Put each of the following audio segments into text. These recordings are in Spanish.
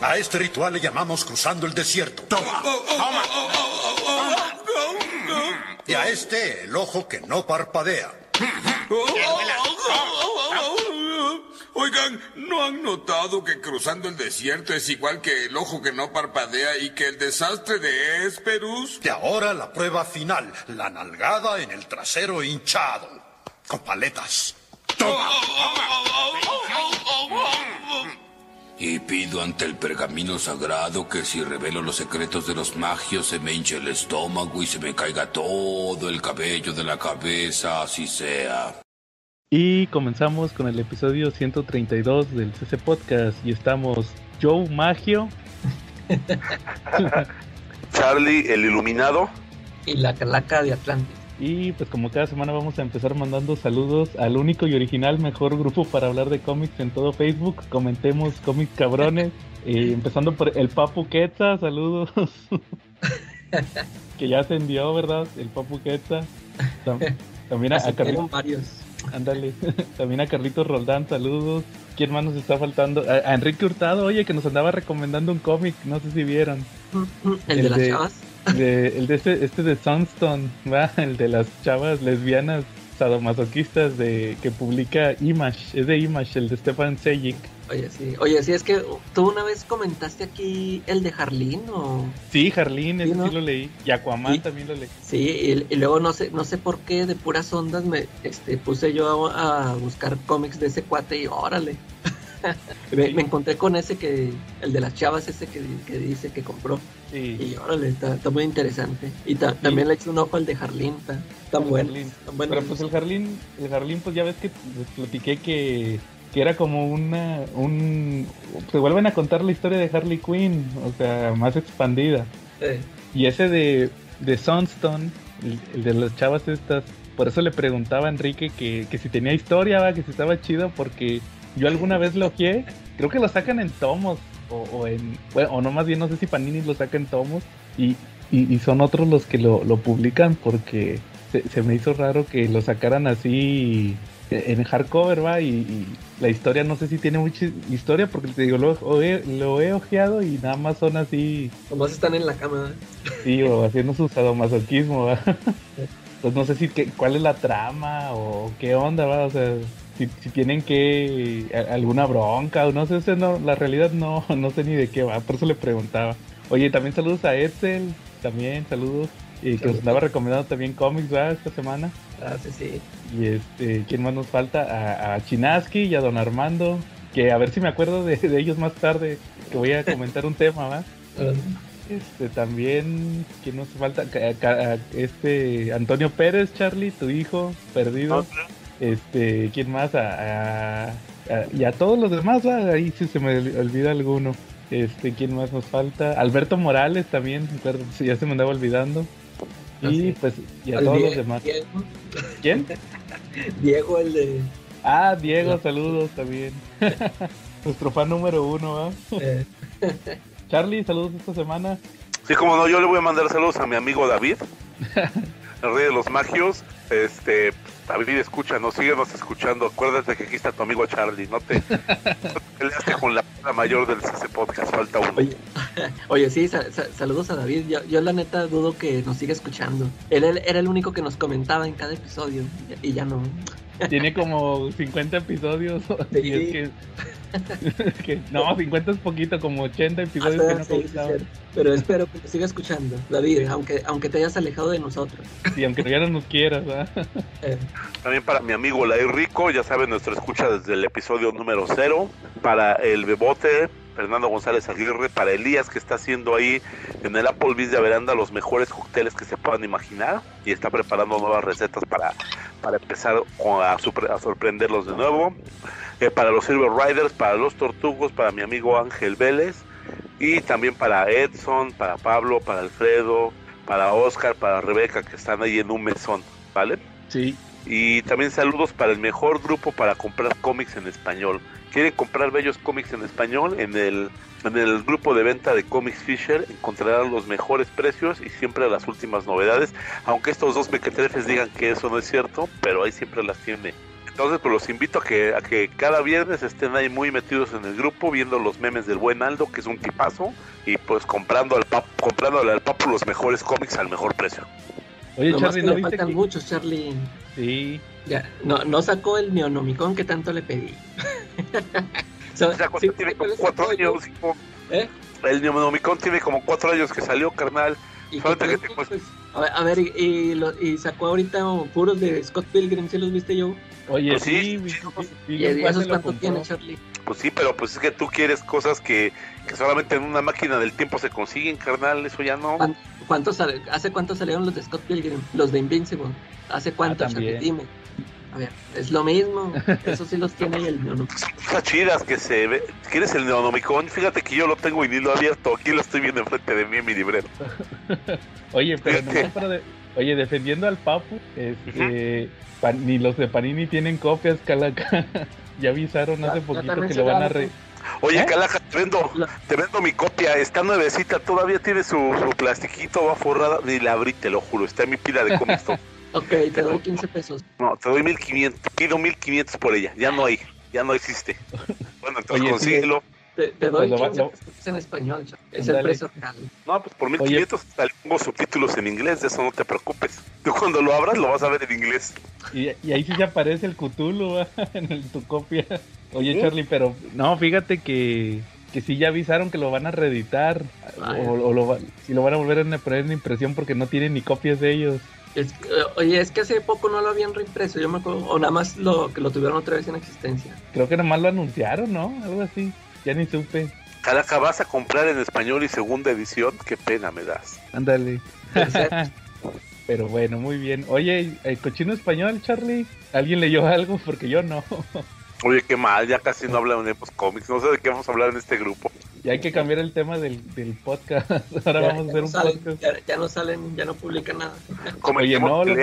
A este ritual le llamamos cruzando el desierto. Toma, toma. Y a este el ojo que no parpadea. Oigan, ¿no han notado que cruzando el desierto es igual que el ojo que no parpadea y que el desastre de Esperus? Y ahora la prueba final, la nalgada en el trasero hinchado, con paletas. Toma, Y pido ante el pergamino sagrado que si revelo los secretos de los magios se me hinche el estómago y se me caiga todo el cabello de la cabeza, así sea. Y comenzamos con el episodio 132 del CC Podcast y estamos Joe Magio, Charlie, el iluminado. Y la calaca de Atlantis. Y pues como cada semana vamos a empezar mandando saludos al único y original mejor grupo para hablar de cómics en todo Facebook. Comentemos cómics cabrones, eh, empezando por el Papu Quetza, saludos. que ya se envió, ¿verdad? El Papu Quetza. Tam- También a, a Carlitos. varios. Ándale. También a Carlitos Roldán, saludos. ¿Quién más nos está faltando? A, a Enrique Hurtado, oye, que nos andaba recomendando un cómic, no sé si vieron. El, El de las de- chavas. De- el de este, este de Sunstone, ¿va? El de las chavas lesbianas sadomasoquistas de que publica Image, es de Image, el de Stefan Sejic. Oye, sí. Oye, sí, es que tú una vez comentaste aquí el de Harleen o... Sí, Harleen, ese Sí, ¿no? sí lo leí. Y Aquaman Sí. también lo leí. Sí, y, y luego no sé no sé por qué de puras ondas me este, puse yo a, a buscar cómics de ese cuate y órale. me, Sí. me encontré con ese que, el de las chavas ese que, que dice que compró. Sí. Y órale, está, está muy interesante. Y ta- también le eché un ojo al de Harleen, está, está bueno. Harleen. está bueno. Pero pues el Harleen, el Harleen, pues ya ves que les platiqué que, que era como una, un, se vuelven a contar la historia de Harley Quinn, o sea, más expandida. Y ese de, de Sunstone, el, el de las chavas estas, por eso le preguntaba a Enrique que, que si tenía historia, ¿va? que si estaba chido, porque yo alguna vez lo ojeé, creo que lo sacan en tomos, o, o en, bueno, o no más bien, no sé si Panini lo saca en tomos, y, y, y son otros los que lo, lo publican, porque se, se me hizo raro que lo sacaran así en hardcover, va, y, y la historia no sé si tiene mucha historia, porque te digo, lo, he- lo he ojeado y nada más son así nomás están en la cama. ¿eh? Sí, o haciendo su sadomasoquismo, ¿va? Pues no sé si que, cuál es la trama o qué onda, ¿va? O sea, si, si tienen que a- alguna bronca o no sé, no, la realidad no, no sé ni de qué va, por eso le preguntaba. Oye, también saludos a Edsel, también saludos, y que nos andaba recomendando también cómics, ¿va? Esta semana. Ah, sí, sí. Y este, ¿quién más nos falta? A, a Chinaski y a Don Armando, que a ver si me acuerdo de, de ellos más tarde, que voy a comentar un tema, ¿va? Ah, Este también, ¿quién nos falta? Este Antonio Pérez, Charlie, tu hijo, perdido. Este, ¿quién más? A, a- a- y a todos los demás, ¿va? ahí sí se me ol- olvida alguno. Este, ¿quién más nos falta? Alberto Morales también, ya se me andaba olvidando. Y Así. pues, y a Al todos Die- los demás. Diego, ¿Quién? Diego, el de... Ah, Diego, saludos también. Nuestro fan número uno, ¿va? eh, Charlie, saludos esta semana. Sí, como no, yo le voy a mandar saludos a mi amigo David, el rey de los magios. Este, David, escúchanos, síguenos escuchando. Acuérdate que aquí está tu amigo Charlie. No te, no te peleaste con la la mayor del CC Podcast, falta uno. Oye, oye, sí, sa- sa- saludos a David. Yo, yo la neta dudo que nos siga escuchando. Él, él era el único que nos comentaba en cada episodio y ya no. Tiene como 50 episodios. Sí. y es que, que- no, 50 es poquito, como 80 episodios que Ah, no sí. Pero espero que nos siga escuchando, David, aunque, aunque te hayas alejado de nosotros. Y aunque ya no nos quieras. Eh, También para mi amigo Lair Rico, ya saben, nuestra escucha desde el episodio número cero. Para el Bebote, Fernando González Aguirre. Para Elías, que está haciendo ahí en el Applebee's de Veranda los mejores cócteles que se puedan imaginar. Y está preparando nuevas recetas para, para empezar a sorprenderlos de nuevo. Eh, para los Silver Riders, para los Tortugos, para mi amigo Ángel Vélez. Y también para Edson, para Pablo, para Alfredo, para Oscar, para Rebeca, que están ahí en un mesón, ¿vale? Sí. Y también saludos para el mejor grupo para comprar cómics en español. ¿Quieren comprar bellos cómics en español? En el, en el grupo de venta de Comics Fisher encontrarán los mejores precios y siempre las últimas novedades. Aunque estos dos mequetrefes digan que eso no es cierto, pero ahí siempre las tiene Entonces, pues los invito a que, a que cada viernes estén ahí muy metidos en el grupo, viendo los memes del buen Aldo, que es un tipazo, y pues comprando al pap, comprándole al papu los mejores cómics al mejor precio. Oye, Nomás Charlie, que ¿no le viste faltan que- muchos, Charlie. Sí. Ya, no, no sacó el Neonomicon que tanto le pedí. So- O sea, sí, tiene como cuatro años, hijo. ¿eh? El Neonomicon tiene como cuatro años que salió, carnal. Y Falta que que te pues, a ver, a ver, y, y lo- y sacó ahorita puros de Scott Pilgrim, ¿sí los viste yo? Oye, Pues sí, sí, sí, vi- ¿Y esos cuánto tiene, Charlie? Pues sí, pero pues es que tú quieres cosas que, que solamente en una máquina del tiempo se consiguen, carnal. Eso ya no. ¿Cuán- ¿Cuántos sal- ¿Hace cuánto salieron los de Scott Pilgrim? Los de Invincible. ¿Hace cuánto, Ah, Charlie? Dime. A ver, es lo mismo. Eso sí los tiene el Neonomicon. Son cosas chidas que se ve. ¿Quieres el Neonomicon? Fíjate que yo lo tengo y ni lo he abierto. Aquí lo estoy viendo enfrente de mí en mi librero. Oye, pero nomás para de- Oye, defendiendo al Papu, este, Pan- ni los de Panini tienen copias, Calaca. ya avisaron hace Ya- poquito que lo van a re... Oye, ¿Eh? Calaja, te vendo, te vendo mi copia. Está nuevecita, todavía tiene su, su plastiquito, va forrada. Ni la abrí, te lo juro. Está en mi pila de cómics. Ok, te doy 15 pesos. No, te doy 1500. Pido 1500 por ella. Ya no hay. Ya no existe. Bueno, entonces Oye, sí, consíguelo. Te, te doy Pues lo va- 15 lo- pesos en español. Charlie. Es el precio real. No, pues por 1500 le pongo subtítulos en inglés. De eso no te preocupes. Tú cuando lo abras lo vas a ver en inglés. Y, y ahí sí se aparece el Cthulhu en el- tu copia. Oye, ¿Sí? Charlie, pero no, fíjate que, que sí ya avisaron que lo van a reeditar. Vaya. O, o lo, va- y lo van a volver a poner en impresión porque no tienen ni copias de ellos. Es- eh, oye, es que hace poco no lo habían reimpreso. Yo me acuerdo. O nada más lo que lo tuvieron otra vez en existencia. Creo que nomás lo anunciaron, ¿no? Algo así. Ya ni supe. Calaca, vas a comprar en español y segunda edición. Qué pena me das. Ándale. Pero bueno, muy bien. Oye, el cochino español, Charlie. ¿Alguien leyó algo? Porque yo no. Oye, qué mal, ya casi no hablamos cómics. No sé de qué vamos a hablar en este grupo. Y hay que cambiar el tema del, del podcast. Ahora ya, vamos a ya hacer no un salen, podcast. ya, ya no salen, ya no publican nada. Comentemos no.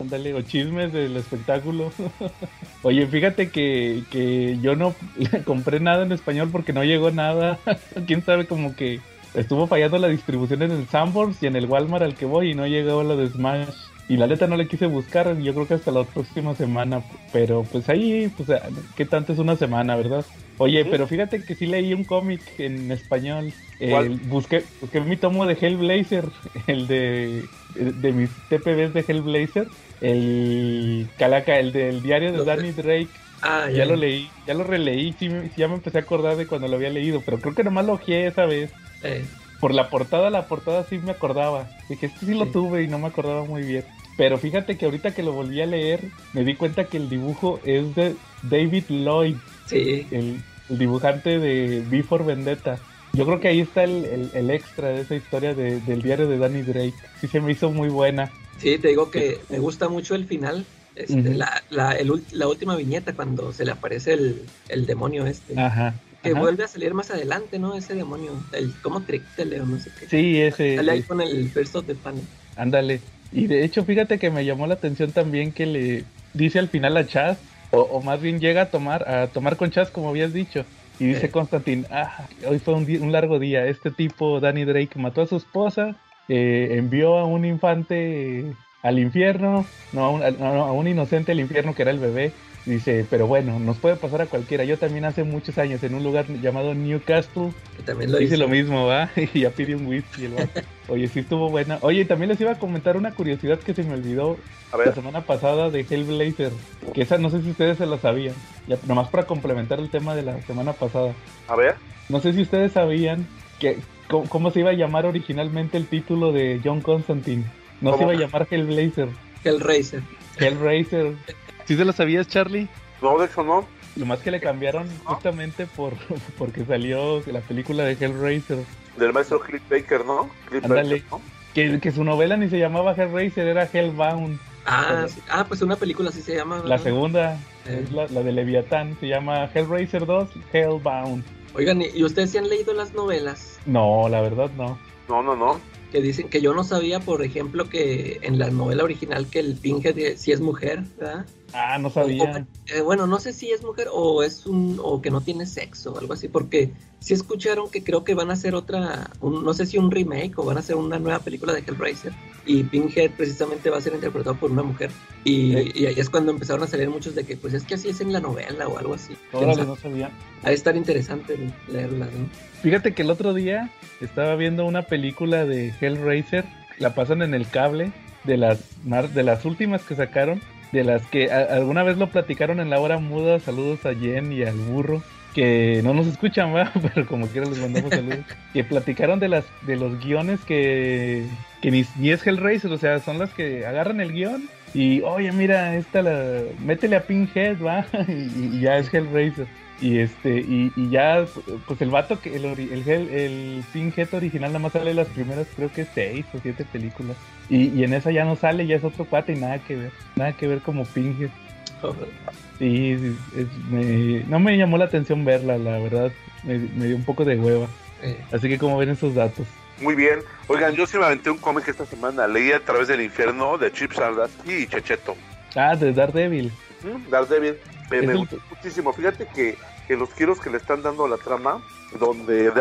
Ándale, o chismes del espectáculo. Oye, fíjate que, que yo no compré nada en español porque no llegó nada. Quién sabe, como que estuvo fallando la distribución en el Sanborns y en el Walmart al que voy y no llegó la de Smash. Y la neta no le quise buscar, yo creo que hasta la próxima semana. Pero pues ahí, pues, ¿qué tanto es una semana, verdad? Oye, pero fíjate que sí leí un cómic en español. El- busqué, busqué mi tomo de Hellblazer, el de, de mis TPBs de Hellblazer, el Calaca, el del diario de Danny Drake. Ah, Ya lo leí, ya lo releí, sí, sí, ya me empecé a acordar de cuando lo había leído, pero creo que nomás lo ojeé esa vez. Eh, Por la portada, la portada sí me acordaba. Dije, este sí lo tuve y no me acordaba muy bien. Pero fíjate que ahorita que lo volví a leer, me di cuenta que el dibujo es de David Lloyd, sí, el, el dibujante de Before Vendetta. Yo creo que ahí está el, el- el extra de esa historia de- del diario de Danny Drake. Sí se me hizo muy buena. sí, te digo que me gusta mucho el final. Este, la, la, el la última viñeta cuando se le aparece el, el demonio este. Ajá. que ajá. vuelve a salir más adelante, ¿no? Ese demonio. El, como Trictele o no sé qué. Sí, ese. Sale ahí con el First of the Panic. Ándale. Y de hecho, fíjate que me llamó la atención también que le dice al final a Chaz, o, o más bien llega a tomar, a tomar con Chaz, como habías dicho. Y dice Eh. Constantin, ah, hoy fue un, un largo día. Este tipo, Danny Drake, mató a su esposa, eh, envió a un infante al infierno, no, a un inocente al infierno que era el bebé. Dice, pero bueno, nos puede pasar a cualquiera. Yo también hace muchos años en un lugar llamado Newcastle Que también lo Dice dice. lo mismo, ¿va? Y ya pidió un whisky el vato. Oye, sí estuvo buena. Oye, también les iba a comentar una curiosidad que se me olvidó A la semana pasada de Hellblazer. Que esa no sé si ustedes se la sabían. Ya, nomás para complementar el tema de la semana pasada. a ver. No sé si ustedes sabían que cómo, cómo se iba a llamar originalmente el título de John Constantine. No se iba a llamar Hellblazer. Hellraiser. Hellraiser. ¿Sí se lo sabías, Charlie? No, de hecho no. Lo más que le cambiaron justamente por porque salió la película de Hellraiser. Del maestro Cliff Baker, ¿no? Cliff Ándale. Baker, ¿no? Que, que su novela ni se llamaba Hellraiser, era Hellbound. Ah, sí. ah, pues una película así se llama. La ¿verdad? segunda Eh. es la, la de Leviatán, se llama Hellraiser 2, Hellbound. Oigan, ¿y y ustedes sí han leído las novelas? No, la verdad no. No, no, no. Que dicen que yo no sabía, por ejemplo, que en la novela original que el Pinhead sí es mujer, ¿verdad? Ah, no sabía. Eh, bueno, no sé si es mujer o es un o que no tiene sexo o algo así, porque si escucharon que creo que van a hacer otra, no sé si un remake o van a hacer una nueva película de Hellraiser y Pinhead precisamente va a ser interpretado por una mujer y, y ahí es cuando empezaron a salir muchos de que pues es que así es en la novela o algo así. Órale, no sabía. Ha de estar interesante leerla, ¿no? Fíjate que el otro día estaba viendo una película de Hellraiser, la pasan en el cable de las de las últimas que sacaron, de las que alguna vez lo platicaron en la hora muda. Saludos a Jen y al burro que no nos escuchan, ¿va? pero como quiera les mandamos saludos. que platicaron de las de los guiones que que ni, ni, es Hellraiser, o sea, son las que agarran el guion y oye, mira, esta la métele a Pinhead, va, y, y ya es Hellraiser. Y este, y, y, ya, pues el vato que el, el, el Pinhead original nada más sale las primeras, creo que seis o siete películas. Y, y, en esa ya no sale, ya es otro cuate y nada que ver, nada que ver como Pinhead. Sí, es, me, no me llamó la atención verla, la verdad, me, me dio un poco de hueva. Eh. Así que como ven esos datos. Muy bien. Oigan, yo sí me aventé un cómic esta semana. Leí a través del infierno de Chip Sardaski y Checheto. Ah, de Daredevil. ¿Mm? Daredevil. Me, me gustó muchísimo. Fíjate que, que los giros que le están dando a la trama, donde,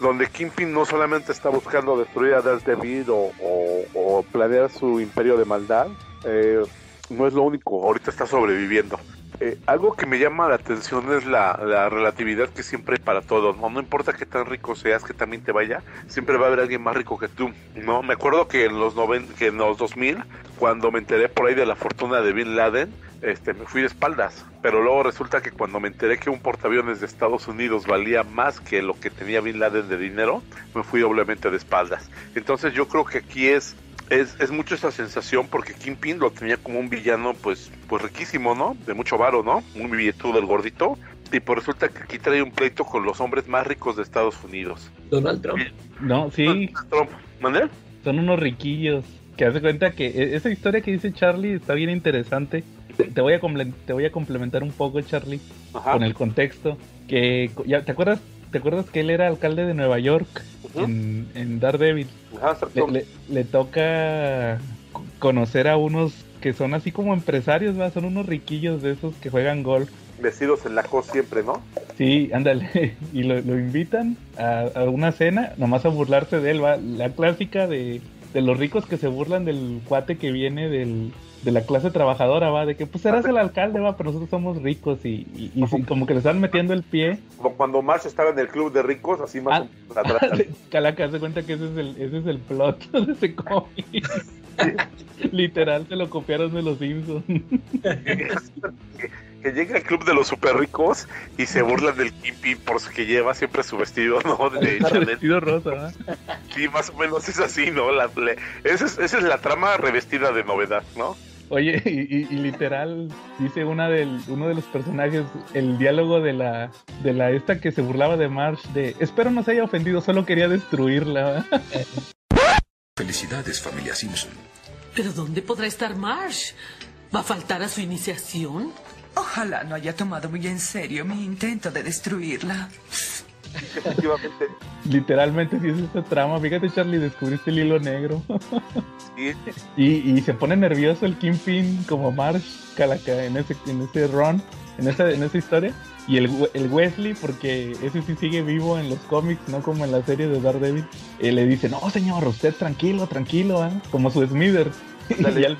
donde Kingpin no solamente está buscando destruir a Daredevil o, o, o planear su imperio de maldad, eh, no es lo único. Ahorita está sobreviviendo. Eh, algo que me llama la atención es la, la, relatividad que siempre hay para todos, ¿no? No importa qué tan rico seas, que también te vaya, siempre va a haber alguien más rico que tú, ¿no? Me acuerdo que en los, noven, que en los 2000, cuando me enteré por ahí de la fortuna de Bin Laden, este, me fui de espaldas, pero luego resulta que cuando me enteré que un portaaviones de Estados Unidos valía más que lo que tenía Bin Laden de dinero, me fui doblemente de espaldas. Entonces yo creo que aquí es es, es, mucho esa sensación porque Kingpin lo tenía como un villano pues pues riquísimo, ¿no? De mucho varo, ¿no? Un billetudo del gordito. Y pues resulta que aquí trae un pleito con los hombres más ricos de Estados Unidos. Donald Trump. No, sí. Donald Trump. ¿Manuel? Son unos riquillos. Que hace cuenta que e, esa historia que dice Charlie está bien interesante. Te, te voy, a te voy a complementar un poco, Charlie, Ajá. con el contexto. Que ya te acuerdas ¿Te acuerdas que él era alcalde de Nueva York uh -huh. en, en, Daredevil? Ajá, le, le, le, toca conocer a unos que son así como empresarios, ¿va? son unos riquillos de esos que juegan golf. Vestidos en la cos siempre, ¿no? Sí, ándale. Y lo, lo invitan a, a, una cena, nomás a burlarse de él, ¿va? La clásica de, de los ricos que se burlan del cuate que viene del, de la clase trabajadora, va, de que pues eras el alcalde, va, pero nosotros somos ricos y, y, como que le están metiendo el pie. Como cuando Marsh estaba en el club de ricos, así más ah, atrás. Calaca, se cuenta que ese es el, ese es el plot de ese cómic. Literal, se lo copiaron de los Simpsons. que, que llega al club de los super ricos y se burlan del Kimpi por su que lleva siempre su vestido, ¿no? De Chanel. vestido rosa, ¿eh? Sí, más o menos es así, ¿no? La, le, esa, es, esa es la trama revestida de novedad, ¿no? Oye, y, y, literal dice una del, uno de los personajes el diálogo de la de la esta que se burlaba de Marsh de espero no se haya ofendido, solo quería destruirla. Felicidades, familia Simpson. ¿Pero dónde podrá estar Marsh? ¿Va a faltar a su iniciación? Ojalá no haya tomado muy en serio mi intento de destruirla. Efectivamente. Literalmente, si es esta trama. Fíjate, Charlie, descubriste el hilo negro. Sí. y, y, se pone nervioso el Kingpin como Marsh Calaca en ese, en ese run, en esa, en esa historia. Y el, el, Wesley, porque ese sí sigue vivo en los cómics, no como en la serie de Daredevil, eh, le dice, no señor, usted tranquilo, tranquilo, ¿eh? como su y, al,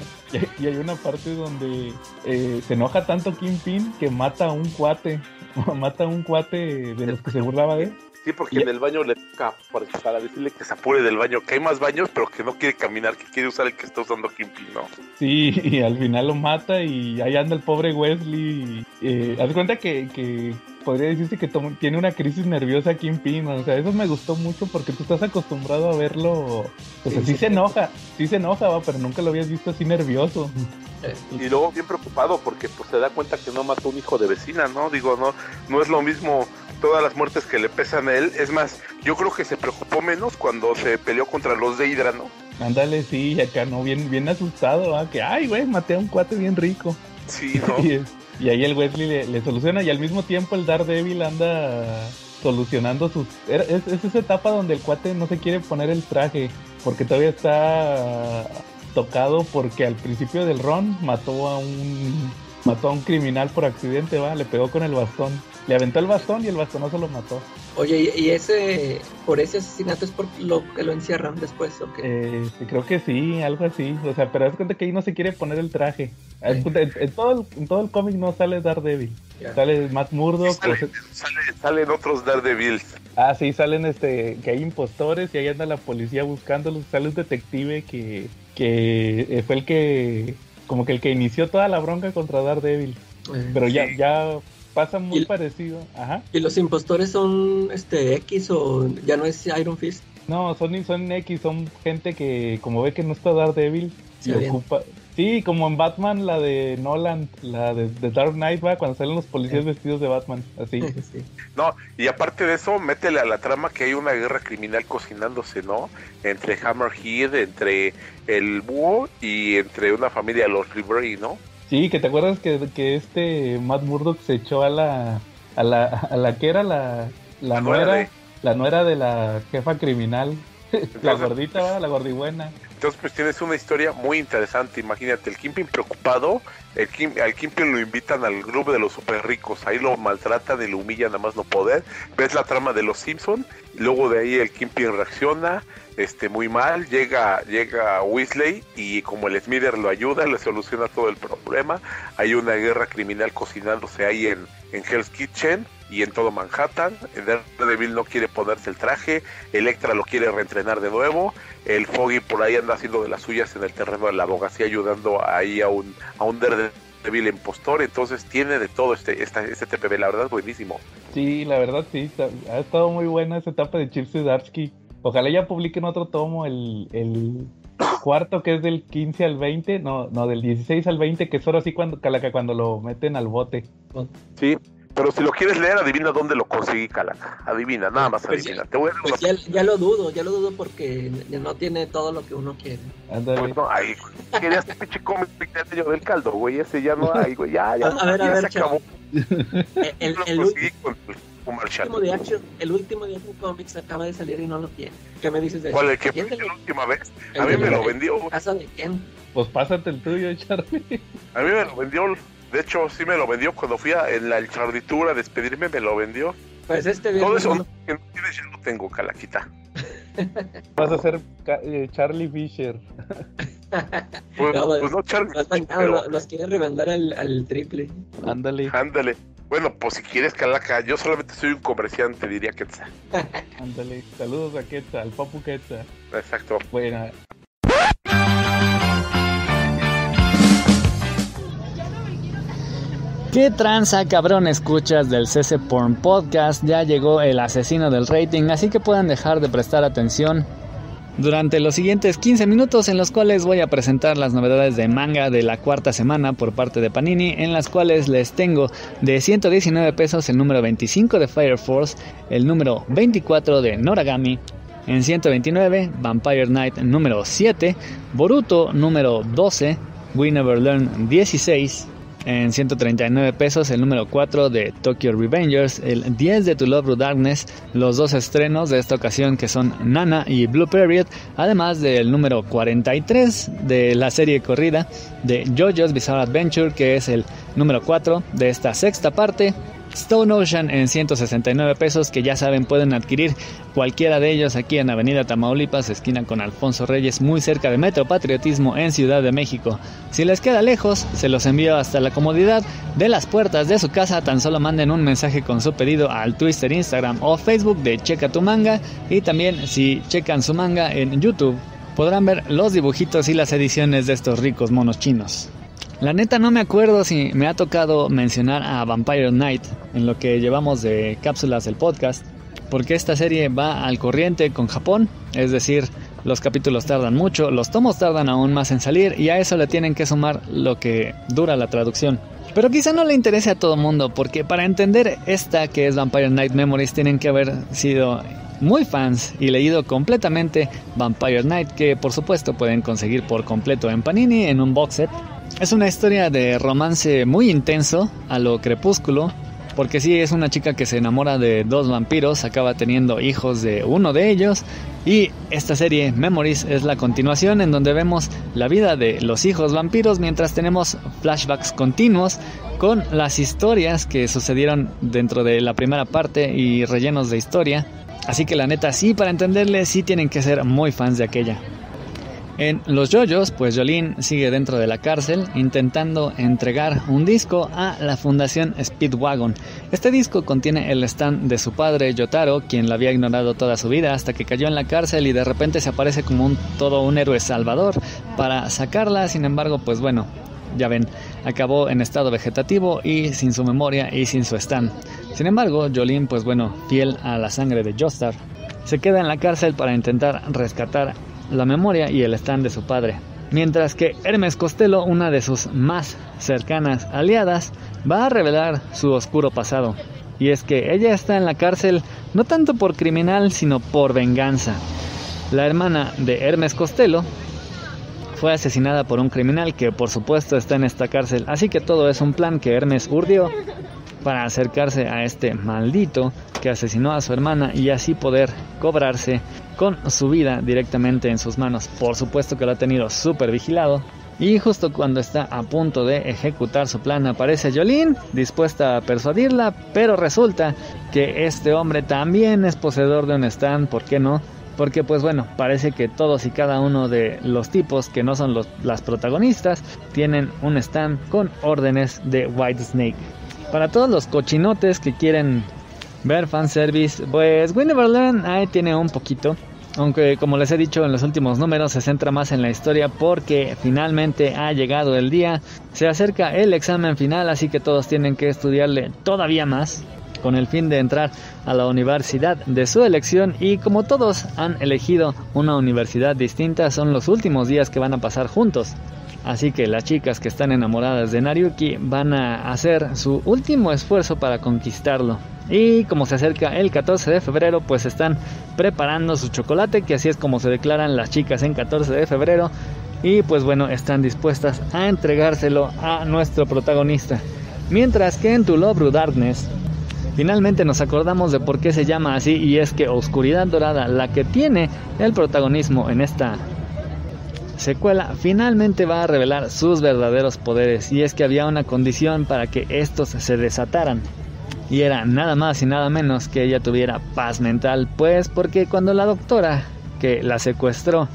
y, hay una parte donde eh, se enoja tanto Kingpin que mata a un cuate, mata a un cuate de los que se burlaba de él. Sí, porque y en el baño le toca para, decirle que se apure del baño, que hay más baños, pero que no quiere caminar, que quiere usar el que está usando Kingpin, ¿no? Sí, y al final lo mata y ahí anda el pobre Wesley. Eh, haz cuenta que, que podría decirse que tiene una crisis nerviosa Kingpin, o sea, eso me gustó mucho porque tú estás acostumbrado a verlo, sí, así sí, se enoja, sí se enoja, ¿va? pero nunca lo habías visto así nervioso. Y luego bien preocupado porque pues se da cuenta que no mató un hijo de vecina, ¿no? Digo, no, no es lo mismo todas las muertes que le pesan a él. Es más, yo creo que se preocupó menos cuando se peleó contra los de Hydra, ¿no? Ándale, sí, acá no, bien, bien asustado, ¿ah? que ay, güey, maté a un cuate bien rico. Sí, ¿no? y, y, ahí el Wesley le, le, soluciona y al mismo tiempo el Daredevil anda solucionando sus... Es, es esa etapa donde el cuate no se quiere poner el traje porque todavía está tocado porque al principio del run mató a un mató a un criminal por accidente, va, le pegó con el bastón. Le aventó el bastón y el bastonazo lo mató. Oye, ¿y ese, por ese asesinato es por lo que lo encierran después o qué? Eh, creo que sí, algo así. O sea, pero es cuenta que ahí no se quiere poner el traje. En, en todo el, en todo el cómic no sale Daredevil. Ya. Sale Matt Murdock. Sale- sea- sale- salen otros Daredevils. ah, sí, salen este, que hay impostores y ahí anda la policía buscándolos. Sale un detective que, que eh, fue el que, como que el que inició toda la bronca contra Daredevil. Eh, Pero ya, Sí. ya pasa muy Y- parecido. Ajá. ¿Y los impostores son este X o ya no es Iron Fist? No, son, son X, son gente que como ve que no está Daredevil, se ocupa... Sí, como en Batman, la de Nolan, la de, de Dark Knight, va, cuando salen los policías vestidos de Batman, así. Sí. No, y aparte de eso, métele a la trama que hay una guerra criminal cocinándose, ¿no? Entre Hammerhead, entre el búho y entre una familia de los Ribery, ¿no? Sí, que te acuerdas que, que este Matt Murdock se echó a la, a la, a la que era la, la La nuera de- la nuera de la jefa criminal, la gordita, la gordibuena. Entonces, pues tienes una historia muy interesante. Imagínate, el Kimpin preocupado, el Kim, al Kimpin lo invitan al grupo de los super ricos, ahí lo maltratan y lo humillan a más no poder. Ves la trama de los Simpson, luego de ahí el Kimpin reacciona, este, muy mal, llega, llega Weasley y como el Smither lo ayuda, le soluciona todo el problema. Hay una guerra criminal cocinándose ahí en, en Hell's Kitchen y en todo Manhattan. Daredevil no quiere ponerse el traje, Electra lo quiere reentrenar de nuevo, el Foggy por ahí anda haciendo de las suyas en el terreno de la abogacía ayudando ahí a un, a un Daredevil impostor, entonces tiene de todo este, esta, este TPB, la verdad buenísimo. Sí, la verdad sí, ha estado muy buena esa etapa de Chip Zdarsky. Ojalá ya publiquen otro tomo, el, el cuarto que es del 15 al 20, no, no, del 16 al 20, que es solo así cuando, Calaca, cuando lo meten al bote. Sí, pero si lo quieres leer, adivina dónde lo conseguí, Calaca. Adivina, nada más Pues adivina. Te voy a dar Pues ya, ya lo dudo, ya lo dudo porque no tiene todo lo que uno quiere. Ándale. Pues no, ahí, querías un pinche cómic del caldo, güey, ese ya no hay, güey, ya, ya, A- a ver, a ya ver, se acabó. El, el, lo el conseguí con el comercial. último de Action, el último de Action Comics acaba de salir y no lo tiene. ¿Qué me dices de eso? ¿Cuál el que ¿Quién fue de la última vez? A mí me lo vendió, ¿Casa de quién? Pues pásate el tuyo, Charlie. a mí me lo vendió, de hecho sí me lo vendió cuando fui a, en la charlitura a despedirme, me lo vendió. Pues este Todo viernes eso no- que no tienes ya lo tengo, Calaquita. Vas a ser eh, Charlie Fisher. Pues No, pues no, Charlie, los, pero lo- los quiere revendar al, al triple. Ándale, ándale. Bueno, pues si quieres, Calaca, yo solamente soy un comerciante, diría que ándale. Saludos a Quetzal, al Papu Quetzal. Exacto. Bueno, ¿Qué tranza, cabrón? Escuchas del CC Porn Podcast. Ya llegó el asesino del rating, así que puedan dejar de prestar atención durante los siguientes 15 minutos en los cuales voy a presentar las novedades de manga de la cuarta semana por parte de Panini, en las cuales les tengo de 119 pesos el número 25 de Fire Force, el número 24 de Noragami, en 129 Vampire Knight número 7, Boruto número 12, We Never Learn 16, en 139 pesos el número 4 de Tokyo Revengers, el 10 de To Love Ru Darkness, los dos estrenos de esta ocasión que son Nana y Blue Period, además del número 43 de la serie corrida de JoJo's Bizarre Adventure, que es el número 4 de esta sexta parte. Stone Ocean en 169 pesos que ya saben pueden adquirir cualquiera de ellos aquí en Avenida Tamaulipas, esquina con Alfonso Reyes, muy cerca de Metro Patriotismo en Ciudad de México. Si les queda lejos, se los envío hasta la comodidad de las puertas de su casa, tan solo manden un mensaje con su pedido al Twitter, Instagram o Facebook de Checa tu manga y también si checan su manga en YouTube podrán ver los dibujitos y las ediciones de estos ricos monos chinos. La neta no me acuerdo si me ha tocado mencionar a Vampire Knight en lo que llevamos de cápsulas del podcast, porque esta serie va al corriente con Japón, es decir, los capítulos tardan mucho, los tomos tardan aún más en salir y a eso le tienen que sumar lo que dura la traducción. Pero quizá no le interese a todo mundo, porque para entender esta que es Vampire Knight Memories tienen que haber sido muy fans y leído completamente Vampire Knight, que por supuesto pueden conseguir por completo en Panini en un box set. Es una historia de romance muy intenso, a lo crepúsculo, porque sí es una chica que se enamora de dos vampiros, acaba teniendo hijos de uno de ellos y esta serie Memories es la continuación en donde vemos la vida de los hijos vampiros mientras tenemos flashbacks continuos con las historias que sucedieron dentro de la primera parte y rellenos de historia. Así que la neta sí, para entenderle sí tienen que ser muy fans de aquella. En Los Yoyos, pues Jolene sigue dentro de la cárcel intentando entregar un disco a la Fundación Speedwagon. Este disco contiene el stand de su padre Yotaro, quien la había ignorado toda su vida hasta que cayó en la cárcel y de repente se aparece como un todo un héroe salvador para sacarla. Sin embargo, pues bueno, ya ven, acabó en estado vegetativo y sin su memoria y sin su stand. Sin embargo, Jolene, pues bueno, fiel a la sangre de Jostar, se queda en la cárcel para intentar rescatar la memoria y el stand de su padre. Mientras que Hermes Costello, una de sus más cercanas aliadas, va a revelar su oscuro pasado. Y es que ella está en la cárcel no tanto por criminal, sino por venganza. La hermana de Hermes Costello fue asesinada por un criminal que por supuesto está en esta cárcel, así que todo es un plan que Hermes urdió para acercarse a este maldito que asesinó a su hermana y así poder cobrarse con su vida directamente en sus manos. Por supuesto que lo ha tenido súper vigilado. Y justo cuando está a punto de ejecutar su plan aparece Jolene, dispuesta a persuadirla, pero resulta que este hombre también es poseedor de un stand, ¿por qué no? Porque pues bueno, parece que todos y cada uno de los tipos que no son los, las protagonistas tienen un stand con órdenes de White Snake. Para todos los cochinotes que quieren ver fanservice, pues Winneverland ahí tiene un poquito. Aunque como les he dicho en los últimos números se centra más en la historia porque finalmente ha llegado el día, se acerca el examen final así que todos tienen que estudiarle todavía más con el fin de entrar a la universidad de su elección y como todos han elegido una universidad distinta son los últimos días que van a pasar juntos. Así que las chicas que están enamoradas de Nariuki van a hacer su último esfuerzo para conquistarlo. Y como se acerca el 14 de febrero, pues están preparando su chocolate, que así es como se declaran las chicas en 14 de febrero. Y pues bueno, están dispuestas a entregárselo a nuestro protagonista. Mientras que en To Love Darkness, finalmente nos acordamos de por qué se llama así y es que Oscuridad Dorada, la que tiene el protagonismo en esta secuela finalmente va a revelar sus verdaderos poderes y es que había una condición para que estos se desataran y era nada más y nada menos que ella tuviera paz mental pues porque cuando la doctora que la secuestró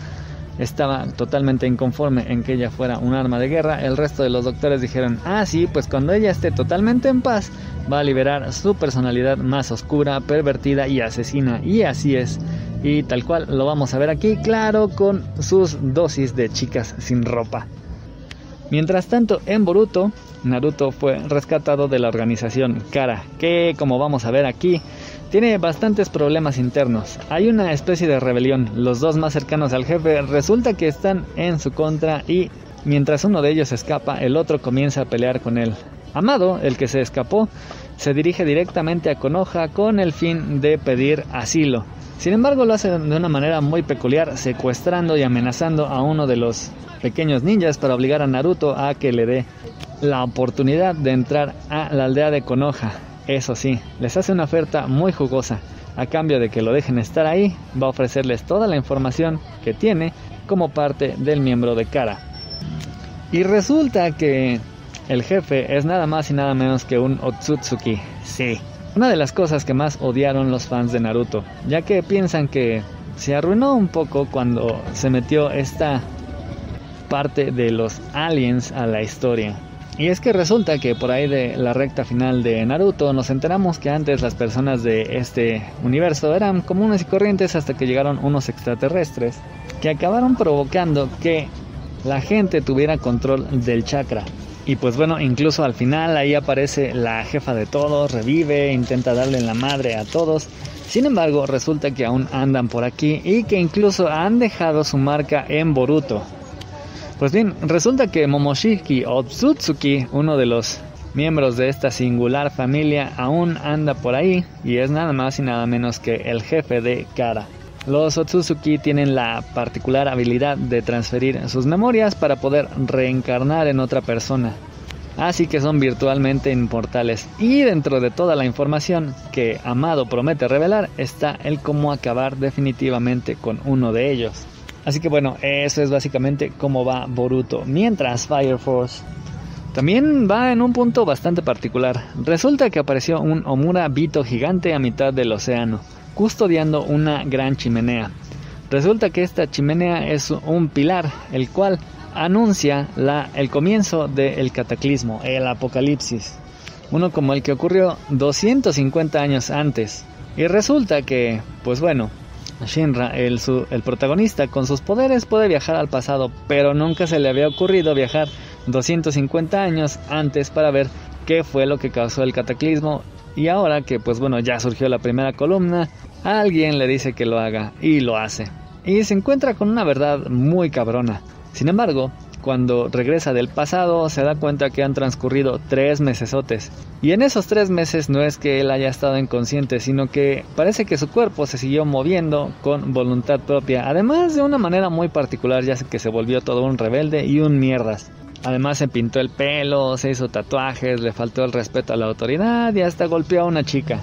estaba totalmente inconforme en que ella fuera un arma de guerra, el resto de los doctores dijeron, ah sí, pues cuando ella esté totalmente en paz, va a liberar su personalidad más oscura, pervertida y asesina. Y así es. Y tal cual lo vamos a ver aquí, claro, con sus dosis de chicas sin ropa. Mientras tanto, en Boruto, Naruto fue rescatado de la organización Kara, que como vamos a ver aquí, tiene bastantes problemas internos. Hay una especie de rebelión. Los dos más cercanos al jefe resulta que están en su contra y mientras uno de ellos escapa, el otro comienza a pelear con él. Amado, el que se escapó, se dirige directamente a Konoha con el fin de pedir asilo. Sin embargo, lo hace de una manera muy peculiar, secuestrando y amenazando a uno de los pequeños ninjas para obligar a Naruto a que le dé la oportunidad de entrar a la aldea de Konoha. Eso sí, les hace una oferta muy jugosa. A cambio de que lo dejen estar ahí, va a ofrecerles toda la información que tiene como parte del miembro de Kara. Y resulta que el jefe es nada más y nada menos que un Otsutsuki. Sí, una de las cosas que más odiaron los fans de Naruto, ya que piensan que se arruinó un poco cuando se metió esta parte de los aliens a la historia. Y es que resulta que por ahí de la recta final de Naruto nos enteramos que antes las personas de este universo eran comunes y corrientes hasta que llegaron unos extraterrestres que acabaron provocando que la gente tuviera control del chakra. Y pues bueno, incluso al final ahí aparece la jefa de todos, revive, intenta darle la madre a todos. Sin embargo, resulta que aún andan por aquí y que incluso han dejado su marca en Boruto. Pues bien, resulta que Momoshiki Otsutsuki, uno de los miembros de esta singular familia, aún anda por ahí y es nada más y nada menos que el jefe de Kara. Los Otsutsuki tienen la particular habilidad de transferir sus memorias para poder reencarnar en otra persona. así que son virtualmente inmortales. Y dentro de toda la información que Amado promete revelar está el cómo acabar definitivamente con uno de ellos. Así que bueno, eso es básicamente cómo va Boruto. Mientras Fire Force también va en un punto bastante particular. Resulta que apareció un Omura Bito gigante a mitad del océano, custodiando una gran chimenea. Resulta que esta chimenea es un pilar, el cual anuncia el comienzo del cataclismo, el apocalipsis. Uno como el que ocurrió 250 años antes. Y resulta que, pues bueno, Shinra, el, el protagonista, con sus poderes puede viajar al pasado, pero nunca se le había ocurrido viajar 250 años antes para ver qué fue lo que causó el cataclismo y ahora que pues bueno ya surgió la primera columna, alguien le dice que lo haga y lo hace. Y se encuentra con una verdad muy cabrona. Sin embargo, cuando regresa del pasado se da cuenta que han transcurrido tres mesesotes. Y en esos tres meses no es que él haya estado inconsciente, sino que parece que su cuerpo se siguió moviendo con voluntad propia. Además de una manera muy particular, ya que se volvió todo un rebelde y un mierdas. Además se pintó el pelo, se hizo tatuajes, le faltó el respeto a la autoridad y hasta golpeó a una chica.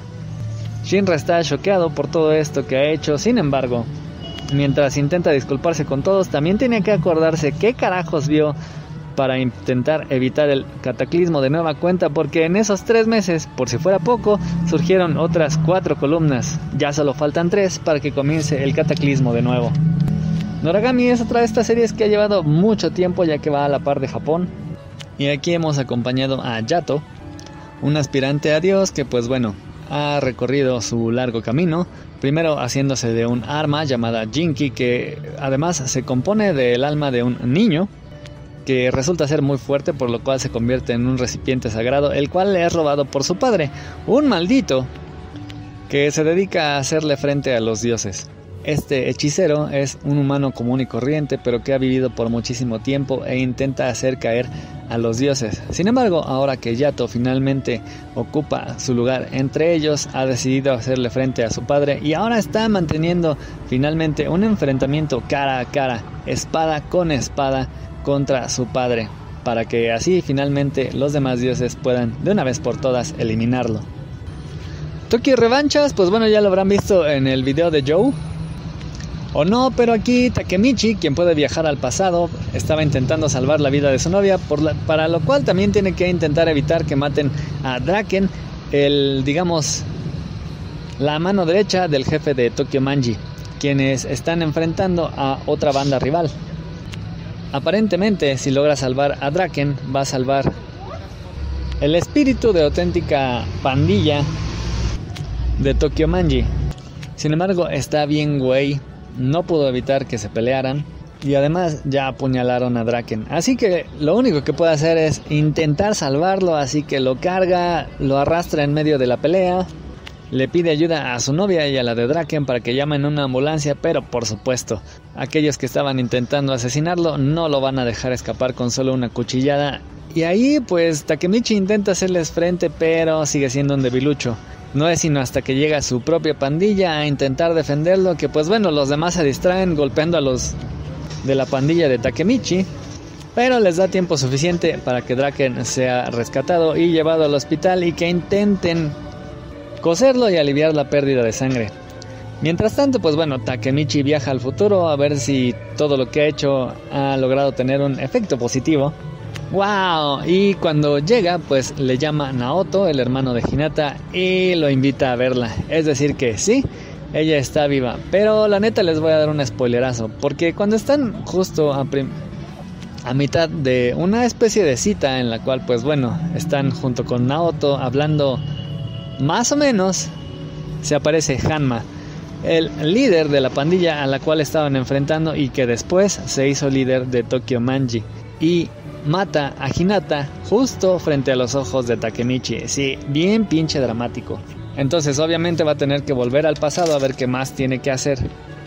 Shinra está choqueado por todo esto que ha hecho, sin embargo, mientras intenta disculparse con todos, también tiene que acordarse qué carajos vio para intentar evitar el cataclismo de nueva cuenta, porque en esos tres meses, por si fuera poco, surgieron otras cuatro columnas. Ya solo faltan tres para que comience el cataclismo de nuevo. Noragami es otra de estas series que ha llevado mucho tiempo ya que va a la par de Japón. Y aquí hemos acompañado a Yato, un aspirante a Dios que pues bueno, ha recorrido su largo camino, primero haciéndose de un arma llamada Jinki que además se compone del alma de un niño que resulta ser muy fuerte por lo cual se convierte en un recipiente sagrado el cual le es robado por su padre, un maldito que se dedica a hacerle frente a los dioses. Este hechicero es un humano común y corriente, pero que ha vivido por muchísimo tiempo e intenta hacer caer a los dioses. Sin embargo, ahora que Yato finalmente ocupa su lugar entre ellos, ha decidido hacerle frente a su padre y ahora está manteniendo finalmente un enfrentamiento cara a cara, espada con espada contra su padre, para que así finalmente los demás dioses puedan de una vez por todas eliminarlo. Toki revanchas, pues bueno, ya lo habrán visto en el video de Joe, o no, pero aquí Takemichi, quien puede viajar al pasado, estaba intentando salvar la vida de su novia, para lo cual también tiene que intentar evitar que maten a Draken, el, digamos, la mano derecha del jefe de Tokyo Manji, quienes están enfrentando a otra banda rival. Aparentemente, si logra salvar a Draken, va a salvar el espíritu de auténtica pandilla de Tokyo Manji. Sin embargo, está bien güey no pudo evitar que se pelearan y además ya apuñalaron a Draken. Así que lo único que puede hacer es intentar salvarlo, así que lo carga, lo arrastra en medio de la pelea, le pide ayuda a su novia y a la de Draken para que llamen una ambulancia, pero por supuesto, aquellos que estaban intentando asesinarlo no lo van a dejar escapar con solo una cuchillada. Y ahí pues Takemichi intenta hacerles frente, pero sigue siendo un debilucho. No es sino hasta que llega su propia pandilla a intentar defenderlo que pues bueno, los demás se distraen golpeando a los de la pandilla de Takemichi, pero les da tiempo suficiente para que Draken sea rescatado y llevado al hospital y que intenten coserlo y aliviar la pérdida de sangre. Mientras tanto, pues bueno, Takemichi viaja al futuro a ver si todo lo que ha hecho ha logrado tener un efecto positivo ¡Wow! Y cuando llega, pues le llama Naoto, el hermano de Hinata, y lo invita a verla. Es decir, que sí, ella está viva. Pero la neta les voy a dar un spoilerazo, porque cuando están justo a, a mitad de una especie de cita en la cual, pues bueno, están junto con Naoto hablando más o menos, se aparece Hanma el líder de la pandilla a la cual estaban enfrentando y que después se hizo líder de Tokyo Manji. Y mata a Hinata justo frente a los ojos de Takemichi. Sí, bien pinche dramático. Entonces obviamente va a tener que volver al pasado a ver qué más tiene que hacer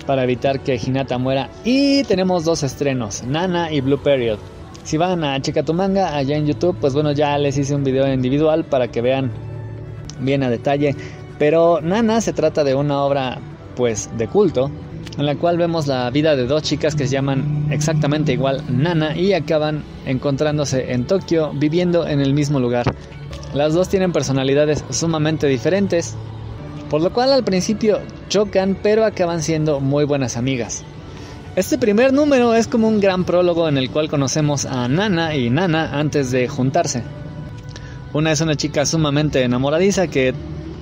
para evitar que Hinata muera. Y tenemos dos estrenos, Nana y Blue Period. Si van a Checa tu manga allá en YouTube, pues bueno, ya les hice un video individual para que vean bien a detalle. Pero Nana se trata de una obra pues de culto en la cual vemos la vida de dos chicas que se llaman exactamente igual Nana y acaban encontrándose en Tokio viviendo en el mismo lugar. Las dos tienen personalidades sumamente diferentes, por lo cual al principio chocan pero acaban siendo muy buenas amigas. Este primer número es como un gran prólogo en el cual conocemos a Nana y Nana antes de juntarse. Una es una chica sumamente enamoradiza que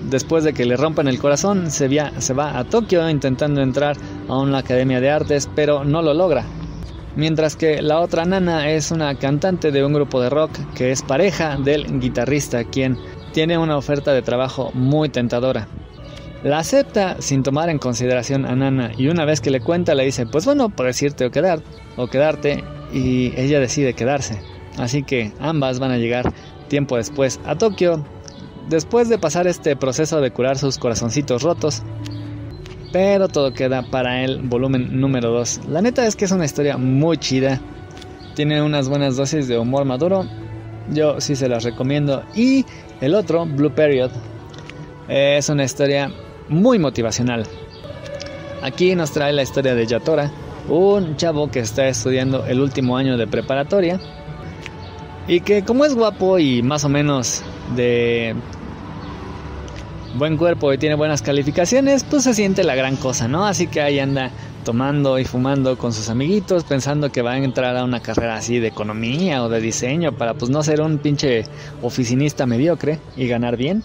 después de que le rompan el corazón se, se va a Tokio intentando entrar a una academia de artes pero no lo logra. Mientras que la otra Nana es una cantante de un grupo de rock que es pareja del guitarrista quien tiene una oferta de trabajo muy tentadora. La acepta sin tomar en consideración a Nana y una vez que le cuenta le dice, pues bueno, puedes irte o, quedar, o quedarte y ella decide quedarse. Así que ambas van a llegar tiempo después a Tokio, después de pasar este proceso de curar sus corazoncitos rotos. Pero todo queda para el volumen número 2. La neta es que es una historia muy chida. Tiene unas buenas dosis de humor maduro. Yo sí se las recomiendo. Y el otro, Blue Period, es una historia muy motivacional. Aquí nos trae la historia de Yatora, un chavo que está estudiando el último año de preparatoria y que como es guapo y más o menos de buen cuerpo y tiene buenas calificaciones, pues se siente la gran cosa, ¿no? Así que ahí anda tomando y fumando con sus amiguitos, pensando que va a entrar a una carrera así de economía o de diseño para pues no ser un pinche oficinista mediocre y ganar bien.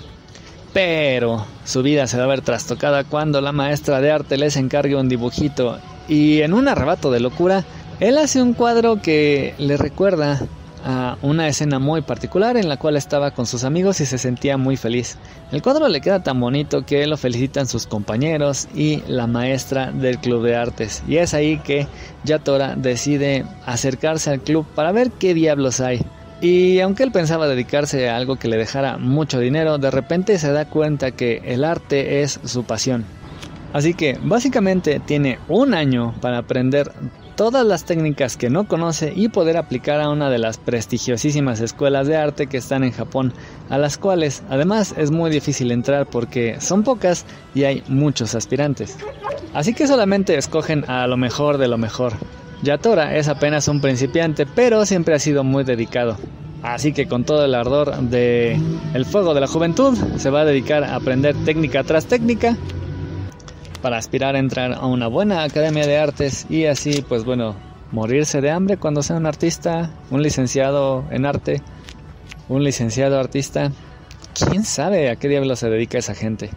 Pero su vida se va a ver trastocada cuando la maestra de arte les encargue un dibujito y en un arrebato de locura, él hace un cuadro que le recuerda a una escena muy particular en la cual estaba con sus amigos y se sentía muy feliz. El cuadro le queda tan bonito que lo felicitan sus compañeros y la maestra del club de artes. Y es ahí que Yatora decide acercarse al club para ver qué diablos hay. Y aunque él pensaba dedicarse a algo que le dejara mucho dinero, de repente se da cuenta que el arte es su pasión. Así que básicamente tiene un año para aprender todas las técnicas que no conoce y poder aplicar a una de las prestigiosísimas escuelas de arte que están en Japón, a las cuales además es muy difícil entrar porque son pocas y hay muchos aspirantes. Así que solamente escogen a lo mejor de lo mejor. Yatora es apenas un principiante, pero siempre ha sido muy dedicado. Así que con todo el ardor de el fuego de la juventud, se va a dedicar a aprender técnica tras técnica para aspirar a entrar a una buena academia de artes y así, pues bueno, morirse de hambre cuando sea un artista, un licenciado en arte, un licenciado artista. ¿Quién sabe a qué diablo se dedica esa gente?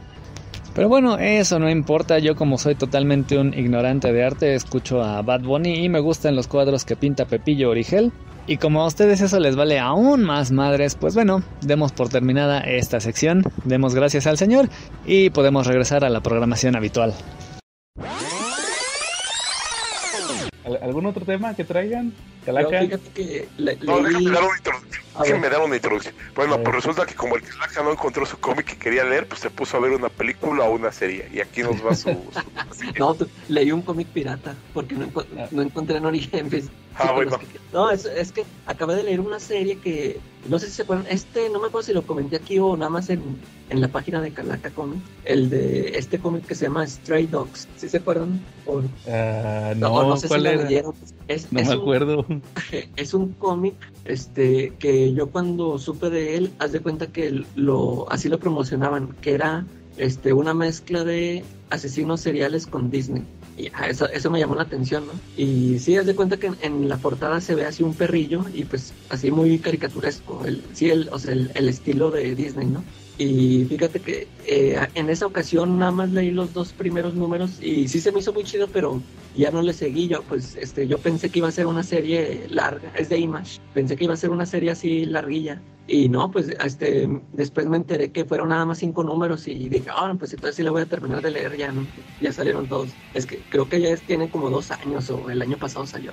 Pero bueno, eso no importa, yo como soy totalmente un ignorante de arte, escucho a Bad Bunny y me gustan los cuadros que pinta Pepillo Origel. Y como a ustedes eso les vale aún más madres, pues bueno, demos por terminada esta sección, demos gracias al Señor y podemos regresar a la programación habitual. ¿Algún otro tema que traigan? Calaca. fíjate que no, déjame dar una introducción. Déjame dar una introducción. Bueno, pues resulta que como el Calaca no encontró su cómic que quería leer, pues se puso a ver una película o una serie. Y aquí nos va su. no, leí un cómic pirata porque no, no encontré en origen. Ah, bueno. no, es, es que acabé de leer una serie que no sé si se acuerdan, este no me acuerdo si lo comenté aquí o nada más en, en la página de Calaca Comics, el de este cómic que se llama Stray Dogs, ¿sí se acuerdan? O, uh, no, no, sé si lo leyeron. Es, no me acuerdo. es un cómic este, que yo cuando supe de él, haz de cuenta que lo, así lo promocionaban, que era este, una mezcla de asesinos seriales con Disney. Y eso, eso me llamó la atención, ¿no? Y sí, haz de cuenta que en, la portada se ve así un perrillo y pues así muy caricaturesco, el, sí, el, o sea, el, el estilo de Disney, ¿no? Y fíjate que eh, en esa ocasión nada más leí los dos primeros números y sí se me hizo muy chido, pero ya no le seguí. Yo, pues, este, yo pensé que iba a ser una serie larga, es de Image. Pensé que iba a ser una serie así larguilla. Y no, pues, este, después me enteré que fueron nada más cinco números y dije, ah, pues entonces sí la voy a terminar de leer ya, ¿no? Ya salieron todos. Es que creo que ya es, tiene como dos años o el año pasado salió.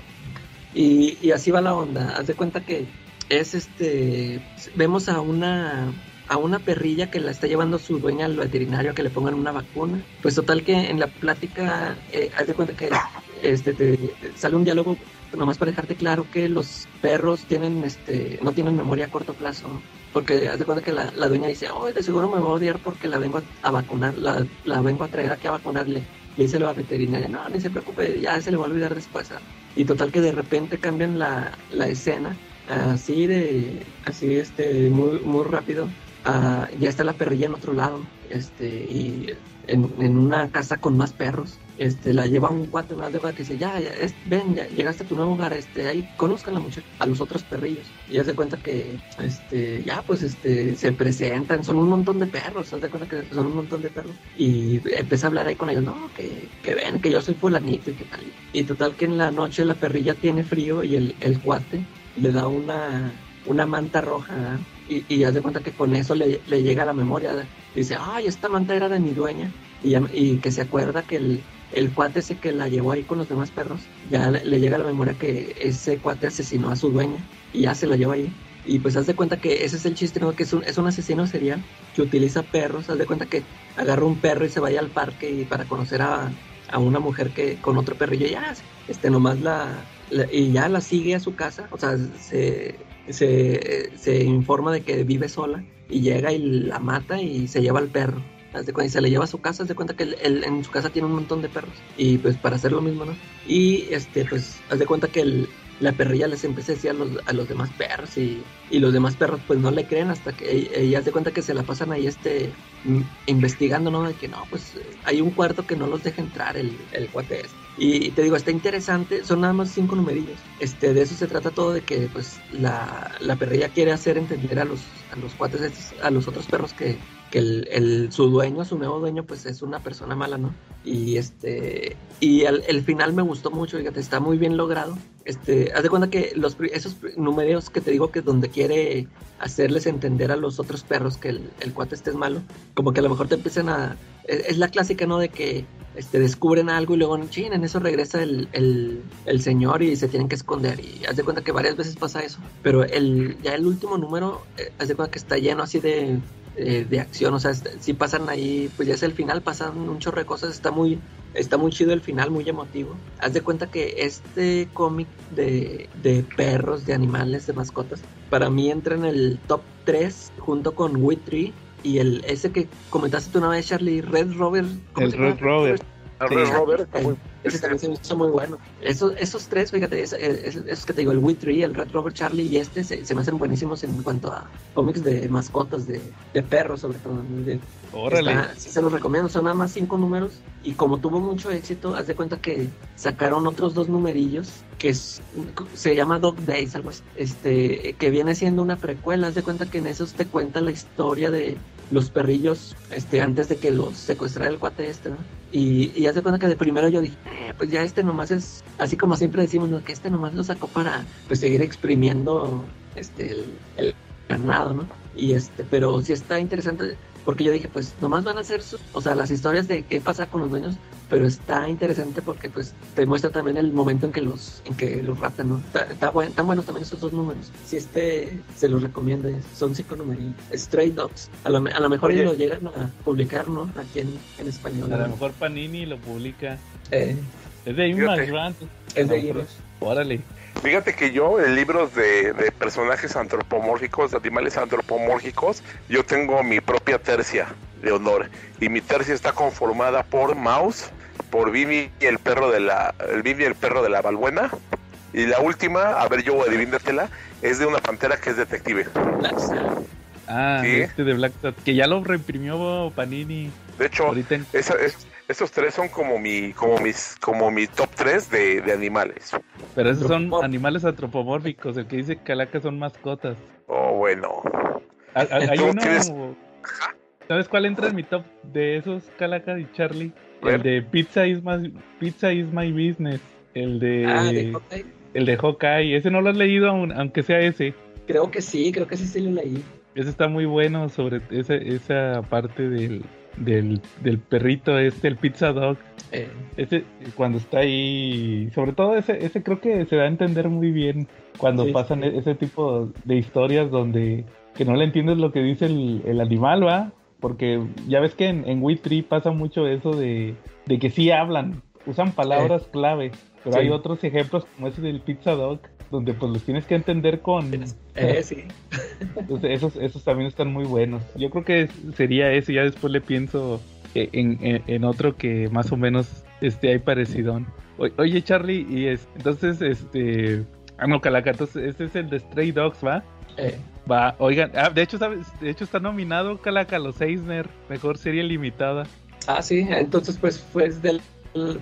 Y, y así va la onda. Haz de cuenta que es este, vemos a una a una perrilla que la está llevando su dueña al veterinario a que le pongan una vacuna. Pues total que en la plática, eh, haz de cuenta que este, te, sale un diálogo nomás para dejarte claro que los perros tienen, este, no tienen memoria a corto plazo. Porque haz de cuenta que la, la dueña dice, oh, de seguro me va a odiar porque la vengo a, vacunar, la, la, vengo a traer aquí a vacunarle. le dice la veterinaria, no, ni se preocupe, ya se le va a olvidar después. ¿ah?". Y total que de repente cambian la, la escena, así de, así este, muy, muy rápido. Ah, ya está la perrilla en otro lado, este, y en, una casa con más perros. Este, la lleva un cuate más de que dice, ya, ya, ven, ya llegaste a tu nuevo hogar, este, ahí conozcan a, los otros perrillos. Y ya se cuenta que, este, ya, pues, este, se presentan, son un montón de perros, cuenta que son un montón de perros. Y empieza a hablar ahí con ellos, no, que, que ven, que yo soy fulanito y que tal. Y total que en la noche la perrilla tiene frío y el, el cuate le da una, una manta roja. Y, y haz de cuenta que con eso le, le llega a la memoria. Dice, ay, esta manta era de mi dueña. Y, ya- y que se acuerda que el, el cuate ese que la llevó ahí con los demás perros, ya le, le llega a la memoria que ese cuate asesinó a su dueña y ya se la lleva ahí. Y pues haz de cuenta que ese es el chiste, ¿no? Que es un, es un asesino serial que utiliza perros. Haz de cuenta que agarra un perro y se vaya al parque y para conocer a, a una mujer que con otro perrillo ya, este, nomás la- y ya la sigue a su casa. O sea, se, se, se informa de que vive sola y llega y la mata y se lleva al perro. Y se le lleva a su casa, de cuenta que él, en su casa tiene un montón de perros. Y pues para hacer lo mismo, ¿no? Y este, pues, haz de cuenta que el, la perrilla les empieza a decir a los, a los demás perros y, y los demás perros pues no le creen hasta que ella, ella haz de cuenta que se la pasan ahí este mm, investigando, ¿no? De que no, pues hay un cuarto que no los deja entrar el, el cuate este. Y, te digo, está interesante, son nada más cinco numerillos. Este, de eso se trata todo, de que pues la, la perrilla quiere hacer entender a los, a los cuates a los otros perros que, que el, su dueño, su nuevo dueño, pues es una persona mala, ¿no? Y este, y al- el final me gustó mucho, fíjate, está muy bien logrado. Este, haz de cuenta que los, esos números que te digo que donde quiere hacerles entender a los otros perros que el, el cuate este es malo, como que a lo mejor te empiezan a, es, es la clásica, ¿no? De que este, descubren algo y luego, chin, en eso regresa el, el, señor y se tienen que esconder. Y haz de cuenta que varias veces pasa eso. Pero el, ya el último número, eh, haz de cuenta que está lleno así de, eh, de acción. O sea, est- si pasan ahí, pues ya es el final, pasan un chorro de cosas. Está muy, está muy chido el final, muy emotivo. Haz de cuenta que este cómic de, de perros, de animales, de mascotas, para mí entra en el top 3 junto con Wit Tree. Y el ese que comentaste tú una vez, Charlie, Red Rover. ¿cómo El? Red Rover. El Sí, Red Rover está eh, muy- Ese también se me hizo muy bueno. Esos, esos tres, fíjate, es- es- esos que te digo, el Wit Tree, el Red Rover Charlie y este se, se me hacen buenísimos en cuanto a cómics de mascotas, de, de perros sobre todo. De- Órale. está- sí se los recomiendo, son nada más cinco números y como tuvo mucho éxito, haz de cuenta que sacaron otros dos numerillos que es- se llama Dog Days, algo así, este, que viene siendo una precuela, haz de cuenta que en esos te cuenta la historia de los perrillos este, antes de que los secuestrara el cuate este, ¿no? Y, y haz de cuenta que de primero yo dije, "Eh, pues ya este nomás es, así como siempre decimos, ¿no? que este nomás lo sacó para pues seguir exprimiendo este, el, el ganado, ¿no? Y este, pero sí está interesante porque yo dije, pues nomás van a ser, o sea, las historias de qué pasa con los dueños, pero está interesante porque pues te muestra también el momento en que los, en que los raptan, ¿no? Está, está buen- están buenos también esos dos números. Si este se los recomiendo, son cinco números. Stray Dogs. A lo, a lo mejor Oye. ellos lo llegan a publicar, ¿no? Aquí en, en español. A lo ¿no? mejor Panini lo publica. Eh, Es de Image es de Image. Órale. Fíjate que yo en libros de, de personajes antropomórficos, de animales antropomórficos, yo tengo mi propia tercia de honor. Y mi tercia está conformada por Mouse, por Vivi y el perro de la, el Vivi y el perro de la Balbuena. Y la última, a ver yo adivínatela, es de una pantera que es detective. Ah, Sí. este de Black Sat, que ya lo reimprimió Panini. De hecho, en- esa- es- esos tres son como mi, como mis, como mi top 3 de, de animales. Pero esos son animales antropomórficos. El que dice Calaca son mascotas. Oh, bueno. Ah, ah, Hay ¿Tú uno. tienes- ¿Sabes cuál entra en mi top de esos, Calaca y Charlie? El de Pizza is my, Pizza is my business. El de, Ah, de Hawkeye. el de Hawkeye. Ese no lo has leído aún, aunque sea ese. Creo que sí, creo que sí sí lo leí. Ese está muy bueno sobre esa, esa parte del, del, del perrito este, el Pizza Dog. Eh, Ese, cuando está ahí, sobre todo ese, ese creo que se da a entender muy bien cuando Sí, pasan sí. ese tipo de historias donde que no le entiendes lo que dice el, el animal, ¿va? Porque ya ves que en, en Wii Tree pasa mucho eso de, de que sí hablan, usan palabras clave, pero Sí. hay otros ejemplos como ese del Pizza Dog, donde pues los tienes que entender con... eh, sí. Entonces, esos, esos también están muy buenos. Yo creo que sería ese, ya después le pienso eh, en, en- en otro que más o menos este, hay parecido. oye, Charlie, y es, entonces, este. Ah, no, Calaca, entonces este es el de Stray Dogs, ¿va? Eh, Va, oigan, ah, de hecho, ¿sabes? De hecho está nominado Calaca los Eisner, mejor serie limitada. ah, sí, entonces pues fue del,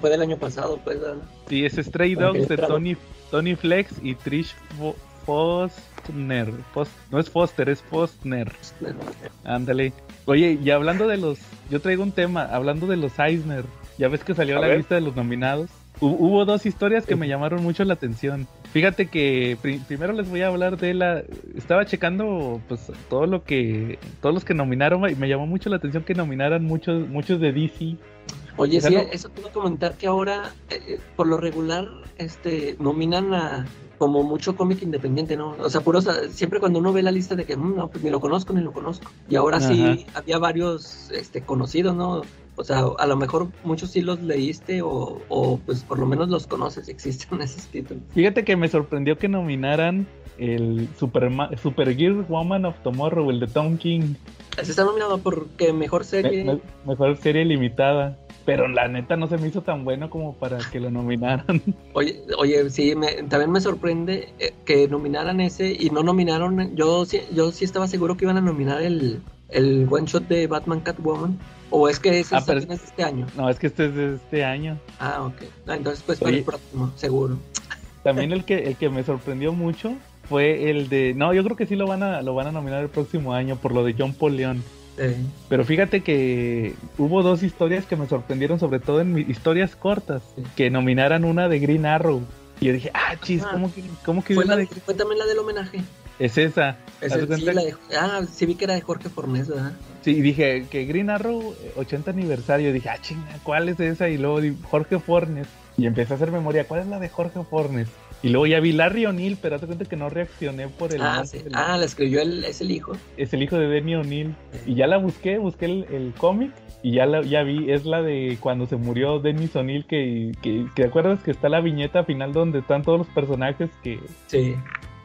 fue del año pasado, pues. ¿verdad? Sí, es Stray Dogs de. Tony, Tony Flex y Trish Fo- Fostner. Fos- no es Foster, es Fostner. Ándale. Oye, y hablando de los. Yo traigo un tema, hablando de los Eisner. Ya ves que salió A la ver. lista de los nominados. Hu- Hubo dos historias que me llamaron mucho la atención. Fíjate que pri- primero les voy a hablar de la. Estaba checando, pues, todo lo que. Todos los que nominaron y me llamó mucho la atención que nominaran muchos, muchos de DC. Oye, sí, no- eso te iba a comentar que ahora, eh, por lo regular, este, nominan a como mucho cómic independiente, ¿no? O sea, puros, ah, siempre cuando uno ve la lista de que, "Mm, no, pues ni lo conozco, ni lo conozco. Y ahora sí había varios, este, conocidos, ¿no? O sea, a lo mejor muchos sí los leíste o, o pues por lo menos los conoces, existen esos títulos. Fíjate que me sorprendió que nominaran el Superma Supergirl Woman of Tomorrow, el de Tom King. Ese está nominado porque mejor serie. Me- me- mejor serie limitada. Pero la neta no se me hizo tan bueno como para que lo nominaran. Oye, oye, sí, me- también me sorprende eh, que nominaran ese y no nominaron. Yo sí, yo sí estaba seguro que iban a nominar el, el one shot de Batman Catwoman. O es que ese Ah, es pero- este año. No, es que este es de este año. Ah, ok. Ah, entonces, pues para el próximo, seguro. También el que, el que me sorprendió mucho fue el de. No, yo creo que sí lo van a, lo van a nominar el próximo año por lo de John Paul León. Eh, Pero fíjate que hubo dos historias que me sorprendieron, sobre todo en mi- historias cortas, que nominaran una de Green Arrow. Y yo dije, ah, chis. ¿cómo que, cómo que fue, la- de- fue también la del homenaje. es esa? Sí, la de- ah, sí vi que era de Jorge Fornés, ¿verdad? Sí, dije que Green Arrow, eh, 80 aniversario. Dije, ah, chinga, ¿cuál es esa? Y luego Jorge Fornes. Y empecé a hacer memoria, ¿cuál es la de Jorge Fornes? Y luego ya vi Larry O'Neill, pero hazte cuenta que no reaccioné por el. Ah, sí. del- Ah, la escribió él, es el hijo. Es el hijo de Denny O'Neill. Y ya la busqué, busqué el, el cómic. Y ya la ya vi, es la de cuando se murió Dennis O'Neill. Que, que, que te acuerdas que está la viñeta final donde están todos los personajes que, Sí.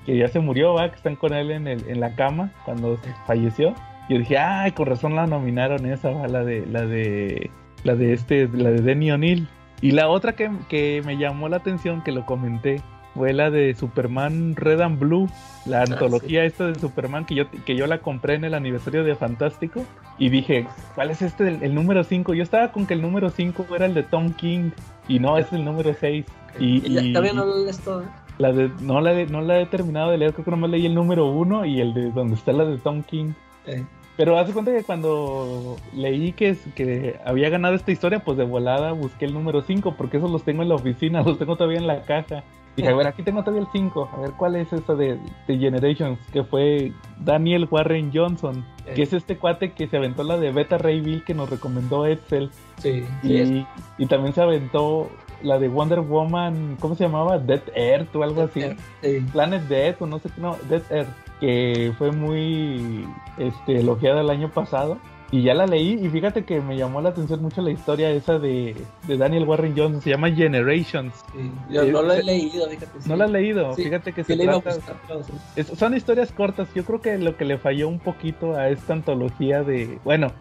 que ya se murió, ¿va? que están con él en, el, en la cama cuando falleció. Yo dije, ay, con razón la nominaron esa, ¿va? la de la de la de este, la de Denny O'Neill. Y la otra que, que me llamó la atención, que lo comenté, fue la de Superman Red and Blue, la antología esta de Superman que yo, que yo la compré en el aniversario de Fantástico. Y dije, ¿cuál es este, el, el número 5? Yo estaba con que el número 5 era el de Tom King. Y no, es el número 6. Y, Y ya- y- todavía no lo lees todo. ¿eh? la de, no, la de- no la he terminado de leer, creo que nomás leí el número uno y el de donde está la de Tom King. Eh, Pero hace cuenta que cuando leí que, que había ganado esta historia, pues de volada busqué el número 5, porque esos los tengo en la oficina, los tengo todavía en la caja. Dije, a ver, aquí tengo todavía el 5, a ver cuál es esa de, de Generations, que fue Daniel Warren Johnson, que es este cuate que se aventó la de Beta Ray Bill que nos recomendó Edsel. sí, es- Y, y también se aventó la de Wonder Woman, ¿cómo se llamaba? Dead Earth o algo así. sí. Planet Death o no sé qué, no, Dead Earth, que fue muy este, elogiada el año pasado. Y ya la leí y fíjate que me llamó la atención mucho la historia esa de, de Daniel Warren Johnson, se llama Generations. sí. Yo no lo he leído, fíjate. sí. ¿No la has leído? Sí, Fíjate que se trata... es- son historias cortas, yo creo que lo que le falló un poquito a esta antología de... Bueno,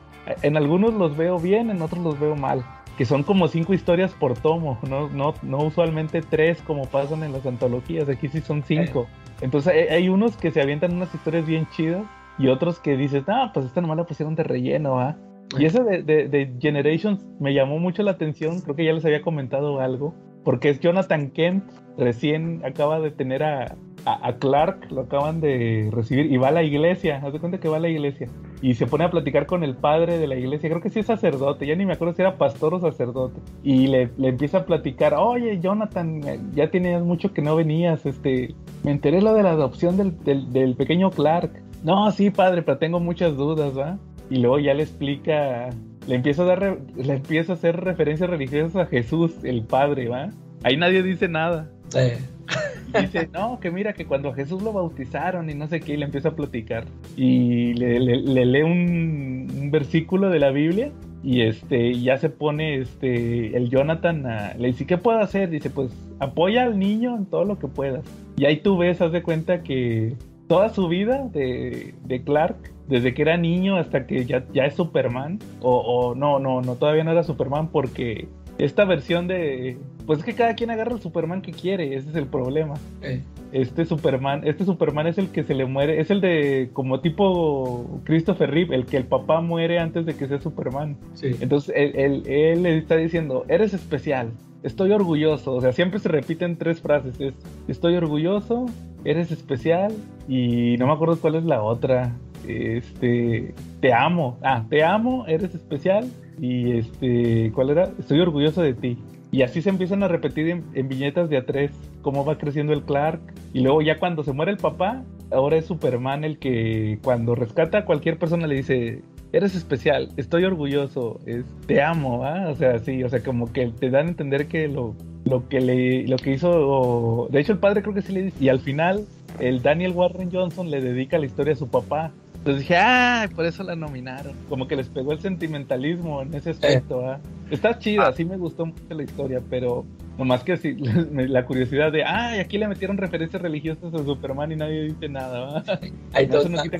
en algunos los veo bien, en otros los veo mal. Que son como cinco historias por tomo, no, no, no usualmente tres como pasan en las antologías, aquí sí son cinco. Entonces hay, hay unos que se avientan unas historias bien chidas y otros que dices, ah, pues esta nomás la pusieron de relleno, ¿ah? Y ese de, de- de Generations me llamó mucho la atención, creo que ya les había comentado algo, porque es Jonathan Kent, recién acaba de tener a, a, a Clark, lo acaban de recibir y va a la iglesia, haz de cuenta que va a la iglesia y se pone a platicar con el padre de la iglesia, creo que sí es sacerdote, ya ni me acuerdo si era pastor o sacerdote, y le, le empieza a platicar, oye Jonathan, eh, ya tenías mucho que no venías, este, me enteré lo de la adopción del, del, del pequeño Clark. No, sí, padre, pero tengo muchas dudas, ¿va? Y luego ya le explica, le empieza a dar, le empieza a hacer referencias religiosas a Jesús, el Padre, ¿va? Ahí nadie dice nada. Y dice, no, que mira, que cuando a Jesús lo bautizaron y no sé qué, y le empieza a platicar. Y le, le- le lee un, un versículo de la Biblia y este ya se pone este el Jonathan a- le dice, ¿qué puedo hacer? Dice, pues apoya al niño en todo lo que puedas. Y ahí tú ves, haz de cuenta que toda su vida de, de Clark, desde que era niño hasta que ya, ya es Superman. O, o no, no, no, todavía no era Superman porque esta versión de. Pues es que cada quien agarra el Superman que quiere, ese es el problema. Eh, Este Superman, este Superman es el que se le muere, es el de como tipo Christopher Reeve, el que el papá muere antes de que sea Superman. sí. Entonces él, él- él le está diciendo, eres especial, estoy orgulloso. O sea, siempre se repiten tres frases. Es, estoy orgulloso, eres especial y no me acuerdo cuál es la otra. Este, te amo. Ah, te amo, eres especial y este, ¿cuál era? Estoy orgulloso de ti. Y así se empiezan a repetir en, viñetas de a tres cómo va creciendo el Clark. Y luego ya cuando se muere el papá, ahora es Superman el que cuando rescata a cualquier persona le dice, eres especial, estoy orgulloso, es- te amo, ¿ah? O sea, sí, o sea, como que te dan a entender que lo, lo que le, lo que hizo, de hecho el padre creo que sí le dice, y al final el Daniel Warren Johnson le dedica la historia a su papá. Entonces dije, ah, por eso la nominaron. Como que les pegó el sentimentalismo en ese aspecto, ¿ah? Está chida, sí me gustó mucho la historia, pero nomás que sí, la curiosidad de, ah, y aquí le metieron referencias religiosas a Superman y nadie dice nada, No, quita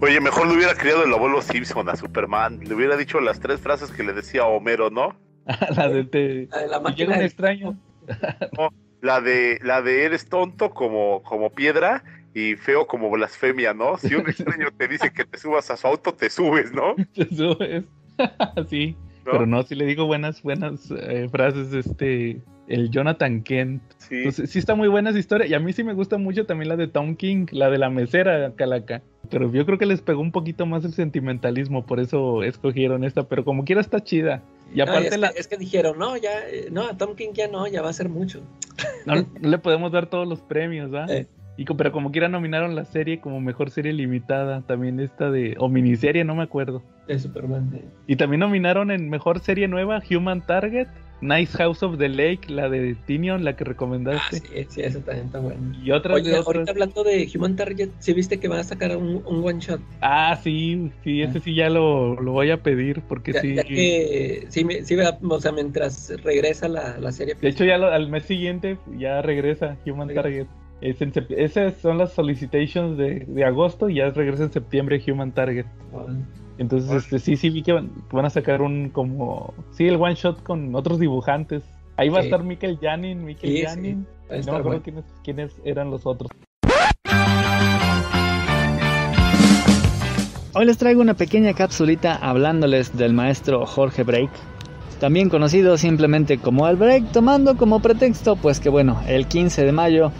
Oye, mejor le hubiera criado el abuelo Simpson a Superman. Le hubiera dicho las tres frases que le decía a Homero, ¿no? la de te- la de la y máquina llega un de- extraño. La de, la de eres tonto como, como piedra y feo como blasfemia, ¿no? Si un extraño te dice que te subas a su auto, te subes, ¿no? Eso es. sí, ¿No? pero no, sí le digo buenas, buenas eh, frases, este, el Jonathan Kent. Sí. Pues, sí está muy buena esa historia y a mí sí me gusta mucho también la de Tom King, la de la mesera Calaca. Pero yo creo que les pegó un poquito más el sentimentalismo, por eso escogieron esta, pero como quiera está chida. Y No, aparte es, la, que, es que dijeron, no, ya, eh, no, a Tom King ya no, ya va a ser mucho. no, no le podemos dar todos los premios, ¿va? Eh. Y, pero como quiera nominaron la serie como mejor serie limitada, también esta de, o miniserie, no me acuerdo. De Superman. eh. Y también nominaron en mejor serie nueva Human Target, Nice House of the Lake, la de Tinion, la que Ah, recomendaste. sí, sí, eso también está bueno. Y otras Oye, otras. ahorita hablando de Human Target, ¿sí viste que van a sacar un, un one shot? Ah, sí, sí, ese sí ya lo, lo voy a pedir porque Ya, sí. ya que, sí, me- sí, o sea, mientras regresa la, la serie. De hecho, ya lo- al mes siguiente ya regresa Human. Target. Es en sep- esas son las solicitations de, de agosto y ya regresa en septiembre Human Target. Entonces, este, sí, sí vi que van, que van a sacar un como... Sí, el one shot con otros dibujantes. Ahí va a Sí. estar Mikel Janin, Mikel Sí, sí. Janin. A No me acuerdo bueno. quiénes, quiénes eran los otros. Hoy les traigo una pequeña capsulita hablándoles del maestro Jorge Break, también conocido simplemente como el Break, tomando como pretexto pues que bueno, el 15 de mayo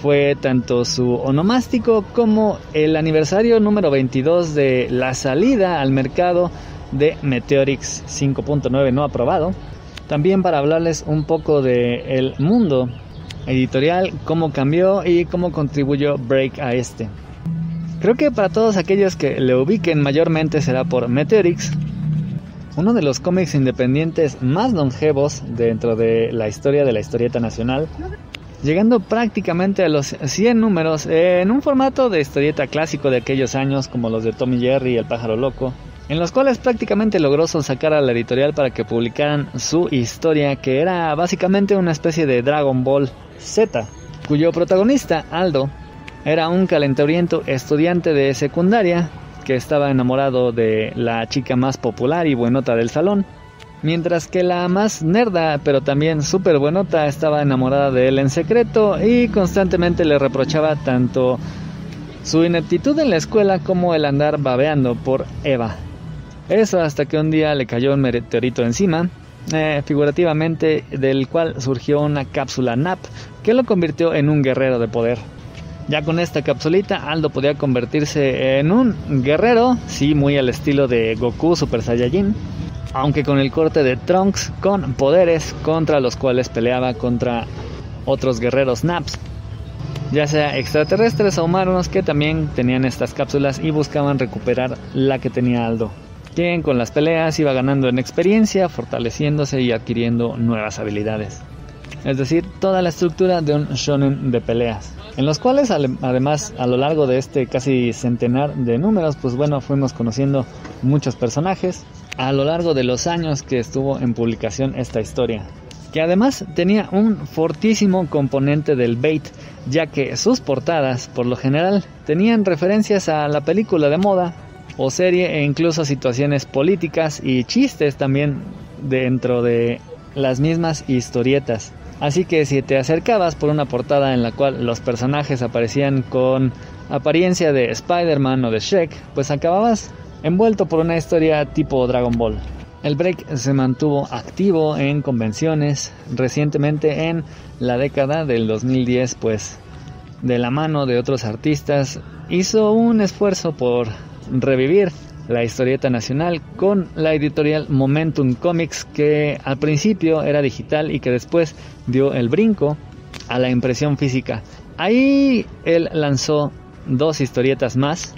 fue tanto su onomástico como el aniversario número 22 de la salida al mercado de Meteorix 5.9 no aprobado. También para hablarles un poco de el mundo editorial, cómo cambió y cómo contribuyó Break a este. Creo que para todos aquellos que le ubiquen mayormente será por Meteorix, uno de los cómics independientes más longevos dentro de la historia de la historieta nacional, llegando prácticamente a los 100 números en un formato de historieta clásico de aquellos años como los de Tommy Jerry y El pájaro loco, en los cuales prácticamente logró sacar a la editorial para que publicaran su historia que era básicamente una especie de Dragon Ball Z, cuyo protagonista, Aldo, era un calenturiento estudiante de secundaria que estaba enamorado de la chica más popular y buenota del salón, mientras que la más nerda pero también súper buenota estaba enamorada de él en secreto y constantemente le reprochaba tanto su ineptitud en la escuela como el andar babeando por Eva. Eso hasta que un día le cayó un meteorito encima, eh, figurativamente del cual surgió una cápsula NAP que lo convirtió en un guerrero de poder. Ya con esta capsulita, Aldo podía convertirse en un guerrero, sí, muy al estilo de Goku Super Saiyajin, aunque con el corte de Trunks con poderes contra los cuales peleaba contra otros guerreros Naps, ya sea extraterrestres o humanos que también tenían estas cápsulas y buscaban recuperar la que tenía Aldo, quien con las peleas iba ganando en experiencia, fortaleciéndose y adquiriendo nuevas habilidades. Es decir, toda la estructura de un shonen de peleas, en los cuales ale- además a lo largo de este casi centenar de números, pues bueno, fuimos conociendo muchos personajes a lo largo de los años que estuvo en publicación esta historia. que además tenía un fortísimo componente del bait, ya que sus portadas, por lo general, tenían referencias a la película de moda o serie e incluso situaciones políticas y chistes también dentro de las mismas historietas. Así que si te acercabas por una portada en la cual los personajes aparecían con apariencia de Spider-Man o de Shrek, pues acababas envuelto por una historia tipo Dragon Ball. El break se mantuvo activo en convenciones recientemente en la década del 2010, pues de la mano de otros artistas hizo un esfuerzo por revivir la historieta nacional con la editorial Momentum Comics que al principio era digital y que después dio el brinco a la impresión física. Ahí él lanzó dos historietas más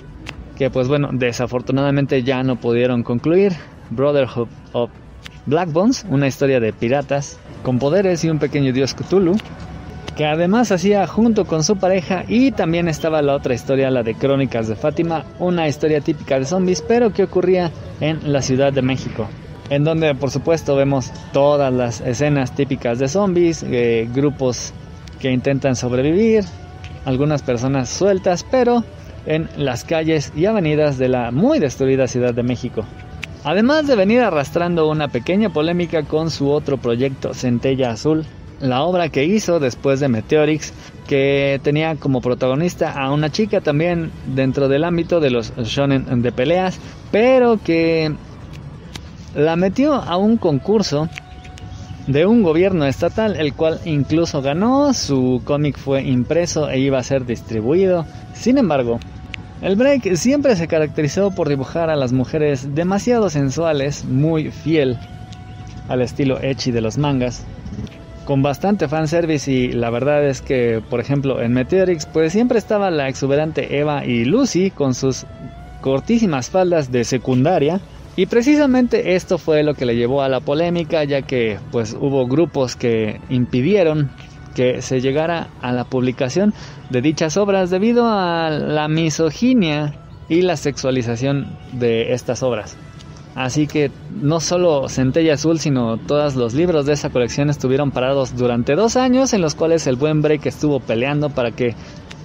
pues bueno, desafortunadamente ya no pudieron concluir. Brotherhood of Black Bones, una historia de piratas con poderes y un pequeño dios Cthulhu, que además hacía junto con su pareja y también estaba la otra historia, la de Crónicas de Fátima, una historia típica de zombies, pero que ocurría en la Ciudad de México, en donde por supuesto vemos todas las escenas típicas de zombies, eh, grupos que intentan sobrevivir, algunas personas sueltas, pero en las calles y avenidas de la muy destruida Ciudad de México. Además de venir arrastrando una pequeña polémica con su otro proyecto Centella Azul, la obra que hizo después de Meteorix, que tenía como protagonista a una chica también dentro del ámbito de los shonen de peleas, pero que la metió a un concurso de un gobierno estatal, el cual incluso ganó, su cómic fue impreso e iba a ser distribuido. Sin embargo, el break siempre se caracterizó por dibujar a las mujeres demasiado sensuales, muy fiel al estilo ecchi de los mangas, con bastante fanservice y la verdad es que, por ejemplo, en Meteorix pues siempre estaba la exuberante Eva y Lucy con sus cortísimas faldas de secundaria y precisamente esto fue lo que le llevó a la polémica ya que pues hubo grupos que impidieron que se llegara a la publicación de dichas obras debido a la misoginia y la sexualización de estas obras. Así que no solo Centella Azul, sino todos los libros de esa colección estuvieron parados durante dos años en los cuales el buen break estuvo peleando para que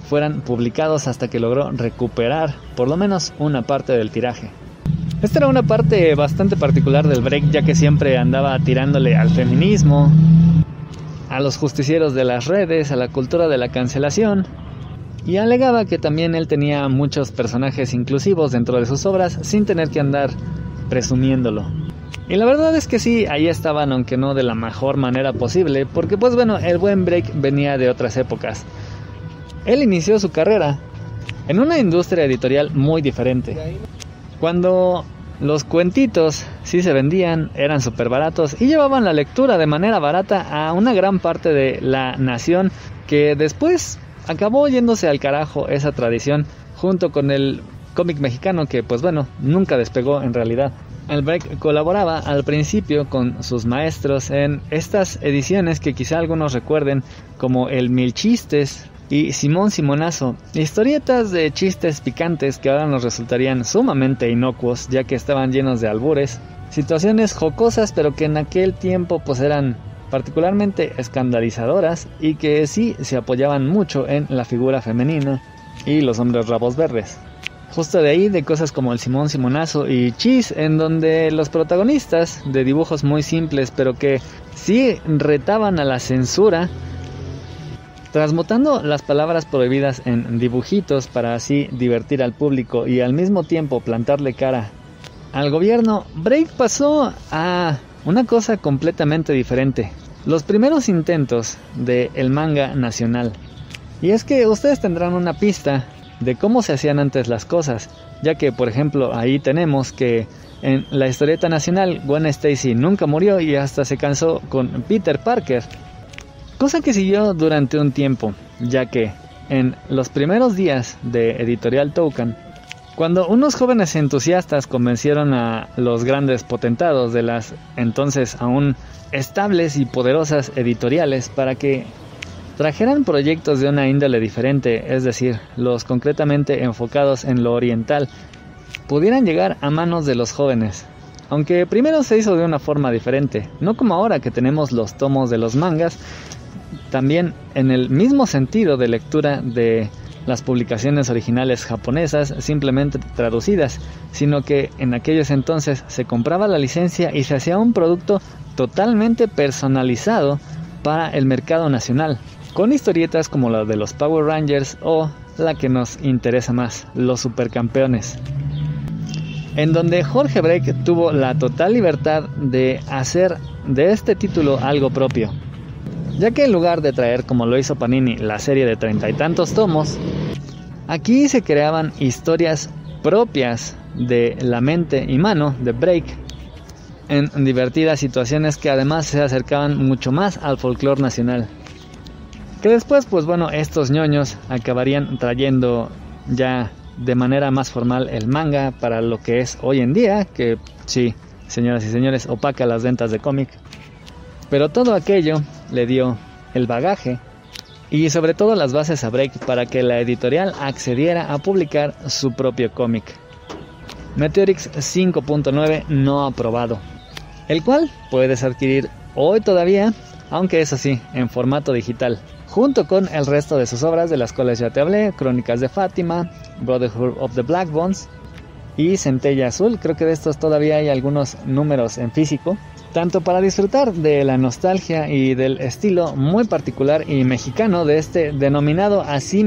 fueran publicados hasta que logró recuperar por lo menos una parte del tiraje. Esta era una parte bastante particular del break ya que siempre andaba tirándole al feminismo, a los justicieros de las redes, a la cultura de la cancelación, y alegaba que también él tenía muchos personajes inclusivos dentro de sus obras sin tener que andar presumiéndolo. Y la verdad es que sí, ahí estaban, aunque no de la mejor manera posible, porque pues bueno, el buen break venía de otras épocas. Él inició su carrera en una industria editorial muy diferente. Cuando los cuentitos sí se vendían, eran súper baratos y llevaban la lectura de manera barata a una gran parte de la nación que después acabó yéndose al carajo esa tradición junto con el cómic mexicano que pues bueno, nunca despegó en realidad. El Break colaboraba al principio con sus maestros en estas ediciones que quizá algunos recuerden como el Mil Chistes y Simón Simonazo, historietas de chistes picantes que ahora nos resultarían sumamente inocuos ya que estaban llenos de albures, situaciones jocosas pero que en aquel tiempo pues eran particularmente escandalizadoras y que sí se apoyaban mucho en la figura femenina y los hombres rabos verdes. Justo de ahí de cosas como el Simón Simonazo y Chis, en donde los protagonistas de dibujos muy simples pero que sí retaban a la censura, transmutando las palabras prohibidas en dibujitos para así divertir al público y al mismo tiempo plantarle cara al gobierno, Break pasó a una cosa completamente diferente. Los primeros intentos de el manga nacional. Y es que ustedes tendrán una pista de cómo se hacían antes las cosas, ya que por ejemplo ahí tenemos que en la historieta nacional Gwen Stacy nunca murió y hasta se cansó con Peter Parker, cosa que siguió durante un tiempo, ya que en los primeros días de Editorial Token, cuando unos jóvenes entusiastas convencieron a los grandes potentados de las entonces aún estables y poderosas editoriales para que trajeran proyectos de una índole diferente, es decir, los concretamente enfocados en lo oriental, pudieran llegar a manos de los jóvenes. aunque primero se hizo de una forma diferente, no como ahora que tenemos los tomos de los mangas, también en el mismo sentido de lectura de las publicaciones originales japonesas simplemente traducidas, sino que en aquellos entonces se compraba la licencia y se hacía un producto totalmente personalizado para el mercado nacional, con historietas como la de los Power Rangers o la que nos interesa más, los supercampeones. En donde Jorge Break tuvo la total libertad de hacer de este título algo propio, ya que en lugar de traer como lo hizo Panini la serie de treinta y tantos tomos, aquí se creaban historias propias de la mente y mano de Break en divertidas situaciones que además se acercaban mucho más al folclore nacional. Que después, pues bueno, estos ñoños acabarían trayendo ya de manera más formal el manga para lo que es hoy en día, que sí, señoras y señores, opaca las ventas de cómic. Pero todo aquello le dio el bagaje y sobre todo las bases a Break para que la editorial accediera a publicar su propio cómic. Meteorix 5.9 no aprobado, el cual puedes adquirir hoy todavía, aunque eso sí, en formato digital junto con el resto de sus obras de las cuales ya te hablé, Crónicas de Fátima, Brotherhood of the Black Bones y Centella Azul. Creo que de estos todavía hay algunos números en físico, tanto para disfrutar de la nostalgia y del estilo muy particular y mexicano de este denominado a sí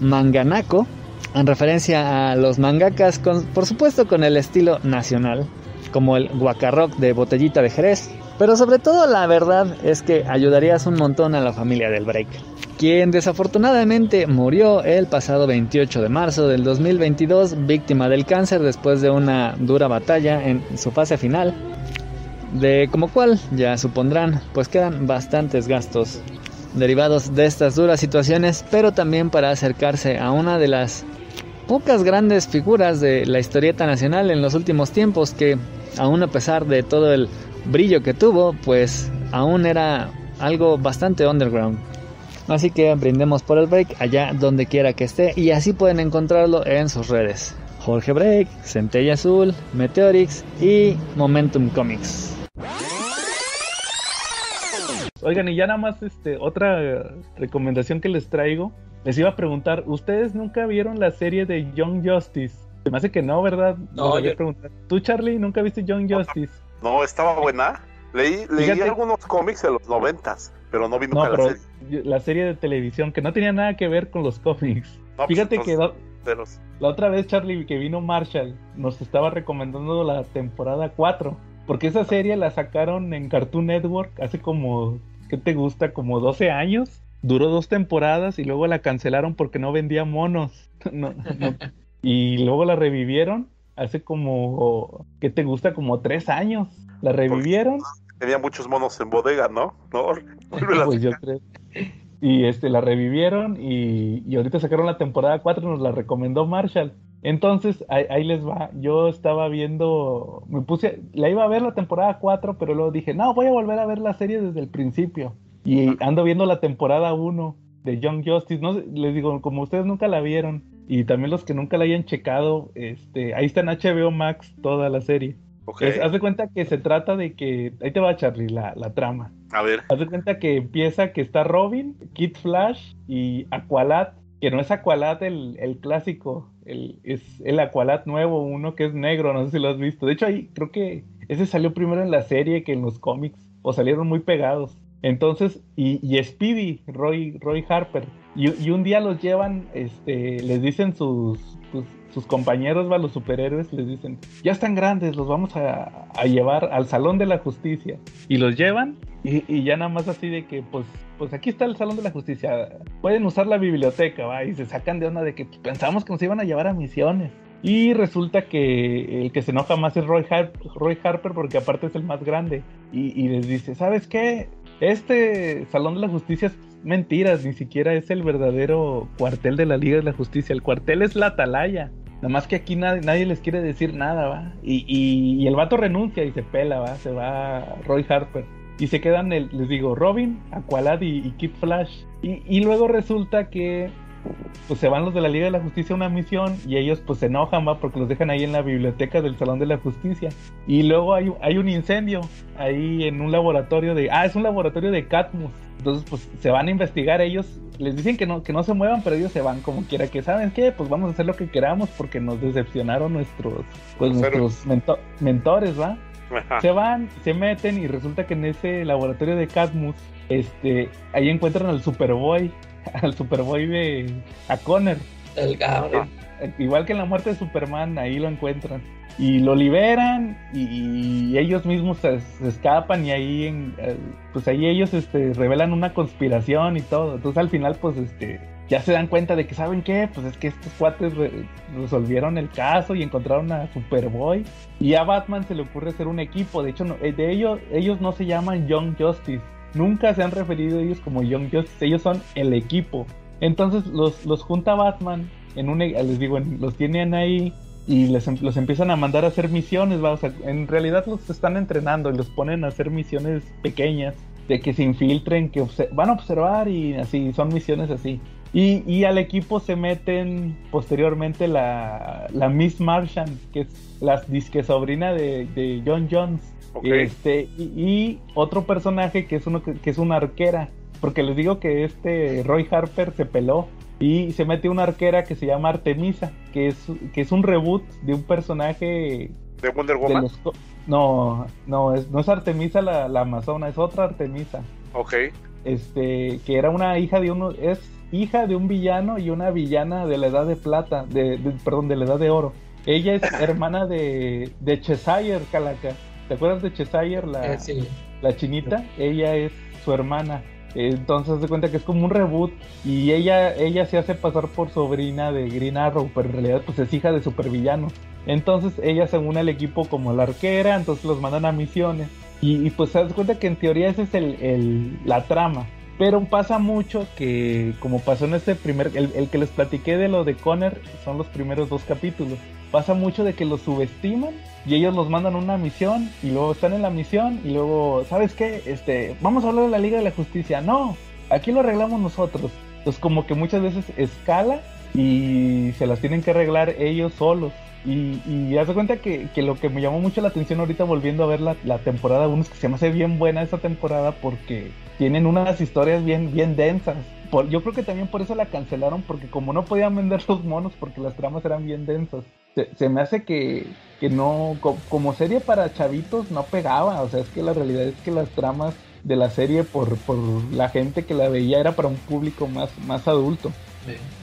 manganaco, en referencia a los mangakas, con, por supuesto con el estilo nacional, como el guacarroc de botellita de Jerez, pero sobre todo la verdad es que ayudarías un montón a la familia del Break, quien desafortunadamente murió el pasado 28 de marzo del 2022 víctima del cáncer después de una dura batalla en su fase final, de como cual ya supondrán pues quedan bastantes gastos derivados de estas duras situaciones, pero también para acercarse a una de las pocas grandes figuras de la historieta nacional en los últimos tiempos que aún a pesar de todo el brillo que tuvo, pues aún era algo bastante underground. Así que brindemos por el break allá donde quiera que esté y así pueden encontrarlo en sus redes. Jorge Break, Centella Azul, Meteorix y Momentum Comics. Oigan, y ya nada más este, otra recomendación que les traigo. Les iba a preguntar, ¿ustedes nunca vieron la serie de Young Justice? Se me hace que no, ¿verdad? No, yo... ¿Tú, Charlie, nunca viste Young Justice? No, estaba buena. Leí, leí algunos cómics de los noventas, pero no vi nunca la serie. La serie de televisión, que no tenía nada que ver con los cómics. Pues Fíjate la otra vez, Charlie, que vino Marshall, nos estaba recomendando la temporada 4. Porque esa serie la sacaron en Cartoon Network hace como, ¿qué te gusta? Como 12 años. Duró dos temporadas y luego la cancelaron porque no vendía monos. y luego la revivieron hace como, ¿qué te gusta? Como tres años. La revivieron. Tenía muchos monos en bodega, ¿no? ¿No? pues yo creo. Y este, la revivieron y, y, ahorita sacaron la temporada 4, nos la recomendó Marshall. Entonces, ahí, les va. Yo estaba viendo, me puse, la iba a ver la temporada 4, pero luego dije, no, voy a volver a ver la serie desde el principio. Y ando viendo la temporada 1 de Young Justice. No les digo, como ustedes nunca la vieron, y también los que nunca la hayan checado, este, ahí está en HBO Max toda la serie. Haz de cuenta que se trata de que. Ahí te va, Charlie, la, la trama. A ver. Haz de cuenta que empieza que está Robin, Kid Flash y Aqualad, que no es Aqualad el, el clásico, el, es el Aqualad nuevo, uno que es negro, no sé si lo has visto. De hecho, ahí creo que ese salió primero en la serie que en los cómics, o salieron muy pegados. Entonces, y, y Speedy, Roy, Roy Harper, y, un día los llevan, este, les dicen sus, sus, compañeros, va, los superhéroes, les dicen, ya están grandes, los vamos a, llevar al Salón de la Justicia. Y los llevan, y, ya nada más así de que, pues, pues aquí está el Salón de la Justicia, pueden usar la biblioteca, va, y se sacan de onda de que pensamos que nos iban a llevar a misiones. Y resulta que el que se enoja más es Roy, Roy Harper porque aparte es el más grande. Y, y, les dice, ¿sabes qué? Este Salón de la Justicia es mentiras, ni siquiera es el verdadero cuartel de la Liga de la Justicia. El cuartel es la atalaya. Nada más que aquí nadie, nadie les quiere decir nada, ¿va? Y, y, el vato renuncia y se pela, ¿va? Se va Roy Harper. Y se quedan, el, les digo, Robin, Aqualad y, y Kid Flash. Y, y, luego resulta que pues se van los de la Liga de la Justicia a una misión y ellos pues se enojan, va, porque los dejan ahí en la biblioteca del Salón de la Justicia. Y luego hay, hay un incendio ahí en un laboratorio de, ah, es un laboratorio de Catmus. Entonces pues se van a investigar ellos, les dicen que no, que no se muevan, pero ellos se van como quiera, que saben qué, pues vamos a hacer lo que queramos porque nos decepcionaron nuestros, pues nuestros mentores, ¿va? Se van, se meten y resulta que en ese laboratorio de Catmus, este, ahí encuentran al Superboy, al Superboy de a Connor. El cabrón. Igual que en la muerte de Superman, ahí lo encuentran. Y lo liberan y, ellos mismos se, escapan y ahí eh, pues ahí ellos este, revelan una conspiración y todo. Entonces al final pues este ya se dan cuenta de que saben qué, pues es que estos cuates resolvieron el caso y encontraron a Superboy y a Batman se le ocurre hacer un equipo. De hecho, eh, de ellos ellos no se llaman Young Justice, Nunca se han referido a ellos como Young Justice, ellos son el equipo. Entonces los, los junta Batman, en un, les digo, los tienen ahí y les, em, los empiezan a mandar a hacer misiones, ¿va? O sea, en realidad los están entrenando y los ponen a hacer misiones pequeñas, de que se infiltren, que van a observar y así, son misiones así. Y, y, al equipo se meten posteriormente la, la Miss Martian, que es la disque sobrina de, de John Jones. Este, y, otro personaje que es uno que, es una arquera. Porque les digo que este Roy Harper se peló. Y se mete una arquera que se llama Artemisa, que es, que es un reboot de un personaje. ¿De Wonder Woman? no, no es, no es Artemisa la, la, Amazona, es otra Artemisa. Ok. Este, que era una hija de uno, es hija de un villano y una villana de la edad de plata, de, perdón, de la edad de oro. Ella es hermana de, de Cheshire, Calaca. ¿Te acuerdas de Cheshire, la, eh, la chinita? Ella es su hermana. Entonces se cuenta que es como un reboot y ella, ella se hace pasar por sobrina de Green Arrow, pero en realidad pues es hija de supervillano. Entonces ella se une al equipo como la arquera, entonces los mandan a misiones. Y, pues se das cuenta que en teoría esa es el, la trama. Pero pasa mucho que, como pasó en este primer, el, el, que les platiqué de lo de Connor, son los primeros dos capítulos. Pasa mucho de que los subestiman y ellos los mandan una misión y luego están en la misión y luego, ¿sabes qué? Este, vamos a hablar de la Liga de la Justicia. No, aquí lo arreglamos nosotros. Entonces como que muchas veces escala y se las tienen que arreglar ellos solos. Y, y haz de cuenta que, que, lo que me llamó mucho la atención ahorita volviendo a ver la, la temporada 1 es que se me hace bien buena esa temporada porque tienen unas historias bien, bien densas. Por, yo creo que también por eso la cancelaron porque como no podían vender los monos porque las tramas eran bien densas se, me hace que, no, como serie para chavitos no pegaba, o sea, es que la realidad es que las tramas de la serie por, por la gente que la veía era para un público más, más adulto.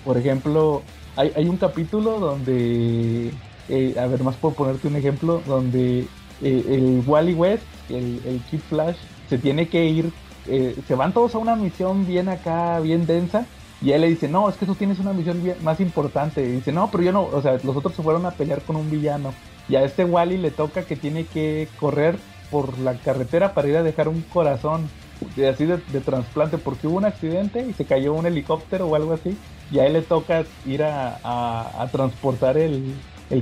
Por ejemplo, hay, hay, un capítulo donde, eh, a ver, más por ponerte un ejemplo, donde eh, el Wally West, el, el Kid Flash, se tiene que ir, eh, se van todos a una misión bien acá, bien densa, y él le dice, no, es que tú tienes una misión más importante. Y dice, no, pero yo no, o sea, los otros se fueron a pelear con un villano. Y a este Wally le toca que tiene que correr por la carretera para ir a dejar un corazón de, así de, trasplante porque hubo un accidente y se cayó un helicóptero o algo así. Y a él le toca ir a, transportar el,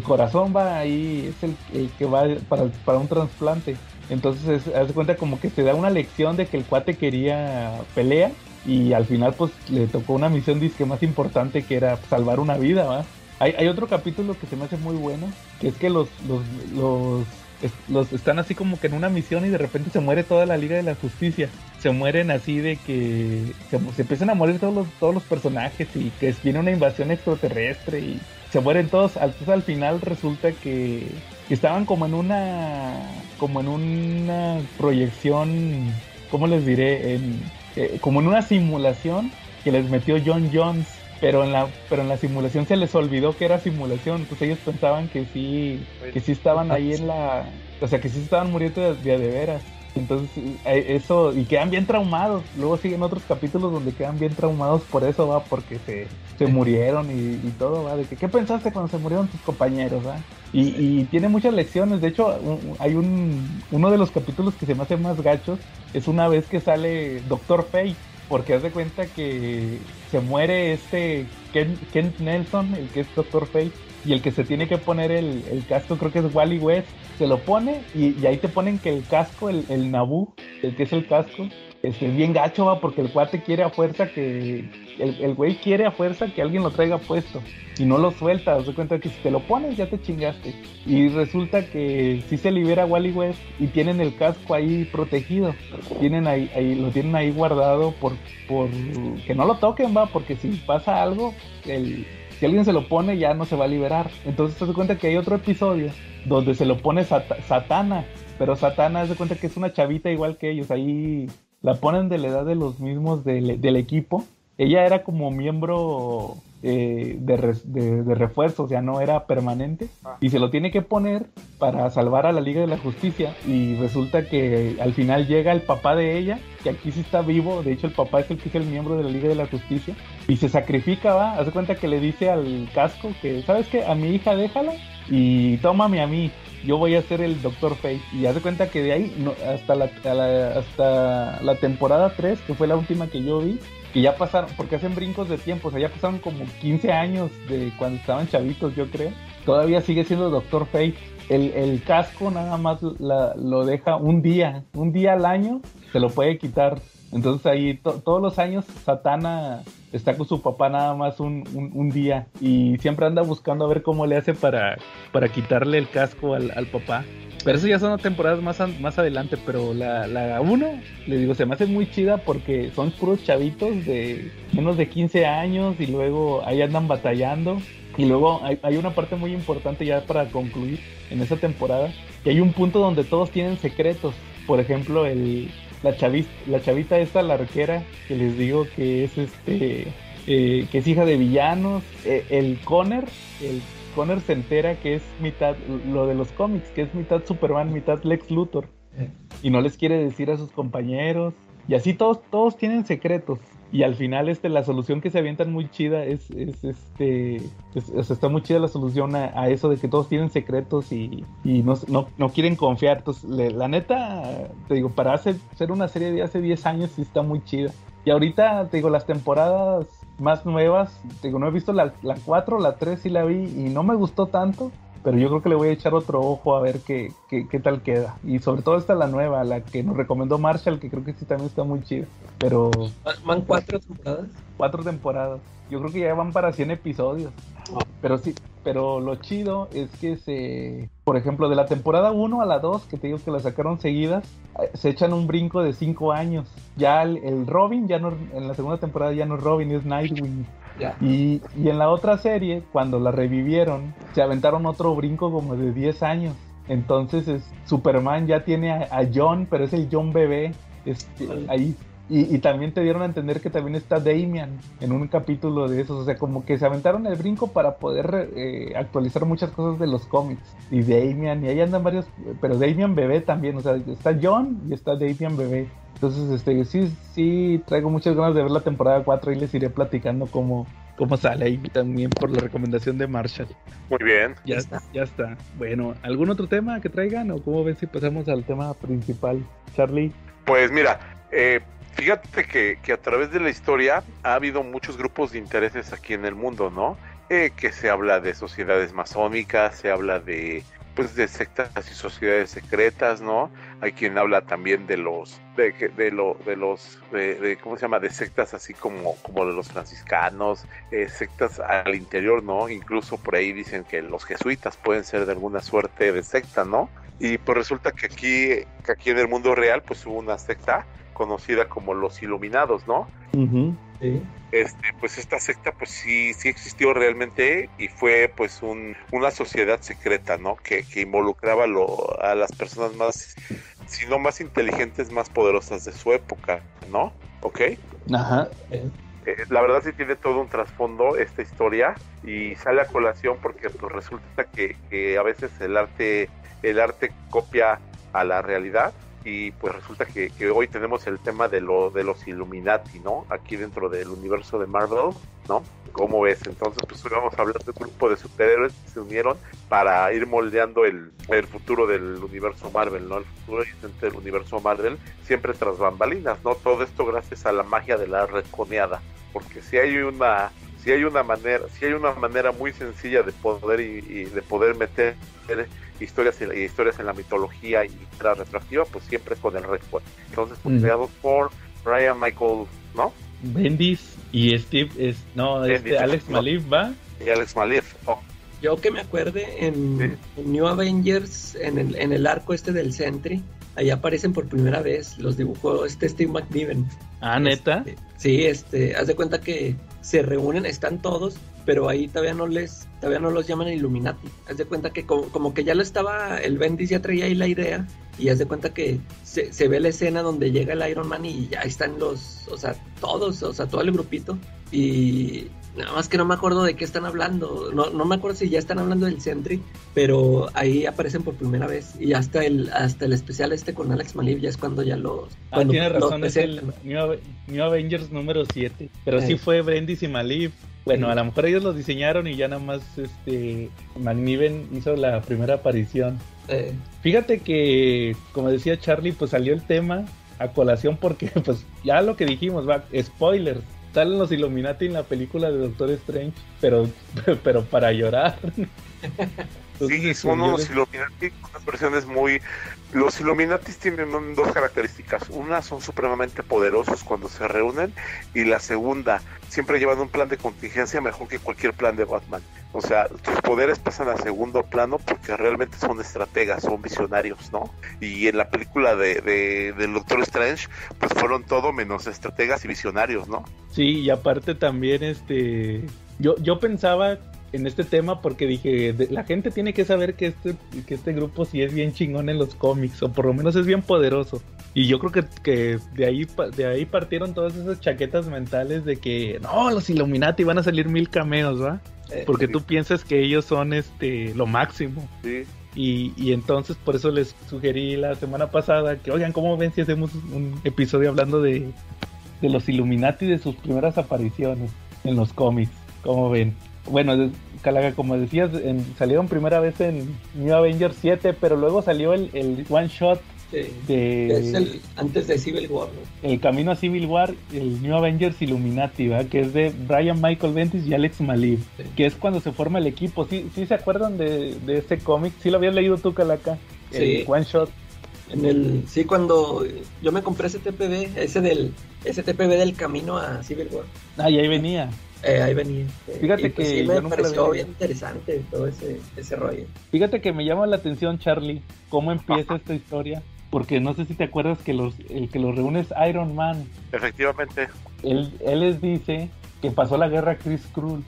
corazón, va ahí, es el, que va para, para un trasplante. Entonces, hace cuenta como que se da una lección de que el cuate quería pelea y al final pues le tocó una misión disque más importante que era salvar una vida, ¿va? Hay, hay otro capítulo que se me hace muy bueno, que es que los, los, los, los, están así como que en una misión y de repente se muere toda la Liga de la Justicia. Se mueren así de que se, empiezan a morir todos los, todos los personajes y que viene una invasión extraterrestre y se mueren todos. Entonces al final resulta que, que estaban como en una como en una proyección, ¿cómo les diré? En, eh, como en una simulación que les metió John Jones, pero en la pero en la simulación se les olvidó que era simulación, entonces ellos pensaban que sí que sí estaban ahí en la, o sea, que sí estaban muriendo de, de, veras. Entonces, eh, eso, y quedan bien traumados. Luego siguen otros capítulos donde quedan bien traumados por eso, va, porque se, se murieron y, todo, va, de que, ¿qué pensaste cuando se murieron tus compañeros, va? Y, y, tiene muchas lecciones. De hecho, hay un, uno de los capítulos que se me hace más gachos, es una vez que sale Doctor Fate, porque haz de cuenta que se muere este Kent, Nelson, el que es Doctor Fate, y el que se tiene que poner el, el casco creo que es Wally West, se lo pone y, ahí te ponen que el casco, el, el Naboo, el que es el casco, este, es bien gacho, va, porque el cuate quiere a fuerza que. El, el güey quiere a fuerza que alguien lo traiga puesto. Y no lo suelta. Se cuenta que si te lo pones, ya te chingaste. Y resulta que si se libera Wally West y tienen el casco ahí protegido. Tienen ahí lo tienen ahí guardado por, por que no lo toquen, va, porque si pasa algo, el, si alguien se lo pone, ya no se va a liberar. Entonces te das cuenta que hay otro episodio donde se lo pone Sat- Satana. Pero Satana, se cuenta que es una chavita igual que ellos. Ahí la ponen de la edad de los mismos del equipo. Ella era como miembro eh, de, res- de- de refuerzo, o sea, no era permanente. Y se lo tiene que poner para salvar a la Liga de la Justicia. Y resulta que al final llega el papá de ella, que aquí sí está vivo. De hecho, el papá es el que es el miembro de la Liga de la Justicia. Y se sacrifica, va. Hace cuenta que le dice al casco que, ¿sabes qué? A mi hija déjala y tómame a mí yo voy a ser el Doctor Fate. Y haz de cuenta que de ahí no, hasta, la- hasta la temporada 3, que fue la última que yo vi, que ya pasaron, porque hacen brincos de tiempo, o sea, ya pasaron como 15 años de cuando estaban chavitos, yo creo. Todavía sigue siendo Doctor Fate. El, el casco nada más lo deja un día, un día al año se lo puede quitar. Entonces ahí to- todos los años Satana está con su papá nada más un, un- día y siempre anda buscando a ver cómo le hace para, para quitarle el casco al papá. Pero eso ya son temporadas más, más adelante, pero la, la 1, le digo, se me hace muy chida porque son puros chavitos de menos de 15 años y luego ahí andan batallando. Y luego hay, hay una parte muy importante ya para concluir en esa temporada, que hay un punto donde todos tienen secretos. Por ejemplo, el, la, chavis- la chavita esta, la arquera, que les digo que es este, eh, que es hija de villanos. Eh, el Conner, el Conner se entera que es mitad, lo de los cómics, que es mitad Superman, mitad Lex Luthor. Y no les quiere decir a sus compañeros. Y así todos, todos tienen secretos. Y al final, este, la solución que se avientan muy chida es, es este, es- o sea, está muy chida la solución a, a eso de que todos tienen secretos y, y no, no, no quieren confiar. Entonces, le- la neta, te digo, para hacer, ser una serie de hace 10 años sí está muy chida. Y ahorita, te digo, las temporadas más nuevas, digo, no he visto la, la 4, la 3 sí la vi y no me gustó tanto. Pero yo creo que le voy a echar otro ojo a ver qué, qué, qué tal queda. Y sobre todo esta la nueva, la que nos recomendó Marshall, que creo que sí también está muy chida. Pero ¿Van- ¿Van cuatro temporadas? cuatro temporadas. Yo creo que ya van para 100 episodios. Pero sí, pero lo chido es que se, por ejemplo, de la temporada 1 a la 2, que te digo que la sacaron seguidas, eh, se echan un brinco de 5 años. Ya el, el Robin, ya no, en la segunda temporada ya no es Robin, es Nightwing. Y, y en la otra serie, cuando la revivieron, se aventaron otro brinco como de 10 años. Entonces es, Superman ya tiene a, a John, pero es el John bebé. Este, ahí. Y, y también te dieron a entender que también está Damian en un capítulo de esos. O sea, como que se aventaron el brinco para poder eh, actualizar muchas cosas de los cómics. Y Damian, y ahí andan varios, pero Damian bebé también. O sea, está John y está Damian bebé. Entonces, este, sí, sí, traigo muchas ganas de ver la temporada 4 y les iré platicando cómo, cómo sale ahí también por la recomendación de Marshall. Muy bien. Ya está. Ya está. Bueno, ¿algún otro tema que traigan o cómo ven si pasamos al tema principal? Charlie. Pues mira, eh, fíjate que, que a través de la historia ha habido muchos grupos de intereses aquí en el mundo, ¿no? Eh, que se habla de sociedades masónicas, se habla de pues de sectas y sociedades secretas, ¿no? Hay quien habla también de los de, de lo de los de, de- cómo se llama de sectas así como como de los franciscanos, eh, sectas al interior, ¿no? Incluso por ahí dicen que los jesuitas pueden ser de alguna suerte de secta, ¿no? Y pues resulta que aquí que aquí en el mundo real pues hubo una secta conocida como los Iluminados, ¿no? Sí. este pues esta secta pues sí sí existió realmente y fue pues un, una sociedad secreta no que, que involucraba lo, a las personas más si no más inteligentes más poderosas de su época no ok Ajá. Eh, la verdad sí tiene todo un trasfondo esta historia y sale a colación porque pues resulta que, que a veces el arte el arte copia a la realidad y pues resulta que, que hoy tenemos el tema de lo de los Illuminati, ¿no? Aquí dentro del universo de Marvel, ¿no? ¿Cómo ves? Entonces, pues hoy vamos a hablar de un grupo de superhéroes que se unieron para ir moldeando el, futuro del universo Marvel, ¿no? El futuro del universo Marvel, siempre tras bambalinas, ¿no? Todo esto gracias a la magia de la red coneada, porque si hay una si hay una manera, si hay una manera muy sencilla de poder y, de poder meter historias y historias en la mitología y la retroactiva, pues siempre es con el Red Entonces, pues, creados por Brian Michael, ¿no? Bendis y Steve, es, no, este Alex Malif, ¿va? Y Alex Malif, oh. Yo que me acuerde en, New Avengers, en el, en el arco este del Sentry, ahí aparecen por primera vez, los dibujó este Steve McNiven. Ah, neta. Este, sí, este, haz de cuenta que se reúnen, están todos, pero ahí todavía no les, todavía no los llaman Illuminati. Haz de cuenta que como, que ya lo estaba, el Bendis ya traía ahí la idea, y haz de cuenta que se, se, ve la escena donde llega el Iron Man y ya están los, o sea, todos, o sea, todo el grupito, y Nada más que no me acuerdo de qué están hablando. No, no me acuerdo si ya están hablando del Sentry, pero ahí aparecen por primera vez. Y hasta el, hasta el especial este con Alex Malib ya es cuando ya los. Ah, tiene razón, es el New, Avengers número 7. Pero sí fue Brendis y Malib. Bueno, a lo mejor ellos los diseñaron y ya nada más este McNiven hizo la primera aparición. Fíjate que, como decía Charlie, pues salió el tema a colación porque, pues ya lo que dijimos, va, spoilers salen los Illuminati en la película de Doctor Strange, pero, pero para llorar. sí, son unos Illuminati, unas versiones muy... Los Illuminati tienen dos características. Una, son supremamente poderosos cuando se reúnen. Y la segunda, siempre llevan un plan de contingencia mejor que cualquier plan de Batman. O sea, sus poderes pasan a segundo plano porque realmente son estrategas, son visionarios, ¿no? Y en la película de, de, del Doctor Strange, pues fueron todo menos estrategas y visionarios, ¿no? Sí, y aparte también, este... Yo, yo pensaba en este tema porque dije, la gente tiene que saber que este, que este grupo sí es bien chingón en los cómics, o por lo menos es bien poderoso. Y yo creo que, que de, ahí, de ahí partieron todas esas chaquetas mentales de que, no, los Illuminati van a salir mil cameos, ¿va? Eh, porque tú piensas que ellos son este lo máximo. Sí. Y, y, entonces por eso les sugerí la semana pasada que, oigan, ¿cómo ven si hacemos un episodio hablando de, de los Illuminati de sus primeras apariciones en los cómics? ¿Cómo ven? Bueno, Calaga, como decías, salieron primera vez en New Avengers 7, pero luego salió el, el one shot de. antes de Civil War, El camino a Civil War, el New Avengers Illuminati, ¿verdad? Que es de Brian Michael Bendis y Alex Malib, que es cuando se forma el equipo. ¿Sí, sí se acuerdan de, de este cómic? ¿Sí lo habías leído tú, Calaca? El one shot. En el, sí, cuando yo me compré ese TPB, ese del, ese TPB del camino a Civil War. Ah, y ahí venía. Eh, ahí venía. Fíjate pues que sí me pareció bien interesante todo ese, ese rollo. Fíjate que me llama la atención, Charlie, cómo empieza esta historia. Porque no sé si te acuerdas que los, el que los reúne es Iron Man. Efectivamente. Él, él les dice que pasó la guerra Chris Krull.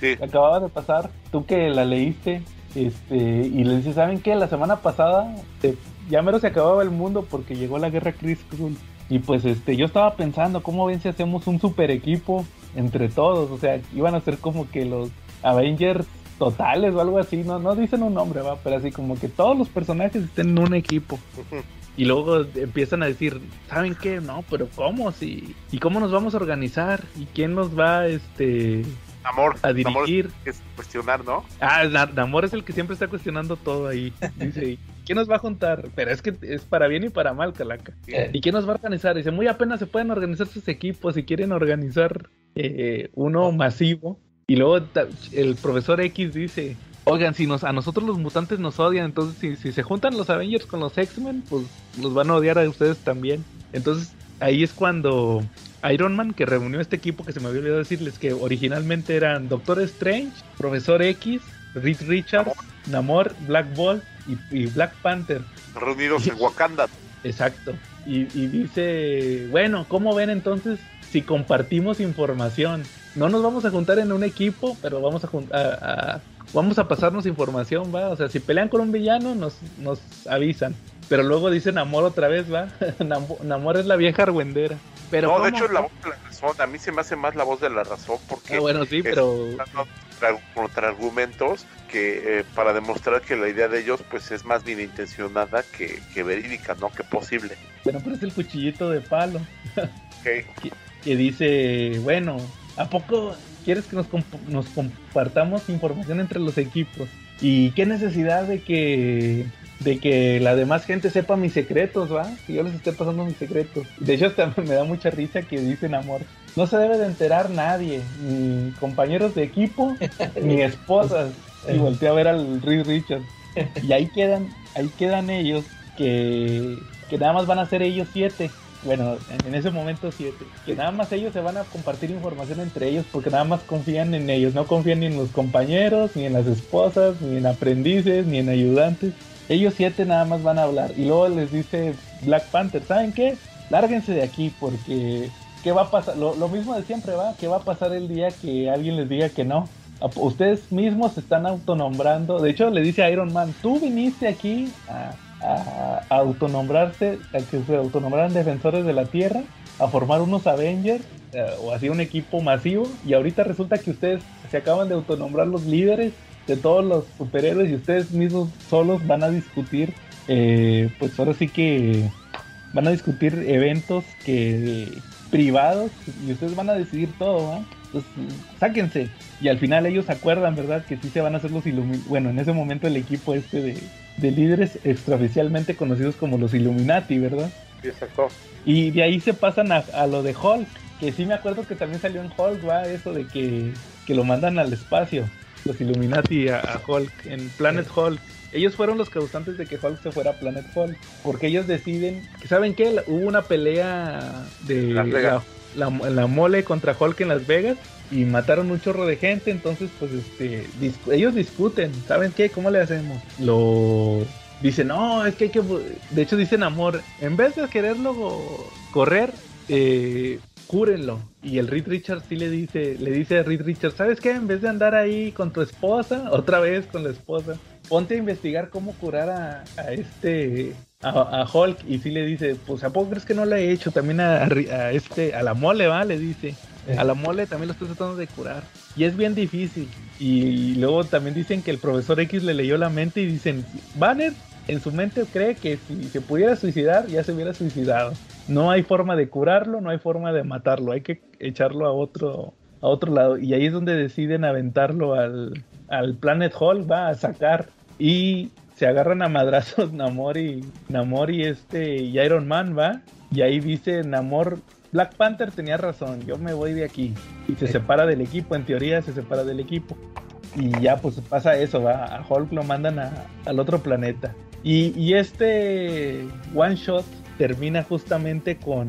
Sí. Acababa de pasar. Tú que la leíste, este, y le dice, ¿saben qué? La semana pasada eh, ya mero se acababa el mundo porque llegó la guerra Chris Krull. Y pues este, yo estaba pensando, ¿cómo ven si hacemos un super equipo entre todos? O sea, iban a ser como que los Avengers totales o algo así, no, no dicen un nombre, va, pero así como que todos los personajes estén en un equipo. Y luego empiezan a decir, ¿saben qué? No, pero ¿cómo? Si, ¿Y cómo nos vamos a organizar? ¿Y quién nos va este, Namor, a dirigir? es cuestionar, ¿no? Ah, Namor es el que siempre está cuestionando todo ahí. Dice, ¿quién nos va a juntar? Pero es que es para bien y para mal, Calaca. ¿Y quién nos va a organizar? Dice, muy apenas se pueden organizar sus equipos si quieren organizar eh, uno masivo. Y luego el profesor X dice, oigan, si nos, a nosotros los mutantes nos odian, entonces si, se juntan los Avengers con los X-Men, pues los van a odiar a ustedes también. Entonces ahí es cuando Iron Man, que reunió este equipo que se me había olvidado decirles que originalmente eran Doctor Strange, Profesor X, Reed Richards, Namor, Black Bolt y, Black Panther. Reunidos en Wakanda. Exacto. Y, dice, bueno, ¿cómo ven entonces si compartimos información? No nos vamos a juntar en un equipo, pero vamos a, a, vamos a pasarnos información, ¿va? O sea, si pelean con un villano, nos, nos avisan. Pero luego dice Namor otra vez, ¿va? Namor es la vieja argüendera. Pero no, de hecho es la voz de la razón. A mí se me hace más la voz de la razón porque... Ah, bueno, sí, pero... Contra argumentos que eh, para demostrar que la idea de ellos pues es más bien intencionada que, que verídica, ¿no? Que posible. Bueno, pero es el cuchillito de palo. que, que, dice, bueno, ¿a poco quieres que nos, nos compartamos información entre los equipos? ¿Y qué necesidad de que de que la demás gente sepa mis secretos, ¿va? Que yo les esté pasando mis secretos. De hecho, hasta me da mucha risa que dicen amor. No se debe de enterar nadie, ni compañeros de equipo, ni esposas. Y volteé a ver al Reed Richards. Y ahí quedan, ahí quedan ellos que, que nada más van a ser ellos siete. Bueno, en ese momento siete. Que nada más ellos se van a compartir información entre ellos porque nada más confían en ellos. No confían ni en los compañeros, ni en las esposas, ni en aprendices, ni en ayudantes. Ellos siete nada más van a hablar. Y luego les dice Black Panther, ¿saben qué? Lárguense de aquí porque ¿qué va a pasar? Lo, mismo de siempre, ¿va? ¿Qué va a pasar el día que alguien les diga que no? Ustedes mismos se están autonombrando. De hecho, le dice a Iron Man, tú viniste aquí a, a- autonombrarse, a que se autonombraran defensores de la Tierra, a formar unos Avengers eh, o así un equipo masivo. Y ahorita resulta que ustedes se acaban de autonombrar los líderes de todos los superhéroes y ustedes mismos solos van a discutir, eh, pues ahora sí que van a discutir eventos que privados y ustedes van a decidir todo. Entonces, sáquense. Y al final ellos acuerdan, ¿verdad? Que sí se van a hacer los Illuminati. Bueno, en ese momento el equipo este de, de líderes extraoficialmente conocidos como los Illuminati, ¿verdad? Exacto. Y de ahí se pasan a, a lo de Hulk, que sí me acuerdo que también salió en Hulk, va, eso de que, que lo mandan al espacio, los Illuminati a, a Hulk, en Planet Hulk. Ellos fueron los causantes de que Hulk se fuera a Planet Hulk, porque ellos deciden, que ¿saben qué? Hubo una pelea de la, la- la mole contra Hulk en Las Vegas y mataron un chorro de gente, entonces pues este dis- ellos discuten, ¿saben qué? ¿Cómo le hacemos? Lo dicen, no, es que hay que, de hecho dicen amor, en vez de quererlo correr, eh, cúrenlo. Y el Reed Richards sí le dice, le dice a Reed Richards, ¿sabes qué? En vez de andar ahí con tu esposa, otra vez con la esposa, ponte a investigar cómo curar a, este, a, Hulk. Y sí le dice, pues ¿a poco crees que no lo he hecho? También a, a este, a la mole, ¿va? Le dice. A la mole también lo estoy tratando de curar. Y es bien difícil. Y luego también dicen que el profesor X le leyó la mente y dicen, Banner en su mente cree que si se pudiera suicidar, ya se hubiera suicidado. No hay forma de curarlo, no hay forma de matarlo, hay que echarlo a otro, a otro lado. Y ahí es donde deciden aventarlo al, al Planet Hall, va a sacar. Y se agarran a madrazos Namor y, Namor y este y Iron Man, va. Y ahí dice Namor, Black Panther tenía razón, yo me voy de aquí. Y se separa del equipo, en teoría se separa del equipo. Y ya pues pasa eso, va. A Hulk lo mandan a- al otro planeta. Y, y este one shot termina justamente con,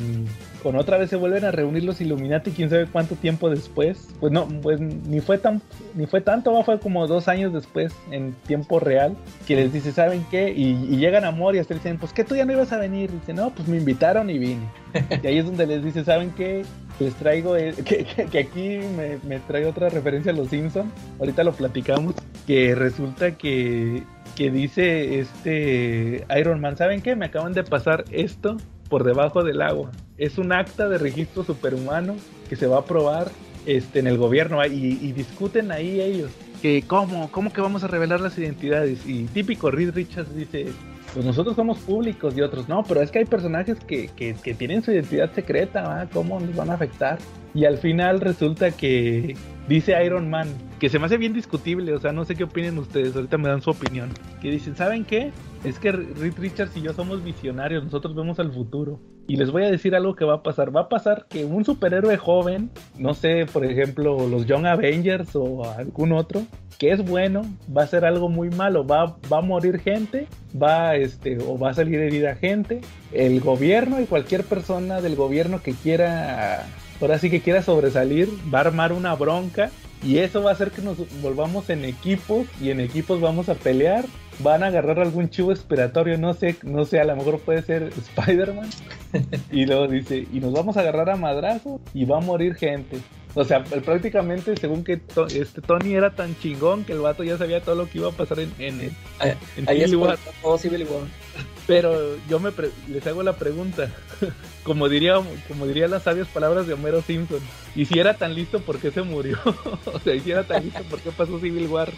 con otra vez se vuelven a reunir los Illuminati, quién sabe cuánto tiempo después. Pues no, pues ni fue tan, ni fue tanto, fue como dos años después, en tiempo real, que les dice, ¿saben qué? Y, y llegan a Mor y hasta dicen, pues que tú ya no ibas a venir. dice, no, pues me invitaron y vine. y ahí es donde les dice, ¿saben qué? Les traigo, que, que- que aquí me, me trae otra referencia a los Simpsons. Ahorita lo platicamos. Que resulta que, que dice este Iron Man, ¿saben qué? Me acaban de pasar esto por debajo del agua. Es un acta de registro superhumano que se va a probar este, en el gobierno y, discuten ahí ellos. Que cómo, cómo que vamos a revelar las identidades. Y típico Reed Richards dice, pues nosotros somos públicos y otros no, pero es que hay personajes que, que, que tienen su identidad secreta, ¿va? ¿cómo nos van a afectar? Y al final resulta que dice Iron Man, que se me hace bien discutible, o sea, no sé qué opinen ustedes, ahorita me dan su opinión, que dicen, ¿saben qué? Es que Reed Richards y yo somos visionarios, nosotros vemos al futuro. Y les voy a decir algo que va a pasar. Va a pasar que un superhéroe joven, no sé, por ejemplo, los Young Avengers o algún otro, que es bueno, va a ser algo muy malo, va, va a morir gente, va este, o va a salir herida gente, el gobierno y cualquier persona del gobierno que quiera, ahora sí que quiera sobresalir, va a armar una bronca y eso va a hacer que nos volvamos en equipos y en equipos vamos a pelear. Van a agarrar algún chivo expiratorio, no sé, no sé, a lo mejor puede ser Spider-Man. y luego dice, y nos vamos a agarrar a madrazo y va a morir gente. O sea, pr- prácticamente según que to- este Tony era tan chingón que el vato ya sabía todo lo que iba a pasar en, en, en Ahí es Civil War. todo Civil War. Pero yo me pre- les hago la pregunta, como diría, como diría las sabias palabras de Homero Simpson, y si era tan listo, ¿por qué se murió? o sea, y si era tan listo, ¿por qué pasó Civil War?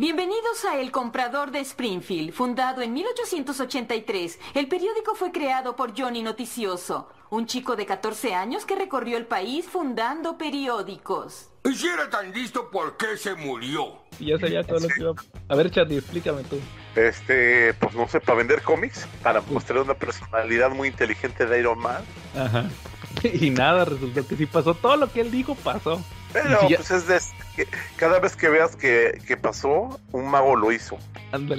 Bienvenidos a El Comprador de Springfield, fundado en 1883. El periódico fue creado por Johnny Noticioso, un chico de 14 años que recorrió el país fundando periódicos. Y si era tan listo, ¿por qué se murió? Y ya sabía todo lo que iba a... A ver, Charlie, explícame tú. este, pues no sé, para vender cómics, para mostrar una personalidad muy inteligente de Iron Man. Ajá. Y nada, resultó que sí pasó. Todo lo que él dijo pasó. Pero ya- pues es de que cada vez que veas que, que pasó, un mago lo hizo.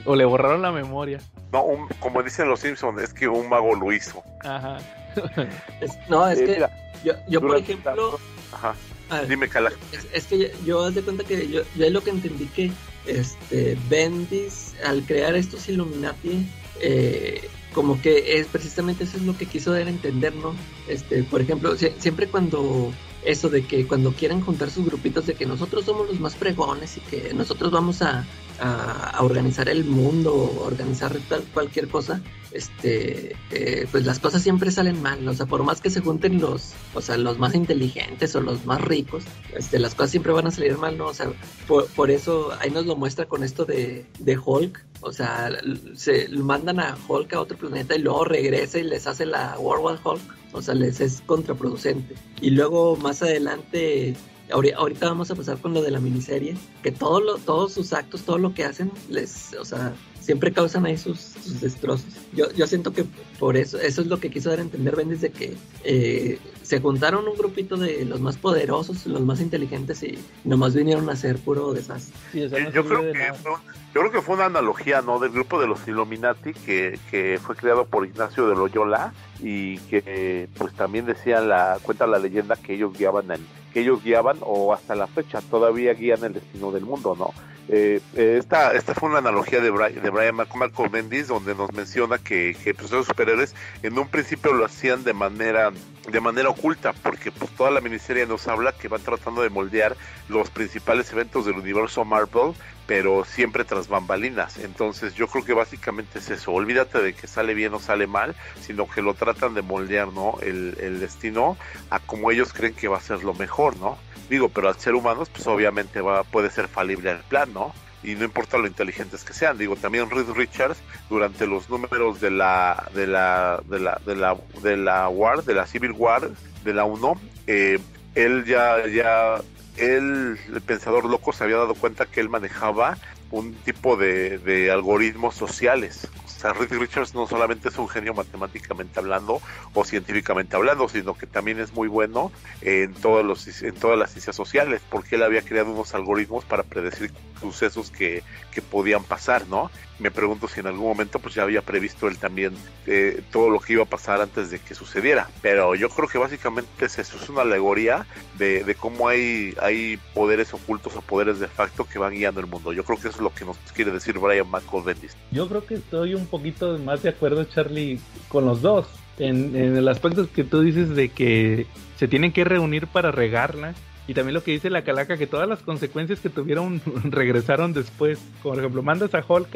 O le borraron la memoria. No, un- como dicen los Simpsons, es que un mago lo hizo. Ajá. Es- no, es Eh, que mira, yo, yo por ejemplo, Ajá. ver, Dime, Cala. es, es que yo, yo haz de cuenta que yo, yo es lo que entendí que este Bendis al crear estos Illuminati eh, como que es precisamente eso es lo que quiso dar a entender, ¿no? Este, por ejemplo, sie- siempre cuando eso de que cuando quieran juntar sus grupitos de que nosotros somos los más pregones y que nosotros vamos a, a- organizar el mundo, organizar tal cualquier cosa, este, eh, pues las cosas siempre salen mal, o sea, por más que se junten los, o sea, los más inteligentes o los más ricos, este, las cosas siempre van a salir mal, ¿no? O sea, por, por eso ahí nos lo muestra con esto de, de Hulk, o sea, se mandan a Hulk a otro planeta y luego regresa y les hace la World War Hulk, o sea, les es contraproducente. Y luego más adelante ahori- ahorita vamos a pasar con lo de la miniserie, que todo lo, todos sus actos, todo lo que hacen, les, o sea, siempre causan ahí sus, sus destrozos. Yo, yo siento que por eso, eso es lo que quiso dar a entender Bendis de que eh, se juntaron un grupito de los más poderosos, los más inteligentes y nomás vinieron a hacer puro desastre. Sí, yo, creo de que fue, yo creo que fue una analogía, ¿no? Del grupo de los Illuminati que, que fue creado por Ignacio de Loyola y que pues también decía la cuenta la leyenda que ellos guiaban el, que ellos guiaban o hasta la fecha todavía guían el destino del mundo, ¿no? Eh, eh, esta, esta fue una analogía de Brian, de Brian Malcolm donde nos menciona que, que esos superhéroes en un principio lo hacían de manera de manera oculta porque pues toda la miniserie nos habla que van tratando de moldear los principales eventos del universo Marvel pero siempre tras bambalinas. Entonces yo creo que básicamente es eso. Olvídate de que sale bien o sale mal, sino que lo tratan de moldear, ¿no? El, el destino a como ellos creen que va a ser lo mejor, ¿no? Digo, pero al ser humanos, pues obviamente va, puede ser falible el plan, ¿no? Y no importa lo inteligentes que sean. Digo, también Reed Richards, durante los números de la, de la, de la, de la, de la War, de la Civil War, de la 1, eh, él ya, ya él, el pensador loco, se había dado cuenta que él manejaba un tipo de, de algoritmos sociales. O sea, Reed Richards no solamente es un genio matemáticamente hablando o científicamente hablando, sino que también es muy bueno en, todos los, en todas las ciencias sociales, porque él había creado unos algoritmos para predecir sucesos que, que podían pasar, ¿no? Me pregunto si en algún momento pues ya había previsto él también eh, todo lo que iba a pasar antes de que sucediera. Pero yo creo que básicamente es eso, es una alegoría de, de cómo hay, hay poderes ocultos o poderes de facto que van guiando el mundo. Yo creo que eso es lo que nos quiere decir Brian Michael Bendis. Yo creo que estoy un poquito más de acuerdo, Charlie, con los dos. En, en el aspecto que tú dices de que se tienen que reunir para regarla. Y también lo que dice la calaca, que todas las consecuencias que tuvieron regresaron después. Como por ejemplo, mandas a Hulk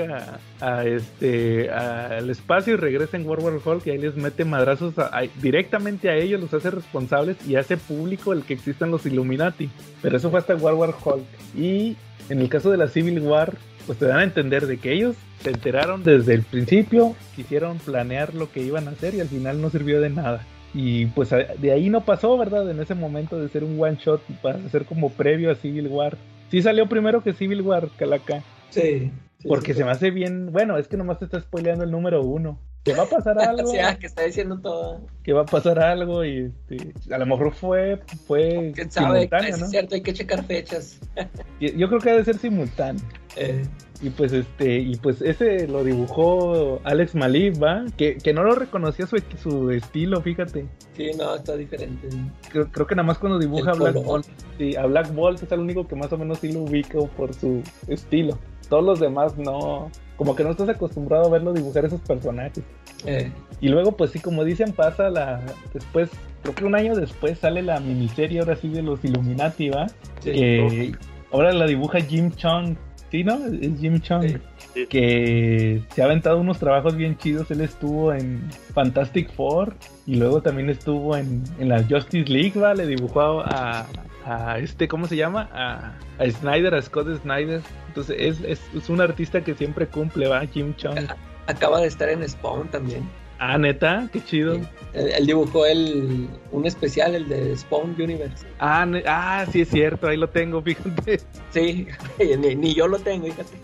a, este al espacio y regresa en World War Hulk y ahí les mete madrazos directamente a ellos, los hace responsables y hace público el que existen los Illuminati. Pero eso fue hasta World War Hulk. Y en el caso de la Civil War, pues te dan a entender de que ellos se enteraron desde el principio, quisieron planear lo que iban a hacer y al final no sirvió de nada. Y pues a- de ahí no pasó, ¿verdad? En ese momento de ser un one shot para ser como previo a Civil War. Sí salió primero que Civil War, Calaca. Sí. sí, Porque sí. se me hace bien, bueno, es que nomás te está spoileando el número uno. Que va a pasar algo, O sea, que está diciendo todo. que va a pasar algo y este, a lo mejor fue, fue ¿Quién sabe? simultáneo, Es ¿no? cierto, hay que checar fechas. Yo creo que ha de ser simultáneo. Eh, Y pues este, y pues ese lo dibujó Alex Malib, ¿va? Que, que no lo reconocía su, su estilo, fíjate. sí, no, está diferente. Creo, creo que nada más cuando dibuja a Black. Bolt. Sí, a Black Bolt es el único que más o menos sí lo ubico por su estilo. Todos los demás no. Como que no estás acostumbrado a verlo dibujar esos personajes. Eh, Y luego, pues sí, como dicen, pasa la. Después, creo que un año después sale la miniserie ahora sí de los Illuminati, ¿va? sí. ahora la dibuja Jim Chung. ¿Sí, no? Es Jim Chung. Sí. Sí. Que se ha aventado unos trabajos bien chidos. Él estuvo en Fantastic Four y luego también estuvo en, en la Justice League, ¿va? Le dibujó a, a este, ¿cómo se llama? A, a Snyder, a Scott Snyder. Entonces es, es, es un artista que siempre cumple, ¿va? Jim Chung. Acaba de estar en Spawn también. Ah, neta, qué chido. Él, él dibujó el, un especial, el de Spawn Universe. Ah, ne- ah, sí es cierto, ahí lo tengo, fíjate. Sí, ni, ni yo lo tengo, fíjate.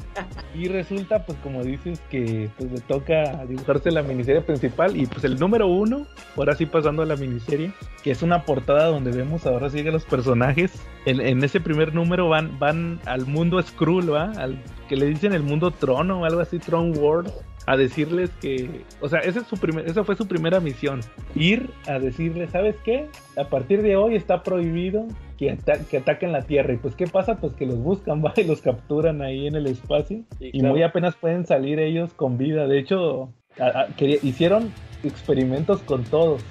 Y resulta, pues como dices, que pues le toca dibujarse la miniserie principal y pues el número uno, ahora sí pasando a la miniserie, que es una portada donde vemos ahora sí que los personajes, en, en ese primer número van, van al mundo Skrull, ¿va? Al que le dicen el mundo Trono o algo así, Tron World, a decirles que, o sea, esa, es su primer, esa fue su primera misión, ir a decirles, ¿sabes qué? A partir de hoy está prohibido que, ata- que ataquen la Tierra. Y pues, ¿qué pasa? Pues que los buscan, ¿va? Y los capturan ahí en el espacio. Sí, y claro. muy apenas pueden salir ellos con vida. De hecho, a- hicieron experimentos con todos.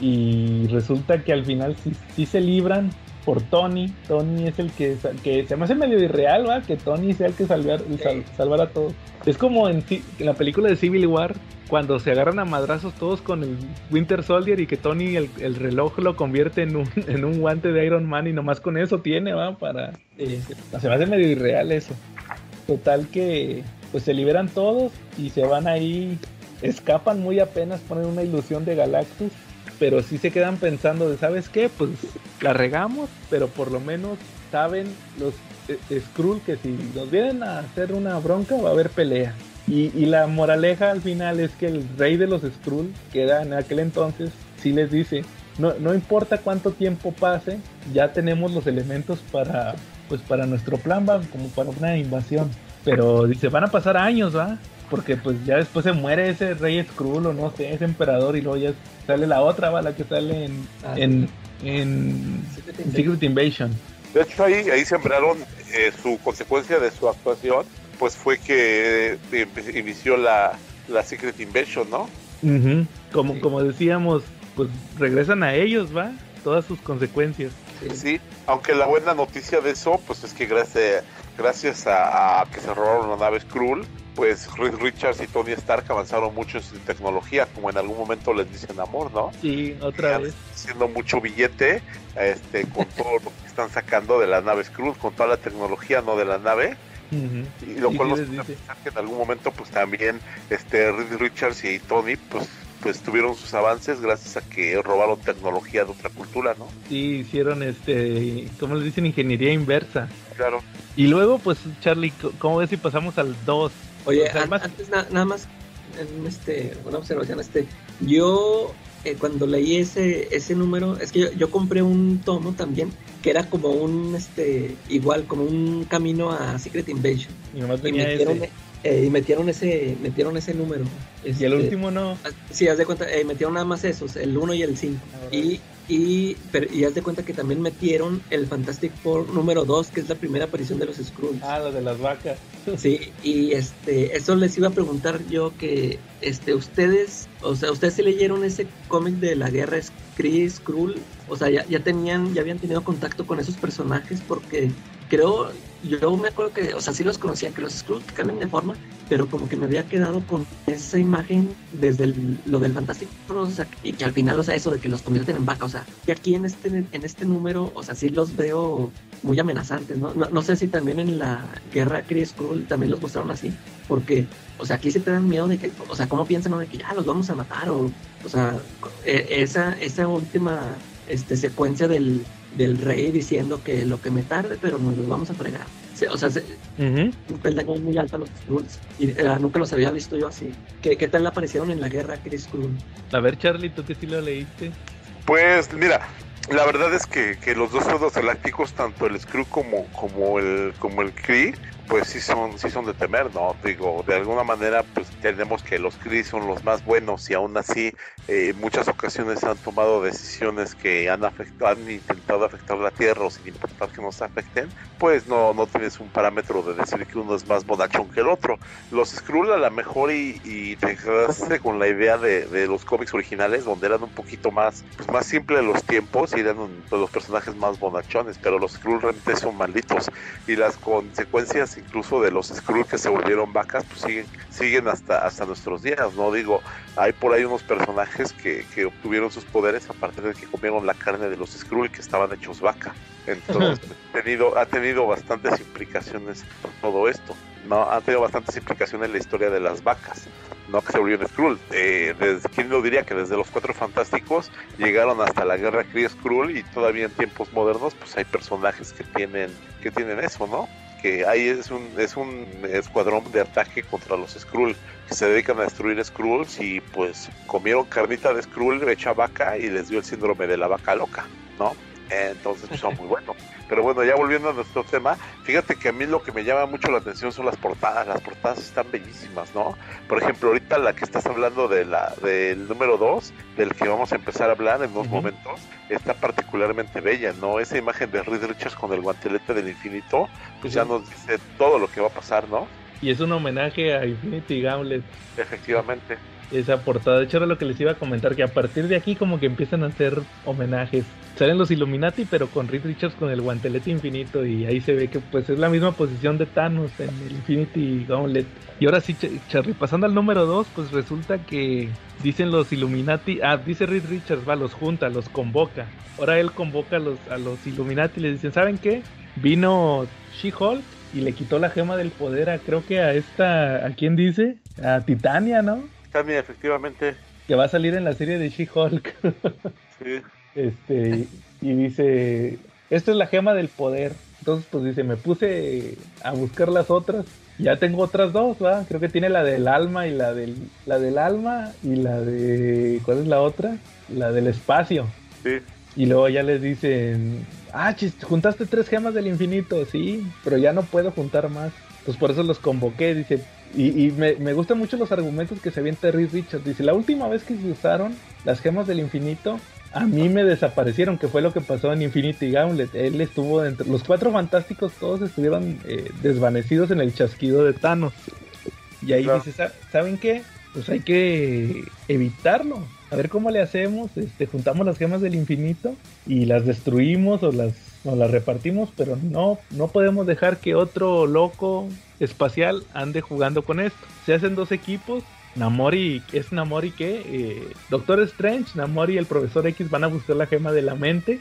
Y resulta que al final sí, sí se libran por Tony. Tony es el que, que se me hace medio irreal, ¿va? Que Tony sea el que salvar, el sal- salvar a todos. Es como en, la película de Civil War, cuando se agarran a madrazos todos con el Winter Soldier y que Tony el, el reloj lo convierte en un, en un guante de Iron Man y nomás con eso tiene, ¿va? Para... Se me hace medio irreal eso. Total que pues se liberan todos y se van ahí, escapan muy apenas, ponen una ilusión de Galactus, pero sí se quedan pensando de, ¿sabes qué? Pues la regamos, pero por lo menos saben los eh, Skrull que si nos vienen a hacer una bronca va a haber pelea. Y, y la moraleja al final es que el rey de los Skrull, que era en aquel entonces, sí les dice, no, no importa cuánto tiempo pase, ya tenemos los elementos para, pues para nuestro plan, va, como para una invasión. Pero dice, van a pasar años, ¿va? Porque pues ya después se muere ese rey Skrull o no sé, ese emperador y luego ya sale la otra, ¿va? La que sale en, Ah, en, en Secret Invasion. De hecho, ahí, ahí sembraron eh, su consecuencia de su actuación, pues fue que eh, empe- inició la, la Secret Invasion, ¿no? Ujú. Como, Sí. como decíamos, pues regresan a ellos, ¿va? Todas sus consecuencias. Sí, aunque la buena noticia de eso, pues es que gracias, gracias a, a que se robaron la nave Skrull, pues Reed Richards y Tony Stark avanzaron mucho en su tecnología, como en algún momento les dicen amor, ¿no? Sí, otra vez. haciendo mucho billete este, con todo lo que están sacando de la nave Skrull, con toda la tecnología, ¿no? De la nave. Y lo cual sí nos dice. pensar que en algún momento pues también este Reed Richards y Tony pues pues tuvieron sus avances gracias a que robaron tecnología de otra cultura, ¿no? Sí, hicieron este, ¿cómo les dicen? Ingeniería inversa. Claro. Y luego, pues, Charlie, ¿cómo ves si pasamos al 2? Oye, O sea, an- más- antes na- nada más, en este, una observación, este, yo eh, cuando leí ese, ese número, es que yo, yo compré un tomo también, que era como un, este, igual, como un camino a Secret Invasion. Y nomás Y venía metieron, ese. eh, y metieron ese, metieron ese número. Y el Este, último no. Sí, haz de cuenta, eh, metieron nada más esos, el 1 y el 5. Y, y, pero, y haz de cuenta que también metieron el Fantastic Four número 2, que es la primera aparición de los Skrulls. Ah, lo de las vacas. Sí, y este, eso les iba a preguntar yo que, este, ustedes, o sea, ustedes sí leyeron ese cómic de la guerra Skrull, o sea, ya, ya tenían, ya habían tenido contacto con esos personajes porque creo, yo me acuerdo que, o sea, sí los conocía, que los Skrull cambian de forma, pero como que me había quedado con esa imagen desde el- lo del Fantastic y que al final, o sea, eso de que los convierten en vaca, o sea, que aquí en este, en este número, o sea, sí los veo muy amenazantes, ¿no? No, no sé si también en la guerra Kree Skrull también los mostraron así, porque, o sea, aquí sí te dan miedo de que, o sea, ¿cómo piensan, no? De que ya los vamos a matar, o, o sea, e- esa, esa última este, secuencia del, del rey diciendo que lo que me tarde, pero nos los vamos a fregar. O sea, se, un peldañón muy alto a los Skrulls, y eh, nunca los había visto yo así. ¿Qué, qué tal aparecieron en la guerra Kree Skrull? A ver, Charlie, tú que sí lo leíste. Pues mira, la verdad es que, que los dos feudos galácticos, tanto el Skrull como, como el como el Kree, pues sí son, sí son de temer, ¿no? Digo, de alguna manera, pues tenemos que los Kree son los más buenos y aún así eh, en muchas ocasiones han tomado decisiones que han afectado, han intentado afectar la Tierra o sin importar que nos afecten, pues no, no tienes un parámetro de decir que uno es más bonachón que el otro. Los Skrull a lo mejor y, y te quedaste con la idea de, de los cómics originales donde eran un poquito más, pues más simples los tiempos y eran un- los personajes más bonachones, pero los Skrull realmente son malditos y las consecuencias incluso de los Skrull que se volvieron vacas pues siguen, siguen hasta, hasta nuestros días, ¿no? Digo, hay por ahí unos personajes que, que obtuvieron sus poderes a partir de que comieron la carne de los Skrull que estaban hechos vaca. Entonces, ha tenido, ha tenido bastantes implicaciones todo esto, ¿no? Ha tenido bastantes implicaciones en la historia de las vacas. no que se volvieron Skrull. Eh, desde, ¿Quién lo diría que desde los Cuatro Fantásticos llegaron hasta la Guerra Kree Skrull y todavía en tiempos modernos pues hay personajes que tienen que tienen eso, ¿no? Que ahí es un es un escuadrón de ataque contra los Skrull que se dedican a destruir Skrulls y pues comieron carnita de Skrull hecha vaca y les dio el síndrome de la vaca loca, ¿no? Entonces pues, son muy buenos. Pero bueno, ya volviendo a nuestro tema, fíjate que a mí lo que me llama mucho la atención son las portadas. Las portadas están bellísimas, ¿no? Por ejemplo, ahorita la que estás hablando de la del número 2, del que vamos a empezar a hablar en unos momentos, está particularmente bella, ¿no? Esa imagen de Reed Richards con el guantelete del infinito, pues ya nos dice todo lo que va a pasar, ¿no? Y es un homenaje a Infinity Gauntlet. Efectivamente esa portada. De hecho, era lo que les iba a comentar, que a partir de aquí como que empiezan a hacer homenajes. Salen los Illuminati, pero con Reed Richards con el guantelete infinito y ahí se ve que pues es la misma posición de Thanos en el Infinity Gauntlet. Y ahora sí, Charlie, pasando al número 2, pues resulta que dicen los Illuminati, ah, dice Reed Richards, va, los junta, los convoca. Ahora él convoca a los, a los Illuminati y le dicen, ¿saben qué? Vino She-Hulk y le quitó la gema del poder a, creo que a esta, ¿a quién dice? A Titania, ¿no? Titania, efectivamente. Que va a salir en la serie de She-Hulk. sí. Este, y dice, esta es la gema del poder. Entonces, pues dice, me puse a buscar las otras. Ya tengo otras dos, ¿va? Creo que tiene la del alma y la del, la del alma y la de... ¿Cuál es la otra? La del espacio. Sí. Y luego ya les dicen, ah, chis, juntaste tres gemas del infinito, sí, pero ya no puedo juntar más. Pues por eso los convoqué, dice. Y, me, me, gustan mucho los argumentos que se avienta Reed Richards. Dice, la última vez que se usaron las gemas del infinito, a mí me desaparecieron, que fue lo que pasó en Infinity Gauntlet. Él estuvo dentro. Los cuatro fantásticos todos estuvieron eh, desvanecidos en el chasquido de Thanos. Y ahí dice, ¿saben qué? Pues hay que evitarlo. A ver cómo le hacemos. Este, juntamos las gemas del infinito y las destruimos o las nos la repartimos, pero no, no podemos dejar que otro loco espacial ande jugando con esto. Se hacen dos equipos. Namori, ¿es Namori qué? Eh, Doctor Strange, Namori y el Profesor X van a buscar la gema de la mente,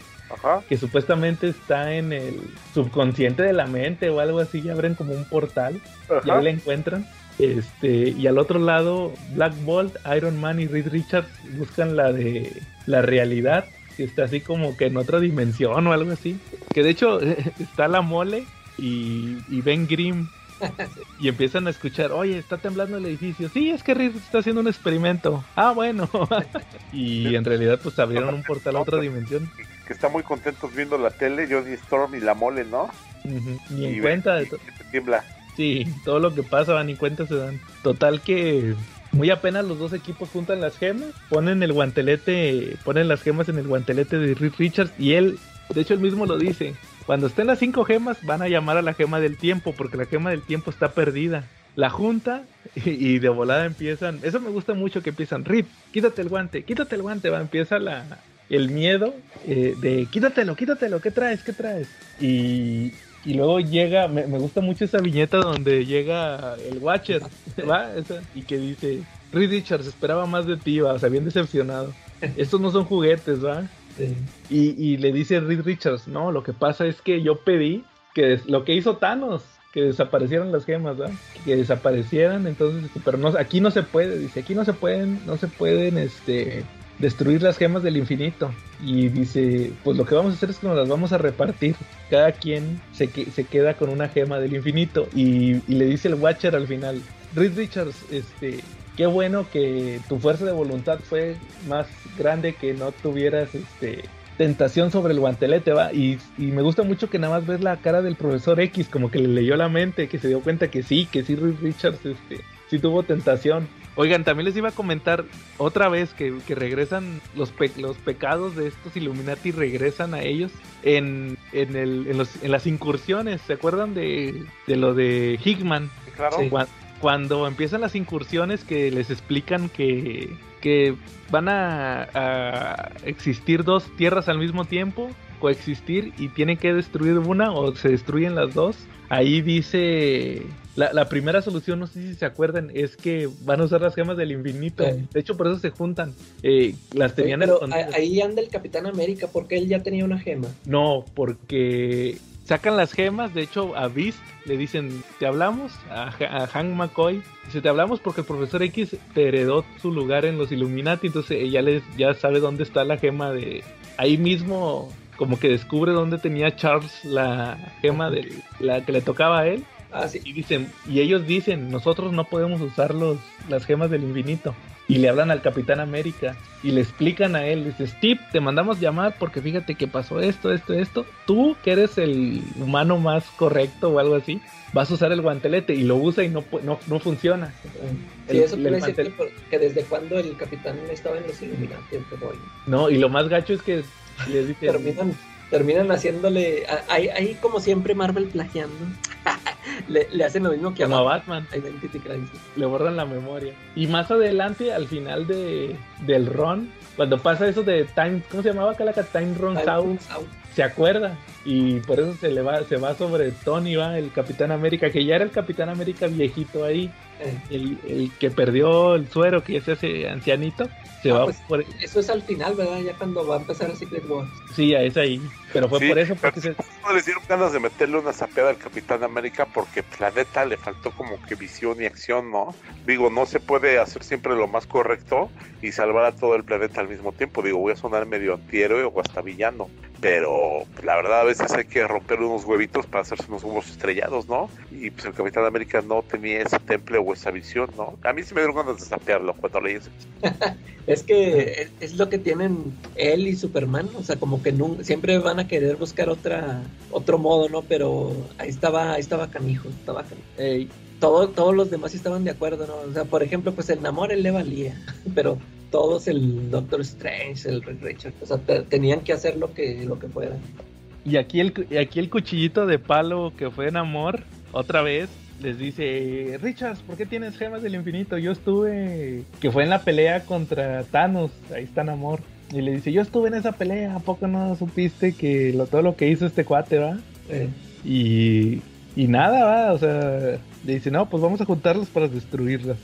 que supuestamente está en el subconsciente de la mente o algo así, y abren como un portal y ahí la encuentran. Este, y al otro lado, Black Bolt, Iron Man y Reed Richards buscan la de la realidad que está así como que en otra dimensión o algo así. Que de hecho está la mole y, y Ben Grimm. y empiezan a escuchar, oye, está temblando el edificio. Sí, es que Reed está haciendo un experimento. Ah, bueno. y en realidad pues abrieron un portal a otra dimensión. Que están muy contentos viendo la tele, Johnny Storm y la mole, ¿no? Ni en cuenta de todo. Sí, todo lo que pasa, ni cuenta se dan. Total que muy apenas los dos equipos juntan las gemas, ponen el guantelete, ponen las gemas en el guantelete de Rick Richards y él, de hecho él mismo lo dice, cuando estén las cinco gemas van a llamar a la gema del tiempo porque la gema del tiempo está perdida. La junta y, de volada empiezan, eso me gusta mucho que empiezan, Rip, quítate el guante, quítate el guante, va, empieza la, el miedo eh, de quítatelo, quítatelo, ¿qué traes? ¿Qué traes? Y, y luego llega, me, gusta mucho esa viñeta donde llega el Watcher, ¿va? y que dice, Reed Richards esperaba más de ti, va, o sea, bien decepcionado. Estos no son juguetes, ¿va? Y, y, le dice Reed Richards, no, lo que pasa es que yo pedí que lo que hizo Thanos, que desaparecieran las gemas. Que desaparecieran, entonces, este, pero no, aquí no se puede, dice, aquí no se pueden, no se pueden, este, destruir las gemas del infinito. Y dice, pues lo que vamos a hacer es que nos las vamos a repartir. Cada quien se, se queda con una gema del infinito. Y, le dice el Watcher al final, Reed Richards, este, qué bueno que tu fuerza de voluntad fue más grande que no tuvieras este tentación sobre el guantelete, va. Y, y, me gusta mucho que nada más ves la cara del profesor X, como que le leyó la mente, que se dio cuenta que sí, que sí, Richards, este, sí tuvo tentación. Oigan, también les iba a comentar otra vez que, regresan los, los pecados de estos Illuminati, regresan a ellos en, en, el, en, los, en las incursiones. ¿Se acuerdan de, de lo de Hickman? Claro. Cuando, empiezan las incursiones que les explican que, que van a, a existir dos tierras al mismo tiempo, coexistir y tienen que destruir una o se destruyen las dos. Ahí dice la, primera solución, no sé si se acuerdan, es que van a usar las gemas del infinito. De hecho, por eso se juntan. Eh, las tenían Pero ahí anda el Capitán América, porque él ya tenía una gema. No, porque sacan las gemas, de hecho a Beast le dicen, te hablamos, a, a Hank McCoy, dice, te hablamos porque el profesor X te heredó su lugar en los Illuminati, entonces ella les, ya sabe dónde está la gema de... Ahí mismo como que descubre dónde tenía Charles la gema de la que le tocaba a él. Ah, sí. Y dicen, y ellos dicen, nosotros no podemos usar los, las gemas del infinito. Y le hablan al Capitán América y le explican a él, dice, Steve, te mandamos llamar porque fíjate que pasó esto, esto, esto. Tú, que eres el humano más correcto o algo así, vas a usar el guantelete y lo usa y no, no, no funciona. Sí, El- eso quiere decir que, que desde cuando el capitán estaba en los Illuminati. No, y lo más gacho es que les dicen, terminan, terminan haciéndole. Ahí, ahí, como siempre, Marvel plagiando. le, le hacen lo mismo que a como a Batman. Batman. Identity Crisis. le borran la memoria. Y más adelante, al final de, del run, cuando pasa eso de Time, ¿cómo se llamaba? Time Runs Time Out, Runs Out. se acuerda. Y por eso se le va, se va sobre Tony, va, el Capitán América, que ya era el Capitán América viejito ahí, el, el que perdió el suero, que ya se hace ancianito, se Ah, va pues, por Eso es al final, ¿verdad? Ya cuando va a empezar a Secret Wars. sí, a esa ahí. Pero fue Sí, por eso porque se, no les dieron ganas de meterle una sapeada al Capitán América porque pues, la neta le faltó como que visión y acción, ¿no? Digo, no se puede hacer siempre lo más correcto y salvar a todo el planeta al mismo tiempo. Digo, voy a sonar medio antihéroe o hasta villano, pero pues, la verdad a veces hay que romper unos huevitos para hacerse unos huevos estrellados, ¿no? Y pues el Capitán América no tenía ese temple o esa visión, ¿no? A mí sí me dieron ganas de sapearlo cuando leí eso. Es que es, lo que tienen él y Superman, o sea, como que nun- siempre van a querer buscar otra otro modo, ¿no? Pero ahí estaba, ahí estaba canijo, estaba canijo. ey, Todo, todos los demás sí estaban de acuerdo, ¿no? O sea, por ejemplo, pues el Namor él le valía, pero todos el Doctor Strange, el Richard, o sea, te- tenían que hacer lo que lo que fuera. Y aquí el, aquí el cuchillito de palo que fue en amor, otra vez, les dice, Richards, ¿por qué tienes gemas del infinito? Yo estuve, que fue en la pelea contra Thanos, ahí está en amor. Y le dice, yo estuve en esa pelea, ¿a poco no supiste que lo, todo lo que hizo este cuate, va? Y, y nada, va, o sea, le dice, no, pues vamos a juntarlas para destruirlas.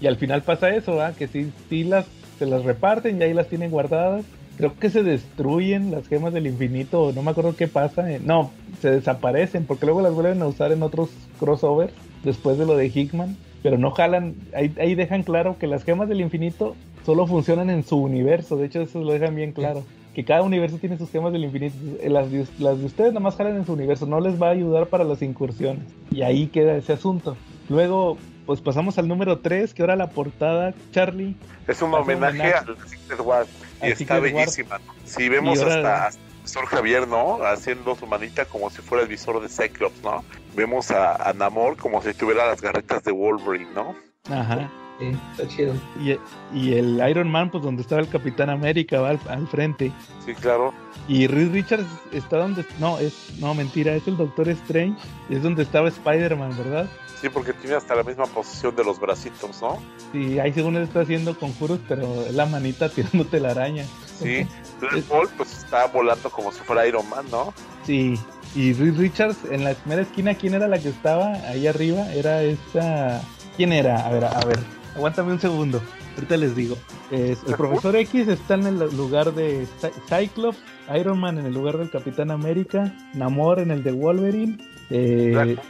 Y al final pasa eso, va, que sí, sí las, se las reparten y ahí las tienen guardadas. Creo que se destruyen las gemas del infinito, no me acuerdo qué pasa. eh, No, se desaparecen porque luego las vuelven a usar en otros crossovers después de lo de Hickman. Pero no jalan, ahí, ahí dejan claro que las gemas del infinito solo funcionan en su universo. De hecho, eso lo dejan bien claro. Que cada universo tiene sus gemas del infinito. Eh, Las de, las de ustedes nomás jalan en su universo, no les va a ayudar para las incursiones. Y ahí queda ese asunto. Luego, pues pasamos al número 3, que ahora la portada, Charlie. Es un homenaje homenaje. al Secret Wars y está bellísima. Si vemos hasta, hasta el profesor Javier, ¿no? Haciendo su manita como si fuera el visor de Cyclops, ¿no? Vemos a, a Namor como si tuviera las garretas de Wolverine, ¿no? Ajá. sí, está chido. Y, y el Iron Man, pues donde estaba el Capitán América, va al, al frente. Sí, claro. Y Reed Richards está donde. No, es. No, mentira, es el Doctor Strange. Es donde estaba Spider-Man, ¿verdad? Sí, porque tiene hasta la misma posición de los bracitos, ¿no? Sí, ahí según él está haciendo conjuros, pero es la manita tirándote la araña. Sí. Red Bull, pues está volando como si fuera Iron Man, ¿no? Sí. Y Reed Richards, en la primera esquina, ¿quién era la que estaba ahí arriba? Era esta. ¿Quién era? A ver, a ver. Aguántame un segundo. Ahorita les digo. Es- el profesor X está en el lugar de Cy- Cyclops, Iron Man en el lugar del Capitán América, Namor en el de Wolverine, eh, Black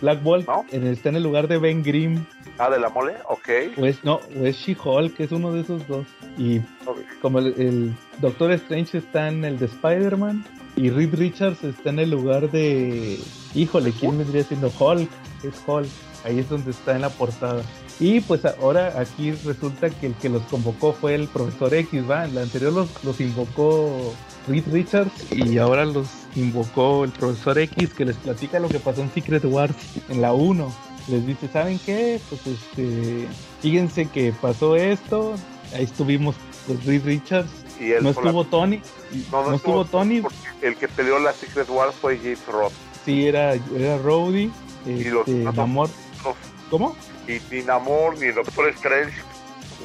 Black Bolt ¿No? en el- está en el lugar de Ben Grimm, Ah, de la mole, ok. o es, no, o es She-Hulk, que es uno de esos dos. Y como el, el Doctor Strange está en el de Spider-Man y Reed Richards está en el lugar de. Híjole, ¿quién vendría siendo Hulk? Es Hulk. Ahí es donde está en la portada. Y pues ahora aquí resulta que el que los convocó fue el profesor X, ¿va? En la anterior los, los invocó Reed Richards y ahora los invocó el profesor X que les platica lo que pasó en Secret Wars en la 1. Les dice, ¿saben qué? Pues este, fíjense que pasó esto, ahí estuvimos pues Reed Richards, Y él no estuvo Tony, No, no, estuvo Tony, porque el que peleó la Secret Wars fue James Roth. sí era, era Rhodey, Y los este, otros- Namor, No, ¿cómo? Y ni Namor, ni Doctor Strange,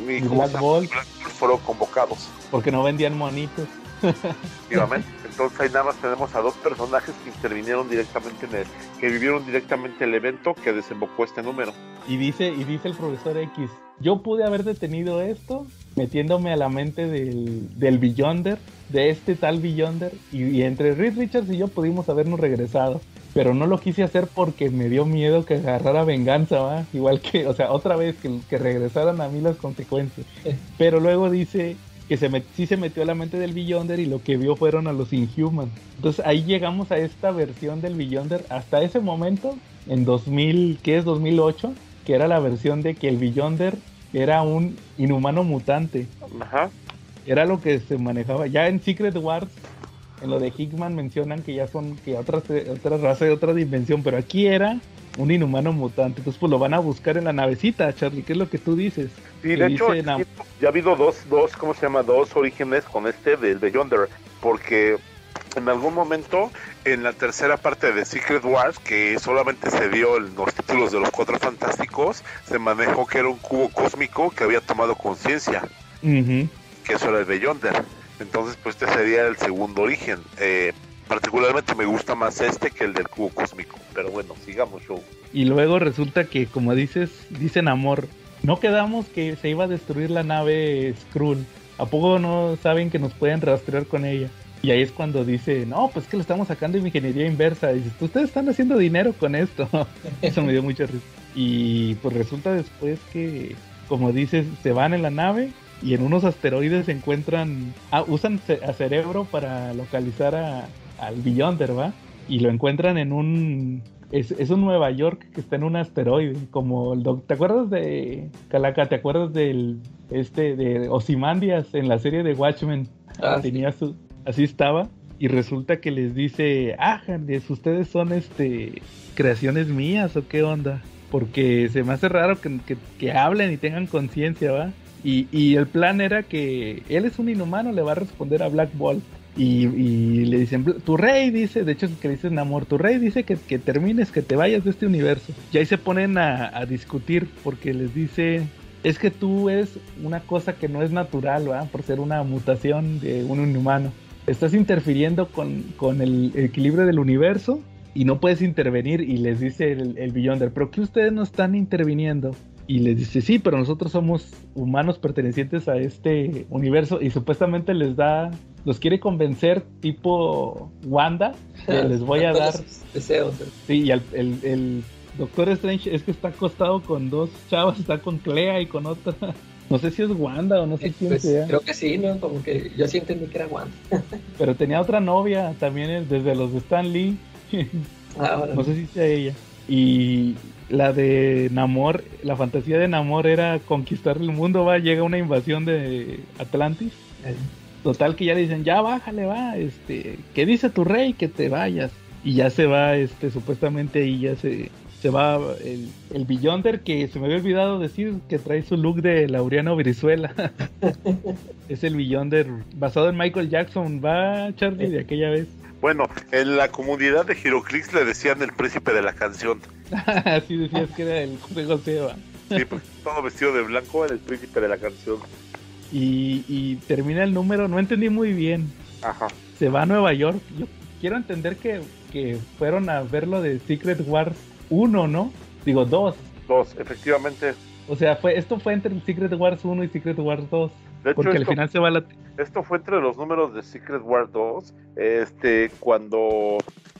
ni. Bolt. Black Bolt fueron convocados, Porque no vendían monitos. Efectivamente. Entonces ahí nada más tenemos a dos personajes que intervinieron directamente en el, que vivieron directamente el evento que desembocó este número. Y dice, y dice el profesor X, yo pude haber detenido esto, metiéndome a la mente del, del Beyonder, de este tal Beyonder, y, y entre Reed Richards y yo pudimos habernos regresado. Pero no lo quise hacer porque me dio miedo que agarrara venganza, ¿va? Igual que, o sea, otra vez que, que regresaran a mí las consecuencias. Pero luego dice que se sí se metió a la mente del Beyonder y lo que vio fueron a los Inhumans. Entonces ahí llegamos a esta versión del Beyonder. Hasta ese momento, en 2000, ¿qué es 2008? Que era la versión de que el Beyonder era un inhumano mutante. Ajá. Era lo que se manejaba. Ya en Secret Wars, en lo de Hickman mencionan que ya son que otra, otra raza de otra dimensión, pero aquí era un inhumano mutante. Entonces pues lo van a buscar en la navecita, Charlie. ¿Qué es lo que tú dices? Sí, Que de hecho, ya ha habido dos, dos, ¿cómo se llama? Dos orígenes con este del Beyonder, porque en algún momento en la tercera parte de Secret Wars, que solamente se dio en los títulos de los Cuatro Fantásticos, se manejó que era un cubo cósmico que había tomado conciencia, que eso era el Beyonder. Entonces, pues este sería el segundo origen. Eh, particularmente me gusta más este que el del cubo cósmico, pero bueno, sigamos, show. Y luego resulta que, como dices, dicen amor, no quedamos que se iba a destruir la nave Skrull. ¿A poco no saben que nos pueden rastrear con ella? Y ahí es cuando dice, no, pues que lo estamos sacando de ingeniería inversa. Y dices, ustedes están haciendo dinero con esto. Eso me dio mucha risa. Y pues resulta después que, como dices, se van en la nave y en unos asteroides se encuentran, ah, usan a cerebro para localizar a, al Beyonder, ¿va? Y lo encuentran en un, es, es un Nueva York que está en un asteroide, como el doc- ¿te acuerdas de Calaca? ¿Te acuerdas del, este, de Ozymandias en la serie de Watchmen? Ah, sí. Tenía su, así estaba. Y resulta que les dice, ah, ustedes son este creaciones mías o qué onda. Porque se me hace raro que, que- que hablen y tengan conciencia, ¿va? Y, el plan era que él es un inhumano, le va a responder a Black Bolt. Y, le dicen, tu rey dice, de hecho que le dicen amor, tu rey dice que, que termines, que te vayas de este universo. Y ahí se ponen a, discutir porque les dice, es que tú es una cosa que no es natural, ¿va? Por ser una mutación de un inhumano. Estás interfiriendo con, con el equilibrio del universo y no puedes intervenir. Y les dice el, el Beyonder, pero que ustedes no están interviniendo. Y les dice, sí, pero nosotros somos humanos pertenecientes a este universo y supuestamente les da, los quiere convencer tipo Wanda, que les voy a dar deseos. Sí, y al- el, el Doctor Strange es que está acostado con dos chavas, está con Clea y con otra. No sé si es Wanda o no sé quién Pues, sea, creo que sí, ¿no? Como que yo sí entendí que era Wanda. pero tenía otra novia también es desde los de Stan Lee. Ahora, no sé si sea ella. Y la de Namor, la fantasía de Namor era conquistar el mundo, va, llega una invasión de Atlantis. Total que ya le dicen, ya bájale, va, este, ¿qué dice tu rey? Que te vayas. Y ya se va, este, supuestamente ahí ya se, se va el, el Beyonder que se me había olvidado decir que trae su look de Laureano Brizuela. es el Beyonder basado en Michael Jackson, va Charlie de aquella vez. Bueno, en la comunidad de Giroclix le decían el príncipe de la canción. Así decías que era el juego Seba. Sí, porque todo vestido de blanco era el príncipe de la canción. Y, y termina el número, no entendí muy bien. Ajá. Se va a Nueva York. Yo quiero entender que, que fueron a ver lo de Secret Wars 1, ¿no? Digo, 2. Dos, efectivamente. O sea, fue esto fue entre Secret Wars 1 y Secret Wars 2. De hecho, Porque al esto, final se va la... esto fue entre los números de Secret War 2. Este, cuando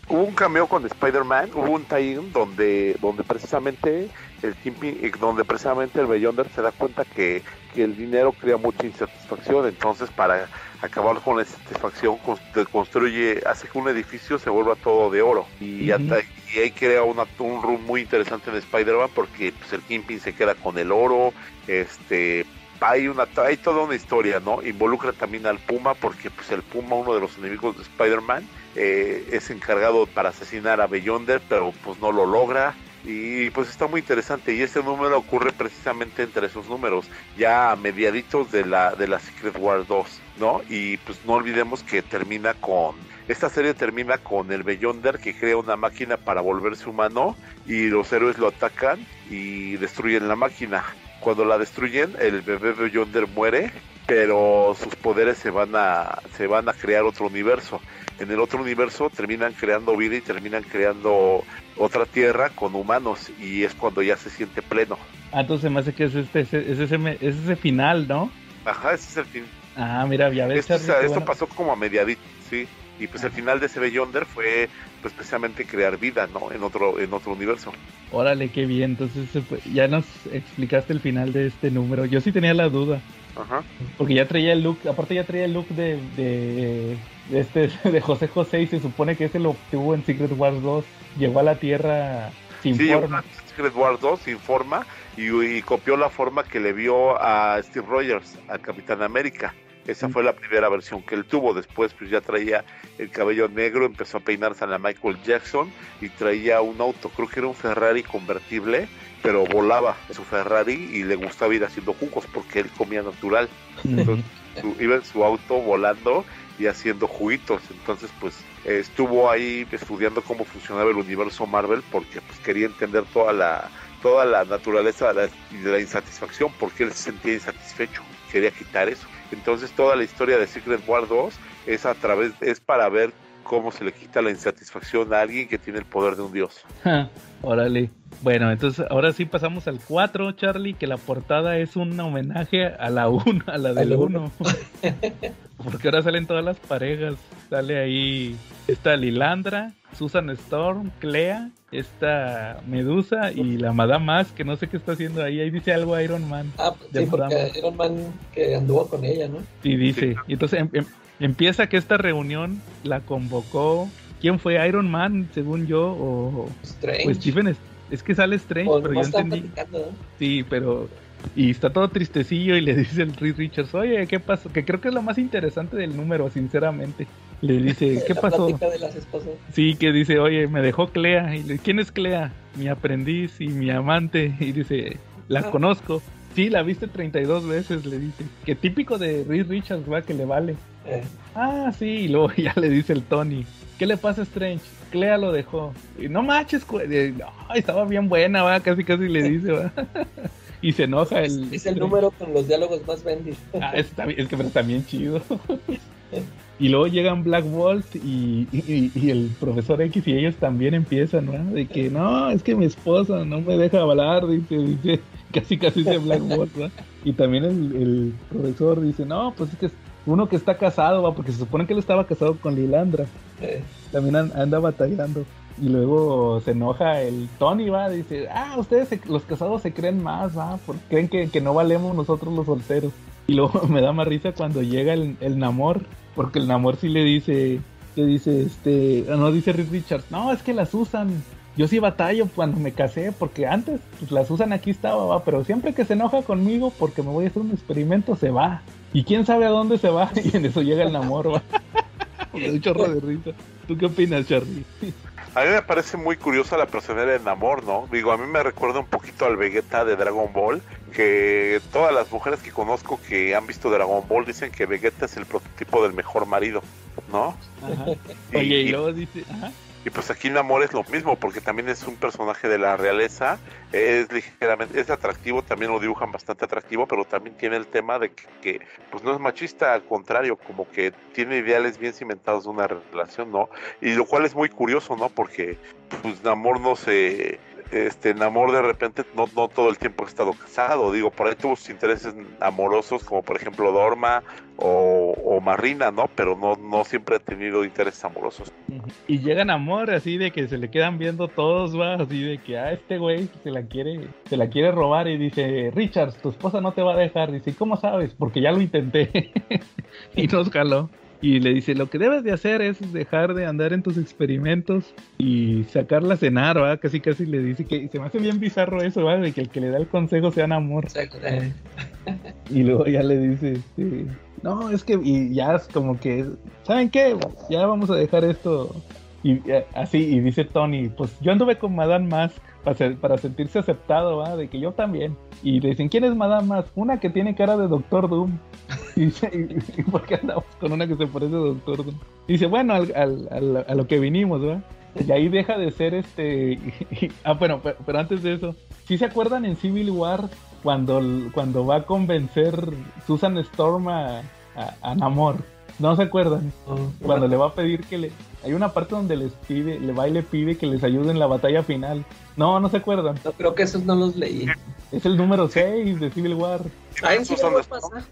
hubo un cameo con Spider-Man, hubo un tie-in donde, donde precisamente el Kingpin, eh, donde precisamente el Beyonder se da cuenta que, que el dinero crea mucha insatisfacción. Entonces, para acabar con la insatisfacción, cons- construye, hace que un edificio se vuelva todo de oro. Y, y ahí crea una, un room muy interesante en Spider-Man porque pues, el Kingpin se queda con el oro. Este, hay una hay toda una historia, ¿no? Involucra también al Puma porque pues el Puma, uno de los enemigos de Spider-Man, eh, es encargado para asesinar a Beyonder, pero pues no lo logra. Y pues está muy interesante y este número ocurre precisamente entre esos números, ya a mediaditos de la, de la Secret War 2, ¿no? Y pues no olvidemos que termina con, esta serie termina con el Beyonder que crea una máquina para volverse humano y los héroes lo atacan y destruyen la máquina. Cuando la destruyen, el bebé Beyonder muere, pero sus poderes se van a se van a crear otro universo. En el otro universo terminan creando vida y terminan creando otra tierra con humanos y es cuando ya se siente pleno. Ah, entonces me hace que es, este, es, es ese, es ese final, ¿no? Ajá, ese es el fin. Ah, mira, ya ves. Esto, o sea, Charlie, qué esto bueno. pasó como a mediadito, sí. Y pues el final de ese Beyonder fue pues precisamente crear vida, ¿no? En otro, en otro universo. Órale, qué bien. Entonces ya nos explicaste el final de este número. Yo sí tenía la duda. Ajá. Porque ya traía el look, aparte ya traía el look de, de, de este de José José y se supone que ese lo obtuvo en Secret Wars 2. Llegó a la Tierra sin Sí, forma. Secret Wars 2 sin forma y, y copió la forma que le vio a Steve Rogers, al Capitán América. Esa Mm. fue la primera versión que él tuvo. Después, pues ya traía el cabello negro, empezó a peinarse a la Michael Jackson y traía un auto. Creo que era un Ferrari convertible, pero volaba su Ferrari y le gustaba ir haciendo jugos porque él comía natural. Entonces, su- iba en su auto volando y haciendo juguitos. Entonces, pues estuvo ahí estudiando cómo funcionaba el universo Marvel porque pues quería entender toda la toda la naturaleza de la, de la insatisfacción porque él se sentía insatisfecho, quería quitar eso. Entonces, toda la historia de Secret War 2 es a través es para ver cómo se le quita la insatisfacción a alguien que tiene el poder de un dios. Ja, Órale. Bueno, entonces ahora sí pasamos al 4, Charlie, que la portada es un homenaje a la 1, a la del Al 1. Porque ahora salen todas las parejas. Sale ahí esta Lilandra, Susan Storm, Clea, esta Medusa y la Madame Mask, que no sé qué está haciendo ahí. Ahí dice algo Iron Man. Ah, De sí, porque. Iron Man que anduvo con ella, ¿no? Y dice, y entonces em- em- empieza que esta reunión la convocó. ¿Quién fue Iron Man, según yo? O, Strange. o Stephen. Es, es que sale Strange, O pero yo entendí. Sí, pero. Y está todo tristecillo y le dice el Reed Richards, oye, ¿qué pasó? Que creo que es lo más interesante del número, sinceramente. Le dice, ¿qué La pasó? plática de las esposas. Sí, que dice, oye, me dejó Clea. Y le ¿quién es Clea? Mi aprendiz y mi amante. Y dice, la Ah. conozco. Sí, la viste 32 veces, le dice. Que típico de Reed Richards, va, que le vale. Eh, Ah, sí, y luego ya le dice el Tony. ¿Qué le pasa a Strange? Clea lo dejó. Y no manches, no, estaba bien buena, va, casi casi le dice, va. y se enoja el. es el número con los diálogos más vendidos. Ah, bien- es que pero está bien chido. Y luego llegan Black Bolt y, y- y el profesor X y ellos también empiezan, ¿no? De que no, es que mi esposa no me deja hablar, dice, dice, casi casi dice Black Bolt, ¿va? Y también el, el profesor dice, no, pues es que uno que está casado, va, porque se supone que él estaba casado con Lilandra. Eh, También an- anda batallando. Y luego se enoja el Tony, va, dice, ah, ustedes se- los casados se creen más, va, porque creen que, que no valemos nosotros los solteros. Y luego me da más risa cuando llega el, el Namor, porque el Namor sí le dice, que dice, este, no dice Reed Richards, no, es que las usan. Yo sí batallo cuando me casé, porque antes pues, las usan aquí estaba, va, pero siempre que se enoja conmigo porque me voy a hacer un experimento, se va. Y quién sabe a dónde se va, y en eso llega el Namor, va. Un chorro de risa. ¿Tú qué opinas, Charlie? A mí me parece muy curiosa la personalidad de Namor, ¿no? Digo, a mí me recuerda un poquito al Vegeta de Dragon Ball, que todas las mujeres que conozco que han visto Dragon Ball dicen que Vegeta es el prototipo del mejor marido, ¿no? Ajá. Y- Oye, y- luego dice, ajá, Y pues aquí Namor es lo mismo, porque también es un personaje de la realeza, es ligeramente, es atractivo, también lo dibujan bastante atractivo, pero también tiene el tema de que, pues no es machista, al contrario, como que tiene ideales bien cimentados de una relación, ¿no? Y lo cual es muy curioso, ¿no? Porque pues Namor no se... Este Namor de repente no, no todo el tiempo ha estado casado, digo, por ahí tuvo sus intereses amorosos, como por ejemplo Dorma o, o Marina, ¿no? Pero no, no siempre ha tenido intereses amorosos. y llegan amor así de que se le quedan viendo todos, va, así de que a este güey se la quiere, se la quiere robar y dice, Richards, tu esposa no te va a dejar, dice, "¿Y ¿cómo sabes? Porque ya lo intenté y nos jaló. Y le dice, lo que debes de hacer es dejar de andar en tus experimentos y sacarla a cenar, ¿va? Casi casi le dice que se me hace bien bizarro eso, ¿va? De que el que le da el consejo sea amor. sea, eh, Y luego ya le dice, este, no, es que, y ya es como que, ¿saben qué? Ya vamos a dejar esto. Y eh, así, y dice Tony, pues yo anduve con Madame Mask para, ser- para sentirse aceptado, ¿va? De que yo también. Y le dicen, ¿quién es Madame Mask? Una que tiene cara de Doctor Doom. Y ¿y, y por qué andamos con una que se parece a Doctor Doom? Y dice, bueno, al, al- al- a lo que vinimos, ¿va? Y ahí deja de ser este... ah, bueno, pero, pero antes de eso, ¿sí se acuerdan en Civil War cuando, cuando va a convencer Susan Storm a, a, a Namor? ¿No se acuerdan? Cuando le va a pedir que le... Hay una parte donde les pide, le va y le pide que les ayude en la batalla final. No, no se acuerdan. no, creo que esos no los leí. Es el número 6 de Civil War. Ah, en sí pasa.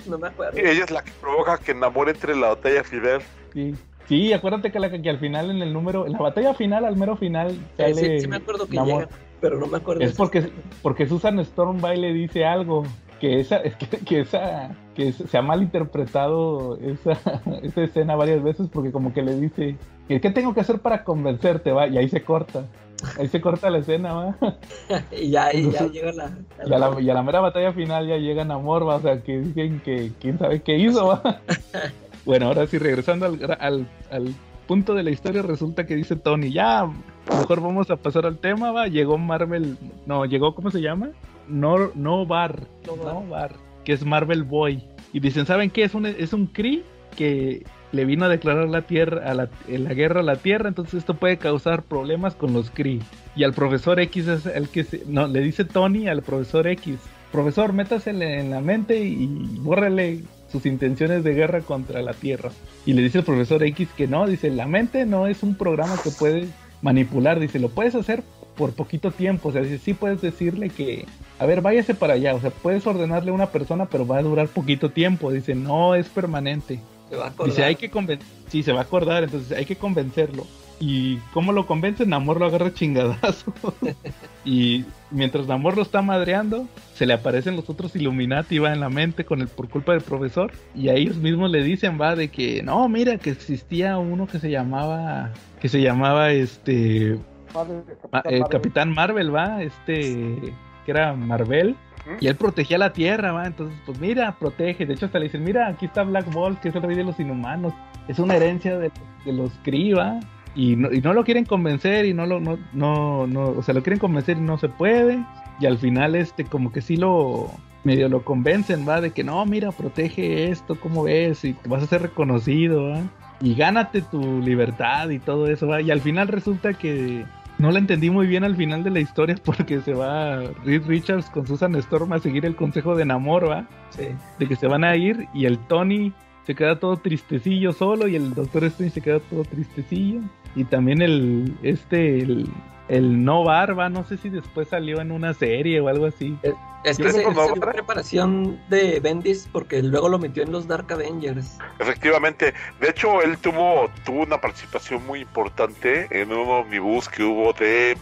no me acuerdo. Y ella es la que provoca que Namor entre en la batalla Fidel. Sí. Sí, acuérdate que, la, que al final, en el número, en la batalla final, al mero final, sale sí, sí me acuerdo que Namor. llega, pero no me acuerdo. Es porque, porque Susan Storm va y le dice algo. Que esa, es que, que esa, que se ha malinterpretado esa, esa escena varias veces porque como que le dice, ¿qué, qué tengo que hacer para convencerte? Va, y ahí se corta. Ahí se corta la escena, va. y ya, y ya llega la... Y a la, y a la mera batalla final ya llegan a Morva, o sea, que dicen que quién sabe qué hizo, va. Bueno, ahora sí, regresando al, al, al punto de la historia, resulta que dice Tony, ya, mejor vamos a pasar al tema, va. Llegó Marvel, no, llegó, ¿cómo se llama? No, no Bar, no Bar, que es Marvel Boy. Y dicen, ¿saben qué? Es un, es un Kree que le vino a declarar la tierra a la, guerra a la tierra, entonces esto puede causar problemas con los Kree. Y al profesor X es el que no, le dice Tony al profesor X, profesor, métasele en la mente y bórrele sus intenciones de guerra contra la Tierra. Y le dice el profesor X que no, dice, la mente no es un programa que puedes manipular, dice, lo puedes hacer por poquito tiempo, o sea, dice, sí puedes decirle que, a ver, váyase para allá, o sea, puedes ordenarle a una persona, pero va a durar poquito tiempo, dice, no es permanente. Se va a acordar. Dice, hay que convencer, sí, se va a acordar, entonces hay que convencerlo. ¿Y cómo lo convencen? Namor lo agarra chingadazo. y mientras Namor lo está madreando, se le aparecen los otros Illuminati, va en la mente con el, por culpa del profesor. Y a ellos mismos le dicen, va, de que, no, mira, que existía uno que se llamaba, que se llamaba, este, Ma- eh, Capitán Marvel, va, este, que era Marvel. Y él protegía la Tierra, va. Entonces, pues mira, protege. De hecho, hasta le dicen, mira, aquí está Black Bolt, que es el rey de los inhumanos. Es una herencia de, de los Kree. Y no, y no lo quieren convencer y no lo, no, no, no, o sea, lo quieren convencer y no se puede. Y al final, este, como que sí lo, medio lo convencen, va, de que no, mira, protege esto, ¿cómo ves? Y vas a ser reconocido, va. Y gánate tu libertad y todo eso, va. Y al final resulta que no la entendí muy bien al final de la historia porque se va Reed Richards con Susan Storm a seguir el consejo de Namor, ¿va? Sí. De que se van a ir y el Tony se queda todo tristecillo solo y el Doctor Strange se queda todo tristecillo. Y también el, este, el, el No Barba, no sé si después salió en una serie o algo así. Es Yo que se, preparación de Bendis porque luego lo metió en los Dark Avengers. Efectivamente, de hecho él tuvo tuvo una participación muy importante en un omnibus que hubo de,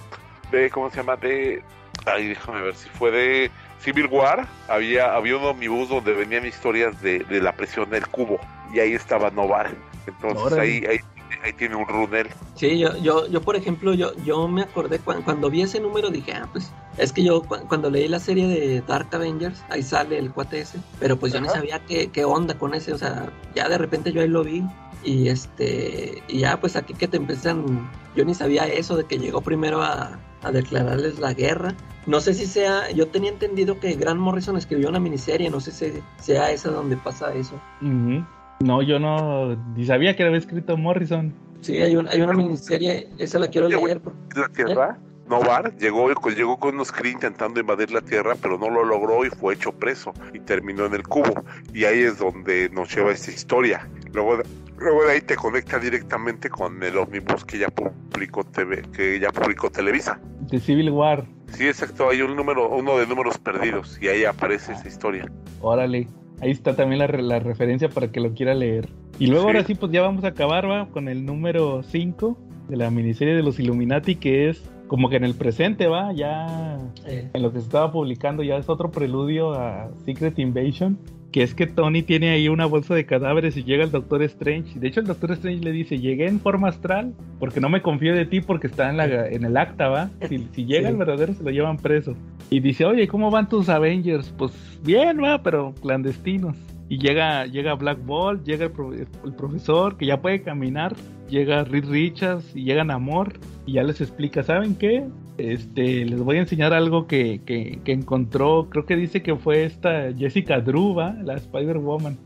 de ¿cómo se llama? De, ay, déjame ver si fue de Civil War. Había había un omnibus donde venían historias de, de la presión del cubo y ahí estaba Novar. Entonces Órale. ahí, ahí ahí tiene un runel. Sí, yo, yo, yo por ejemplo, yo, yo me acordé cuan- cuando, vi ese número dije, ah, pues es que yo cu- cuando leí la serie de Dark Avengers, ahí sale el cuate ese, pero pues yo ni Ajá. sabía qué, qué onda con ese, o sea, ya de repente yo ahí lo vi y este, y ya pues aquí que te empiezan, yo ni sabía eso de que llegó primero a, a declararles la guerra. No sé si sea, yo tenía entendido que Grant Morrison escribió una miniserie, no sé si sea esa donde pasa eso. Ujú. No, yo no, ni sabía que había escrito Morrison. Sí, hay, un- hay una miniserie, esa la quiero leer. La Tierra, Novar llegó, llegó con unos Kree intentando invadir la Tierra, pero no lo logró y fue hecho preso y terminó en el cubo. Y ahí es donde nos lleva esta historia. Luego de, luego de ahí te conecta directamente con el Omnibus que ya publicó TV, que ya publicó Televisa. De Civil War. Sí, exacto, hay un número, uno de números perdidos y ahí aparece esa historia. Órale. Ahí está también la, re- la referencia para que lo quiera leer. Y luego Sí. ahora sí, pues ya vamos a acabar, va, con el número 5 de la miniserie de los Illuminati, que es como que en el presente, va, ya Eh, en lo que se estaba publicando, ya es otro preludio a Secret Invasion. Que es que Tony tiene ahí una bolsa de cadáveres y llega el Doctor Strange. Y de hecho, el Doctor Strange le dice: Llegué en forma astral porque no me confío de ti porque está en, la, en el acta, va. Si, si llega Sí. el verdadero, se lo llevan preso. Y dice, oye, ¿cómo van tus Avengers? Pues bien, va, pero clandestinos. Y llega, llega Black Bolt, llega el, pro- el profesor que ya puede caminar, llega Reed Richards y llega Namor y ya les explica, ¿saben qué? Este, les voy a enseñar algo que, que, que encontró, creo que dice que fue esta Jessica Drew, ¿va? La Spider-Woman.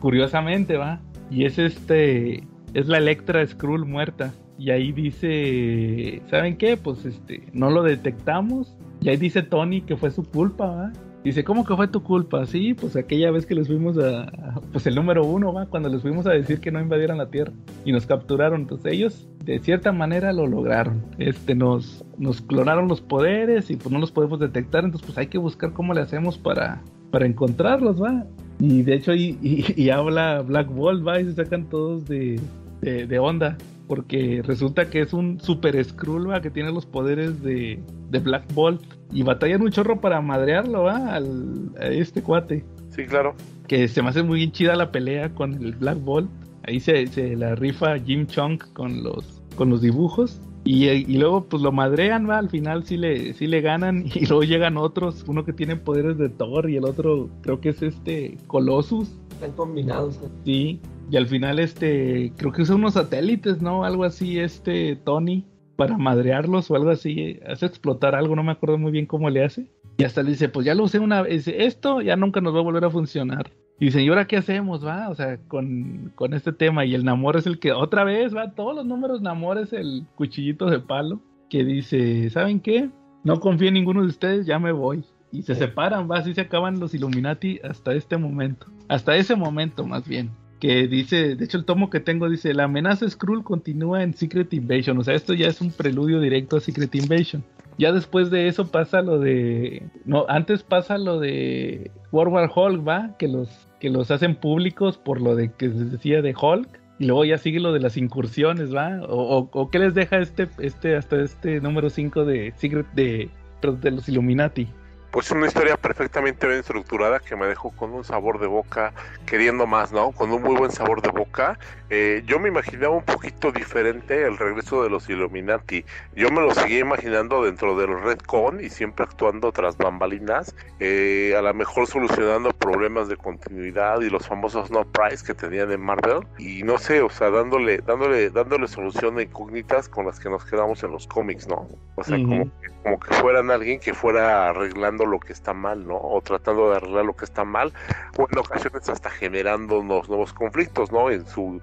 Curiosamente, ¿va? Y es este, es la Electra Skrull muerta. Y ahí dice, ¿saben qué? Pues este, no lo detectamos. Y ahí dice Tony que fue su culpa, ¿va? Dice, ¿cómo que fue tu culpa? Sí, pues aquella vez que les fuimos a, pues el número uno, ¿va? Cuando les fuimos a decir que no invadieran la Tierra y nos capturaron. Entonces ellos, de cierta manera, lo lograron. Este, nos, nos clonaron los poderes y pues no los podemos detectar. Entonces, pues hay que buscar cómo le hacemos para, para encontrarlos, ¿va? Y de hecho, y, y, habla Black Bolt, va, y se sacan todos de, de, onda. Porque resulta que es un super Skrull, va, que tiene los poderes de, de Black Bolt. Y batallan un chorro para madrearlo, va, al, a este cuate. Sí, claro. Que se me hace muy chida la pelea con el Black Bolt. Ahí se, se la rifa Jim Chunk con los, con los dibujos. Y, luego pues lo madrean, va, al final sí le, sí le ganan y luego llegan otros, uno que tiene poderes de Thor y el otro creo que es este Colossus. Están combinados. Sí, y al final este, creo que usa unos satélites, ¿no? Algo así, este Tony, para madrearlos o algo así, hace explotar algo, no me acuerdo muy bien cómo le hace. Y hasta le dice, pues ya lo usé una vez, esto ya nunca nos va a volver a funcionar. Y dice, ¿y ahora qué hacemos, va? O sea, con, con, este tema. Y el Namor es el que, otra vez, va, todos los números Namor es el cuchillito de palo. Que dice, ¿saben qué? No confío en ninguno de ustedes, ya me voy. Y se separan, va, así se acaban los Illuminati hasta este momento. Hasta ese momento, más bien. Que dice, de hecho el tomo que tengo dice, la amenaza Skrull continúa en Secret Invasion. O sea, esto ya es un preludio directo a Secret Invasion. Ya después de eso pasa lo de. No, antes pasa lo de World War Hulk, ¿va? Que los, que los hacen públicos por lo de que se decía de Hulk. Y luego ya sigue lo de las incursiones, ¿va? O, o, qué les deja este, este, hasta este número 5 de Secret de, de los Illuminati pues una historia perfectamente bien estructurada que me dejó con un sabor de boca queriendo más, ¿no? Con un muy buen sabor de boca. Eh, yo me imaginaba un poquito diferente el regreso de los Illuminati. Yo me lo seguía imaginando dentro del Red Con y siempre actuando tras bambalinas, eh, a lo mejor solucionando problemas de continuidad y los famosos no price que tenían en Marvel y no sé, o sea, dándole, dándole, dándole solución a incógnitas con las que nos quedamos en los cómics, ¿no? O sea, como, como que fueran alguien que fuera arreglando lo que está mal, ¿no? O tratando de arreglar lo que está mal, o en ocasiones hasta generando unos nuevos conflictos, ¿no? En, su,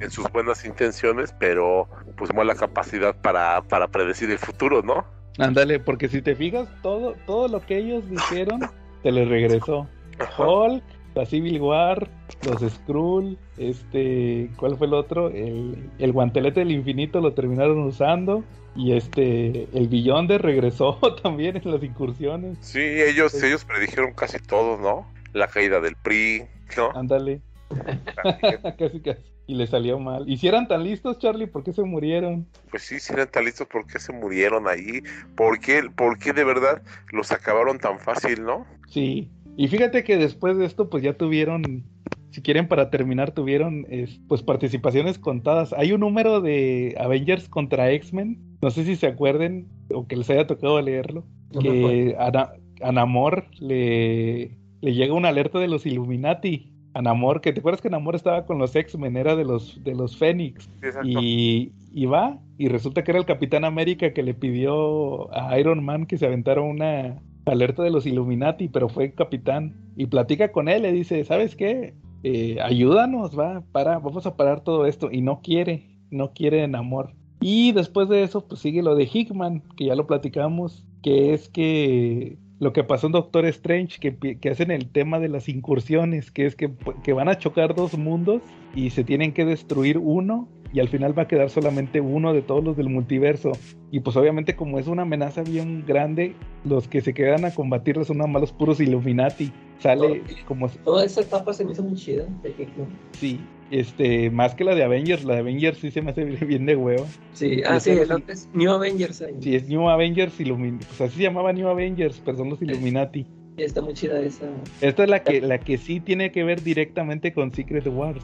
en sus buenas intenciones, pero pues mala capacidad para, para predecir el futuro, ¿no? Ándale, porque si te fijas, todo, todo lo que ellos dijeron, te les regresó. Hulk, la Civil War, los Skrull, este, ¿cuál fue el otro? El, el guantelete del infinito lo terminaron usando. Y este, el de regresó también en las incursiones. Sí, ellos, ellos predijeron casi todo, ¿no? La caída del PRI, ¿no? Ándale. casi, casi. Y le salió mal. ¿Y si eran tan listos, Charlie? ¿Por qué se murieron? Pues sí, si eran tan listos, ¿por qué se murieron ahí? ¿Por qué, por qué de verdad los acabaron tan fácil, no? Sí. Y fíjate que después de esto, pues ya tuvieron si quieren para terminar tuvieron pues participaciones contadas. Hay un número de Avengers contra X-Men, no sé si se acuerden o que les haya tocado leerlo, que a, Namor le, le llega una alerta de los Illuminati. A Namor, que te acuerdas que Namor estaba con los X-Men, era de los, de los Fénix. y, y va, y resulta que era el Capitán América que le pidió a Iron Man que se aventara una alerta de los Illuminati, pero fue capitán. Y platica con él, le dice, ¿sabes qué? Eh, ayúdanos, va, para, vamos a parar todo esto. Y no quiere, no quiere en amor. Y después de eso, pues sigue lo de Hickman, que ya lo platicamos, que es que lo que pasó en Doctor Strange, que, que hacen el tema de las incursiones, que es que, que van a chocar dos mundos y se tienen que destruir uno y al final va a quedar solamente uno de todos los del multiverso. Y pues obviamente como es una amenaza bien grande, los que se quedan a combatirlo son nada más los puros Illuminati. Sale como... Toda esa etapa se me hizo muy chida. Sí, este, más que la de Avengers, la de Avengers sí se me hace bien de huevo. Sí, ah, sí, es New Avengers. Sí, es New Avengers Illuminati. Pues así se llamaba New Avengers, perdón, los Illuminati. Está muy chida esa. Esta es la que, la que sí tiene que ver directamente con Secret Wars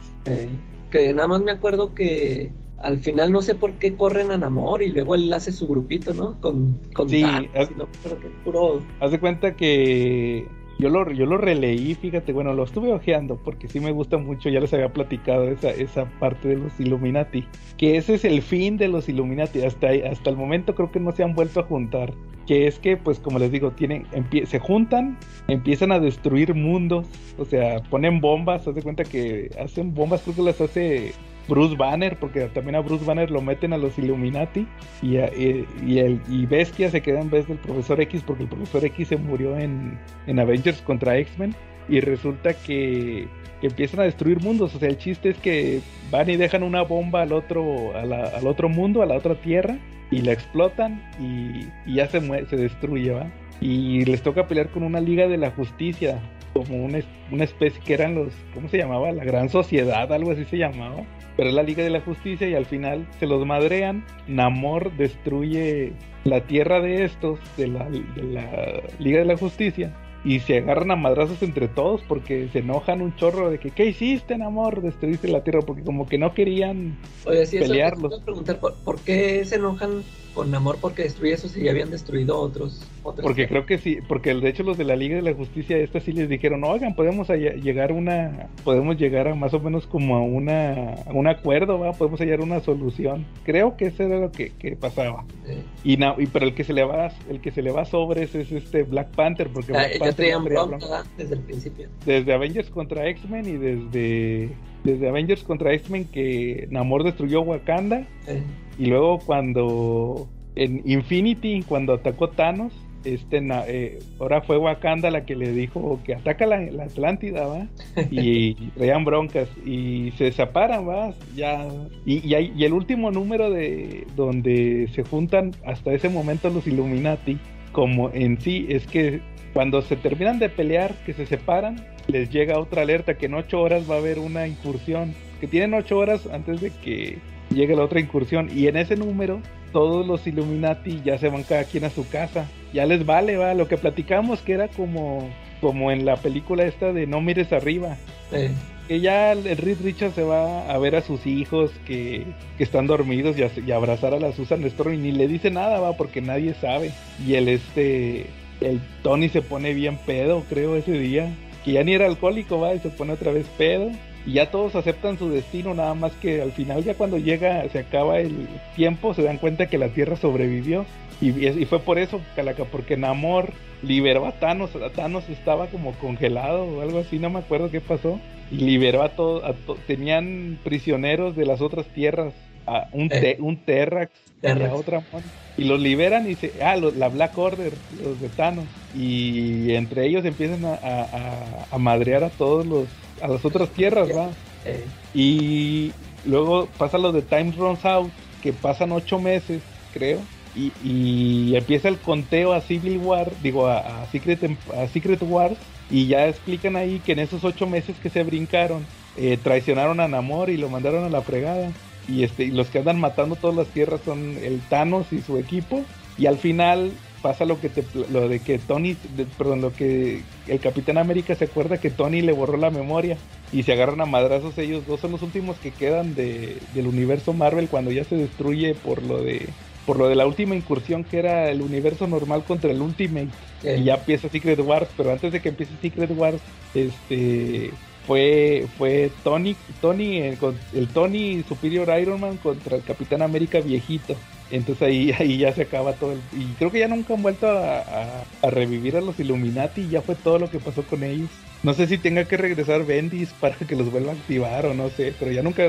que nada más me acuerdo que al final no sé por qué corren a Namor y luego él hace su grupito, ¿no? Con, con sí, haz, de cuenta que yo lo, yo lo releí, fíjate, bueno, lo estuve ojeando porque sí me gusta mucho, ya les había platicado esa, esa parte de los Illuminati, que ese es el fin de los Illuminati, hasta, hasta el momento creo que no se han vuelto a juntar, que es que, pues como les digo, tienen, se juntan, empiezan a destruir mundos, o sea, ponen bombas, haz de cuenta que hacen bombas, creo que las hace Bruce Banner, porque también a Bruce Banner lo meten a los Illuminati y, y, el, y Bestia se queda en vez del Profesor X porque el Profesor X se murió en, en Avengers contra X-Men y resulta que, empiezan a destruir mundos, o sea, el chiste es que van y dejan una bomba al otro, al otro mundo, a la otra tierra y la explotan y, ya se, se destruye, ¿va? Y les toca pelear con una Liga de la Justicia, como una, una especie que eran los, ¿cómo se llamaba? La Gran Sociedad, algo así se llamaba. Pero es la Liga de la Justicia y al final se los madrean. Namor destruye la tierra de estos, de la, de la Liga de la Justicia y se agarran a madrazos entre todos porque se enojan un chorro de que ¿qué hiciste, amor? Destruiste la tierra porque como que no querían Oye, sí, pelearlos. Eso, preguntar ¿por, ¿por, qué se enojan con amor porque destruye eso si ya habían destruido otros? otros porque creo que sí, porque de hecho los de la Liga de la Justicia esta sí les dijeron, oigan, podemos llegar a una, podemos llegar a más o menos como a una, a un acuerdo, ¿va? podemos hallar una solución. Creo que eso era lo que, que pasaba. Sí. Y, no, y pero el que se le va, el que se le va sobres es este Black Panther, porque ah, Black Panther bronca, desde el principio. Desde Avengers contra X-Men y desde desde Avengers contra X-Men que Namor destruyó Wakanda. Sí. Y luego cuando en Infinity, cuando atacó Thanos, este eh, ahora fue Wakanda la que le dijo que ataca la, la Atlántida, ¿va? Y traían broncas y se separan, ¿va? Ya. Y, y, hay, y el último número de donde se juntan hasta ese momento los Illuminati, como en sí, es que cuando se terminan de pelear, que se separan, les llega otra alerta que en ocho horas va a haber una incursión. Que tienen ocho horas antes de que llegue la otra incursión. Y en ese número, todos los Illuminati ya se van cada quien a su casa. Ya les vale, va. Lo que platicamos que era como, como en la película esta de No mires arriba. Sí. Que ya el Reed Richards se va a ver a sus hijos que, que están dormidos y a, y abrazar a la Susan Storm y ni le dice nada, va, porque nadie sabe. Y el este, el Tony se pone bien pedo, creo, ese día. Que ya ni era alcohólico, va, y se pone otra vez pedo y ya todos aceptan su destino, nada más que al final ya cuando llega, se acaba el tiempo, se dan cuenta que la Tierra sobrevivió. Y, y fue por eso, Calaca, porque Namor liberó a Thanos, a Thanos estaba como congelado o algo así, no me acuerdo qué pasó. Y liberó a todos, to tenían prisioneros de las otras tierras, a un, te Eh. un Terrax, y a otra y los liberan y se, ah, los, la Black Order, los de Thanos, y entre ellos empiezan a, a, a, a madrear a todos los a las otras tierras, ¿va? Y luego pasa lo de Time Runs Out, que pasan ocho meses, creo, y, y empieza el conteo a Civil War, digo, a, Secret, a Secret Wars, y ya explican ahí que en esos ocho meses que se brincaron, eh, traicionaron a Namor y lo mandaron a la fregada. Y, este, y los que andan matando todas las tierras son el Thanos y su equipo. Y al final pasa lo que te, lo de que Tony, de, perdón, lo que el Capitán América se acuerda que Tony le borró la memoria y se agarran a madrazos ellos dos son los últimos que quedan de, del universo Marvel cuando ya se destruye por lo de por lo de la última incursión que era el universo normal contra el Ultimate y ya empieza Secret Wars, pero antes de que empiece Secret Wars, este fue fue Tony Tony el, el Tony Superior Iron Man contra el Capitán América viejito. Entonces ahí, ahí ya se acaba todo el... Y creo que ya nunca han vuelto a, a, a, revivir a los Illuminati y ya fue todo lo que pasó con ellos. No sé si tenga que regresar Bendis para que los vuelva a activar o no sé, pero ya nunca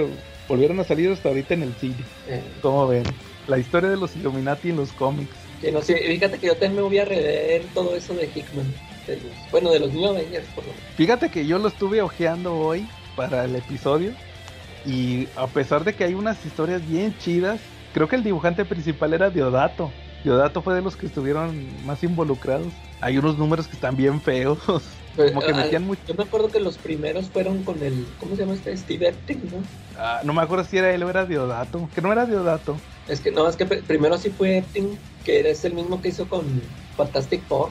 volvieron a salir hasta ahorita en el cine. Eh. ¿Cómo ven? La historia de los Illuminati en los cómics. Sí, no, sí, fíjate que yo también me voy a rever todo eso de Hickman. De los, bueno, de los New Avengers, por lo menos. Fíjate que yo lo estuve ojeando hoy para el episodio y a pesar de que hay unas historias bien chidas, creo que el dibujante principal era Diodato. Diodato fue de los que estuvieron más involucrados. Hay unos números que están bien feos. Pues, Como que metían mucho. Yo me acuerdo que los primeros fueron con el. ¿Cómo se llama este? Steve Epting, ¿no? Ah, no me acuerdo si era él o era Diodato. Que no era Diodato. Es que no, es que primero sí fue Epting, que es el mismo que hizo con Fantastic Four.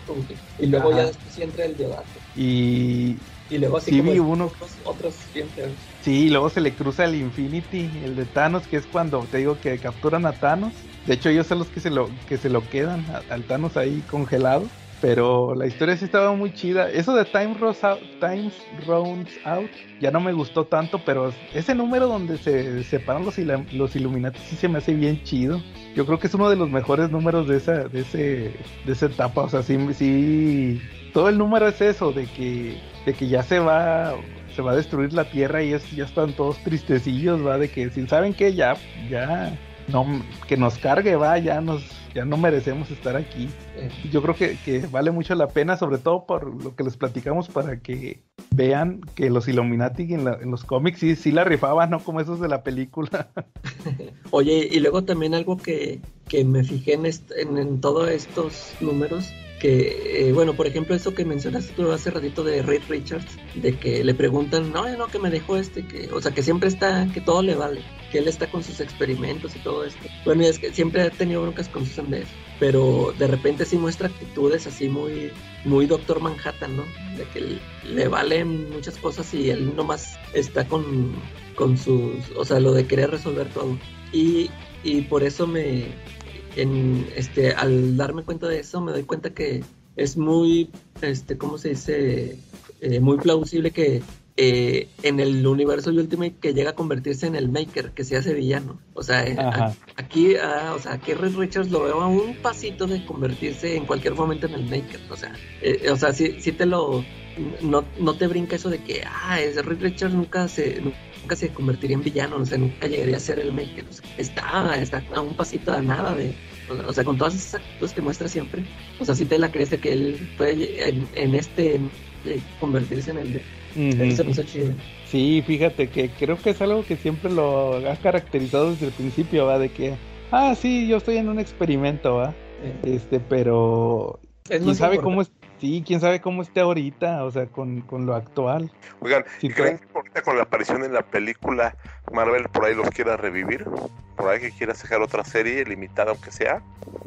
Y luego Ajá. ya después sí entra el Diodato. Y. Y luego así sí, como vi uno. Otros, otros siempre. Sí, luego se le cruza el Infinity, el de Thanos, que es cuando te digo que capturan a Thanos. De hecho, ellos son los que se lo, que se lo quedan al Thanos ahí congelado. Pero la historia sí estaba muy chida. Eso de Time Runs Out, Time Runs Out ya no me gustó tanto, pero ese número donde se separan los, los Illuminati sí se me hace bien chido. Yo creo que es uno de los mejores números de esa, de ese, de esa etapa. O sea, sí, sí, todo el número es eso, de que, de que ya se va, se va a destruir la Tierra y es, ya están todos tristecillos, va, de que si saben que ya, ya, no, que nos cargue, va, ya nos ya no merecemos estar aquí. Yo creo que, que, vale mucho la pena, sobre todo por lo que les platicamos, para que vean que los Illuminati en, la, en los cómics sí, sí la rifaban, ¿no? Como esos de la película. Oye, y luego también algo que, que me fijé en, est- en, en todos estos números que, eh, bueno, por ejemplo, eso que mencionaste tú hace ratito de Reed Richards, de que le preguntan, no, no, que me dejó este, que, o sea, que siempre está, que todo le vale, que él está con sus experimentos y todo esto. Bueno, y es que siempre ha tenido broncas con Susan Beth, pero de repente sí muestra actitudes así muy, muy Doctor Manhattan, ¿no? De que le valen muchas cosas y él nomás está con, con sus, o sea, lo de querer resolver todo. Y, y por eso me, en, este, al darme cuenta de eso, me doy cuenta que es muy, este, ¿cómo se dice? Eh, muy plausible que eh, en el universo Ultimate que llega a convertirse en el Maker, que se hace villano. O sea, eh, a- aquí, ah, o sea, aquí Reed Richards lo veo a un pasito de convertirse en cualquier momento en el Maker. O sea, eh, o sea, sí, sí te lo, no, no te brinca eso de que, ah, es Richards nunca se, nunca se convertiría en villano, o sea, nunca llegaría a ser el Maker. O sea, está, está a un pasito de nada de, o sea, con todas esas actitudes que muestra siempre, o sea, sí te la crees de que él puede en, en este eh, convertirse en el de... Eso hizo chido. Sí, fíjate que creo que es algo que siempre lo ha caracterizado desde el principio, va, de que, ah, sí, yo estoy en un experimento, va, este, pero es quién sabe importante. cómo es, sí, quién sabe cómo esté ahorita, o sea, con, con lo actual. Oigan, ¿y creen que ahorita con la aparición en la película Marvel por ahí los quiera revivir? ¿Por ahí que quiera sacar otra serie limitada aunque sea?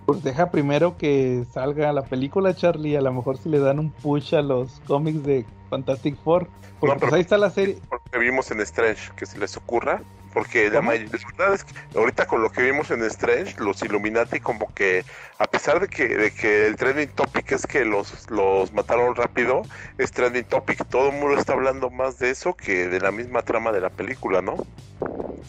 Pues deja primero que salga la película, Charlie, a lo mejor si le dan un push a los cómics de Fantastic Four, porque No, pero- pues ahí está la serie, Por lo que vimos en Strange, que se les ocurra. Porque la, ¿Cómo? may- la verdad es que ahorita con lo que vimos en Strange, los Illuminati como que, a pesar de que, de que el trending topic es que los, los mataron rápido, es trending topic. Todo el mundo está hablando más de eso que de la misma trama de la película, ¿no?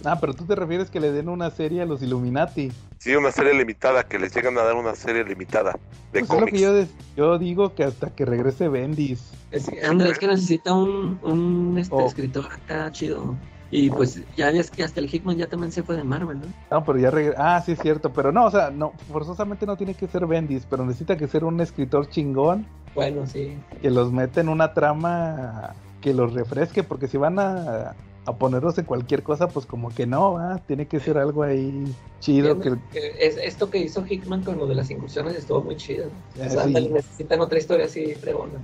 ah, pero tú te refieres que le den una serie a los Illuminati. Sí, una serie limitada, que les llegan a dar una serie limitada de Pues es lo cómics. que yo, des- yo digo que hasta que regrese Bendis. Es que, Andrés, es que necesita un, un este, Oh. escritor acá chido. Y pues ya ves que hasta el Hickman ya también se fue de Marvel, ¿no? No, pero ya regresa. Ah, sí es cierto, pero no, o sea, no, forzosamente no tiene que ser Bendis, pero necesita que ser un escritor chingón Bueno, sí. que los mete en una trama que los refresque, porque si van a, a ponerlos en cualquier cosa, pues como que no, ¿va? tiene que ser algo ahí chido que Es, esto que hizo Hickman con lo de las incursiones estuvo muy chido. Eh, O sea, sí. necesitan otra historia así fregona.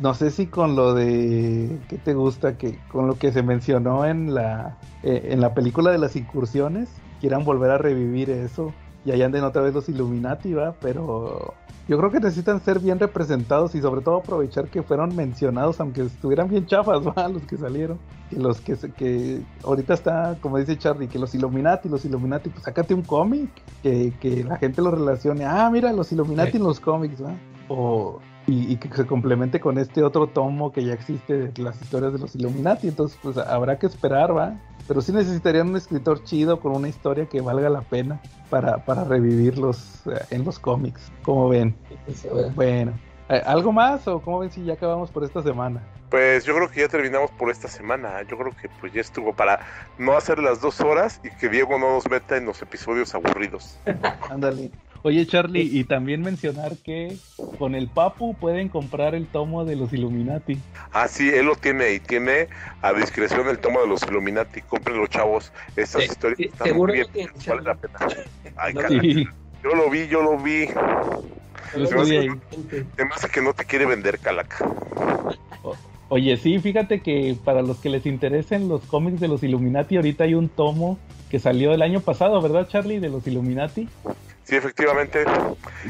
¿no? sé si con lo de ¿qué te gusta? que con lo que se mencionó en la eh, en la película de las incursiones quieran volver a revivir eso y ahí anden otra vez los Illuminati, va, pero yo creo que necesitan ser bien representados y sobre todo aprovechar que fueron mencionados aunque estuvieran bien chafas, va, los que salieron. Que los que que ahorita está, como dice Charlie, que los Illuminati, los Illuminati, pues sácate un cómic que, que la gente lo relacione. Ah, mira, los Illuminati Sí. en los cómics, ¿va? O y, y que se complemente con este otro tomo que ya existe de las historias de los Illuminati. Entonces, pues habrá que esperar, ¿va? Pero sí necesitarían un escritor chido con una historia que valga la pena para, para revivirlos eh, en los cómics. como ven? Bueno, eh, ¿algo más o cómo ven si ya acabamos por esta semana? Pues yo creo que ya terminamos por esta semana. Yo creo que pues ya estuvo para no hacer las dos horas y que Diego no nos meta en los episodios aburridos. Ándale. Oye, Charlie, y también mencionar que con el Papu pueden comprar el tomo de los Illuminati. Ah, sí, él lo tiene y tiene a discreción el tomo de los Illuminati. Cómprenlo, chavos. Estas Sí, historias sí, están seguro muy bien. Vale la pena. Ay, No, caray. Sí, Yo lo vi, yo lo vi. yo Se me estoy hace- ahí. Se me hace que no te quiere vender, Calaca. Oye, sí, fíjate que para los que les interesen los cómics de los Illuminati, ahorita hay un tomo que salió el año pasado, ¿verdad, Charlie? De los Illuminati. Sí, efectivamente.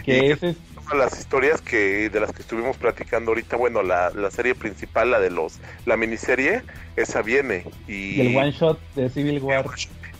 Que es Todas las historias que de las que estuvimos platicando ahorita, bueno, la, la serie principal, la de los, la miniserie, esa viene. Y, del one shot de Civil War.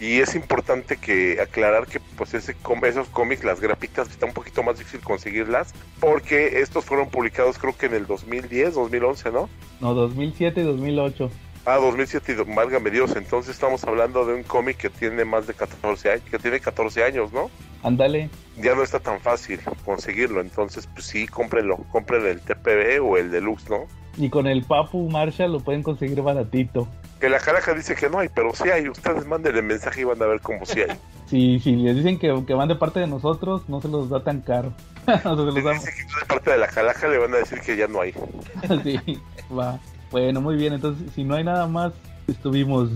y es importante que aclarar que pues ese esos cómics, las grapitas, está un poquito más difícil conseguirlas, porque estos fueron publicados creo que en el 2010, 2011, ¿no? No, 2007 y 2008. Ah, 2007, y do- válgame Dios, entonces estamos hablando de un cómic que tiene más de 14 años, que tiene 14 años, ¿no? Ándale. Ya no está tan fácil conseguirlo, entonces pues sí, cómprenlo, compren el TPB o el Deluxe, ¿no? Y con el Papu Marshall lo pueden conseguir baratito. Que la caraja dice que no hay, pero sí hay, ustedes manden el mensaje y van a ver cómo sí hay. Si, si les dicen que, que van de parte de nosotros, no se los da tan caro. o sea, se los Les damos. dice que de parte de la calaja le van a decir que ya no hay. sí, va. Bueno, muy bien. Entonces, si no hay nada más, estuvimos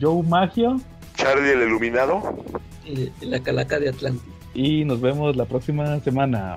Joe Magio. Charlie el Iluminado, Y, y la calaca de Atlantis. y nos vemos la próxima semana.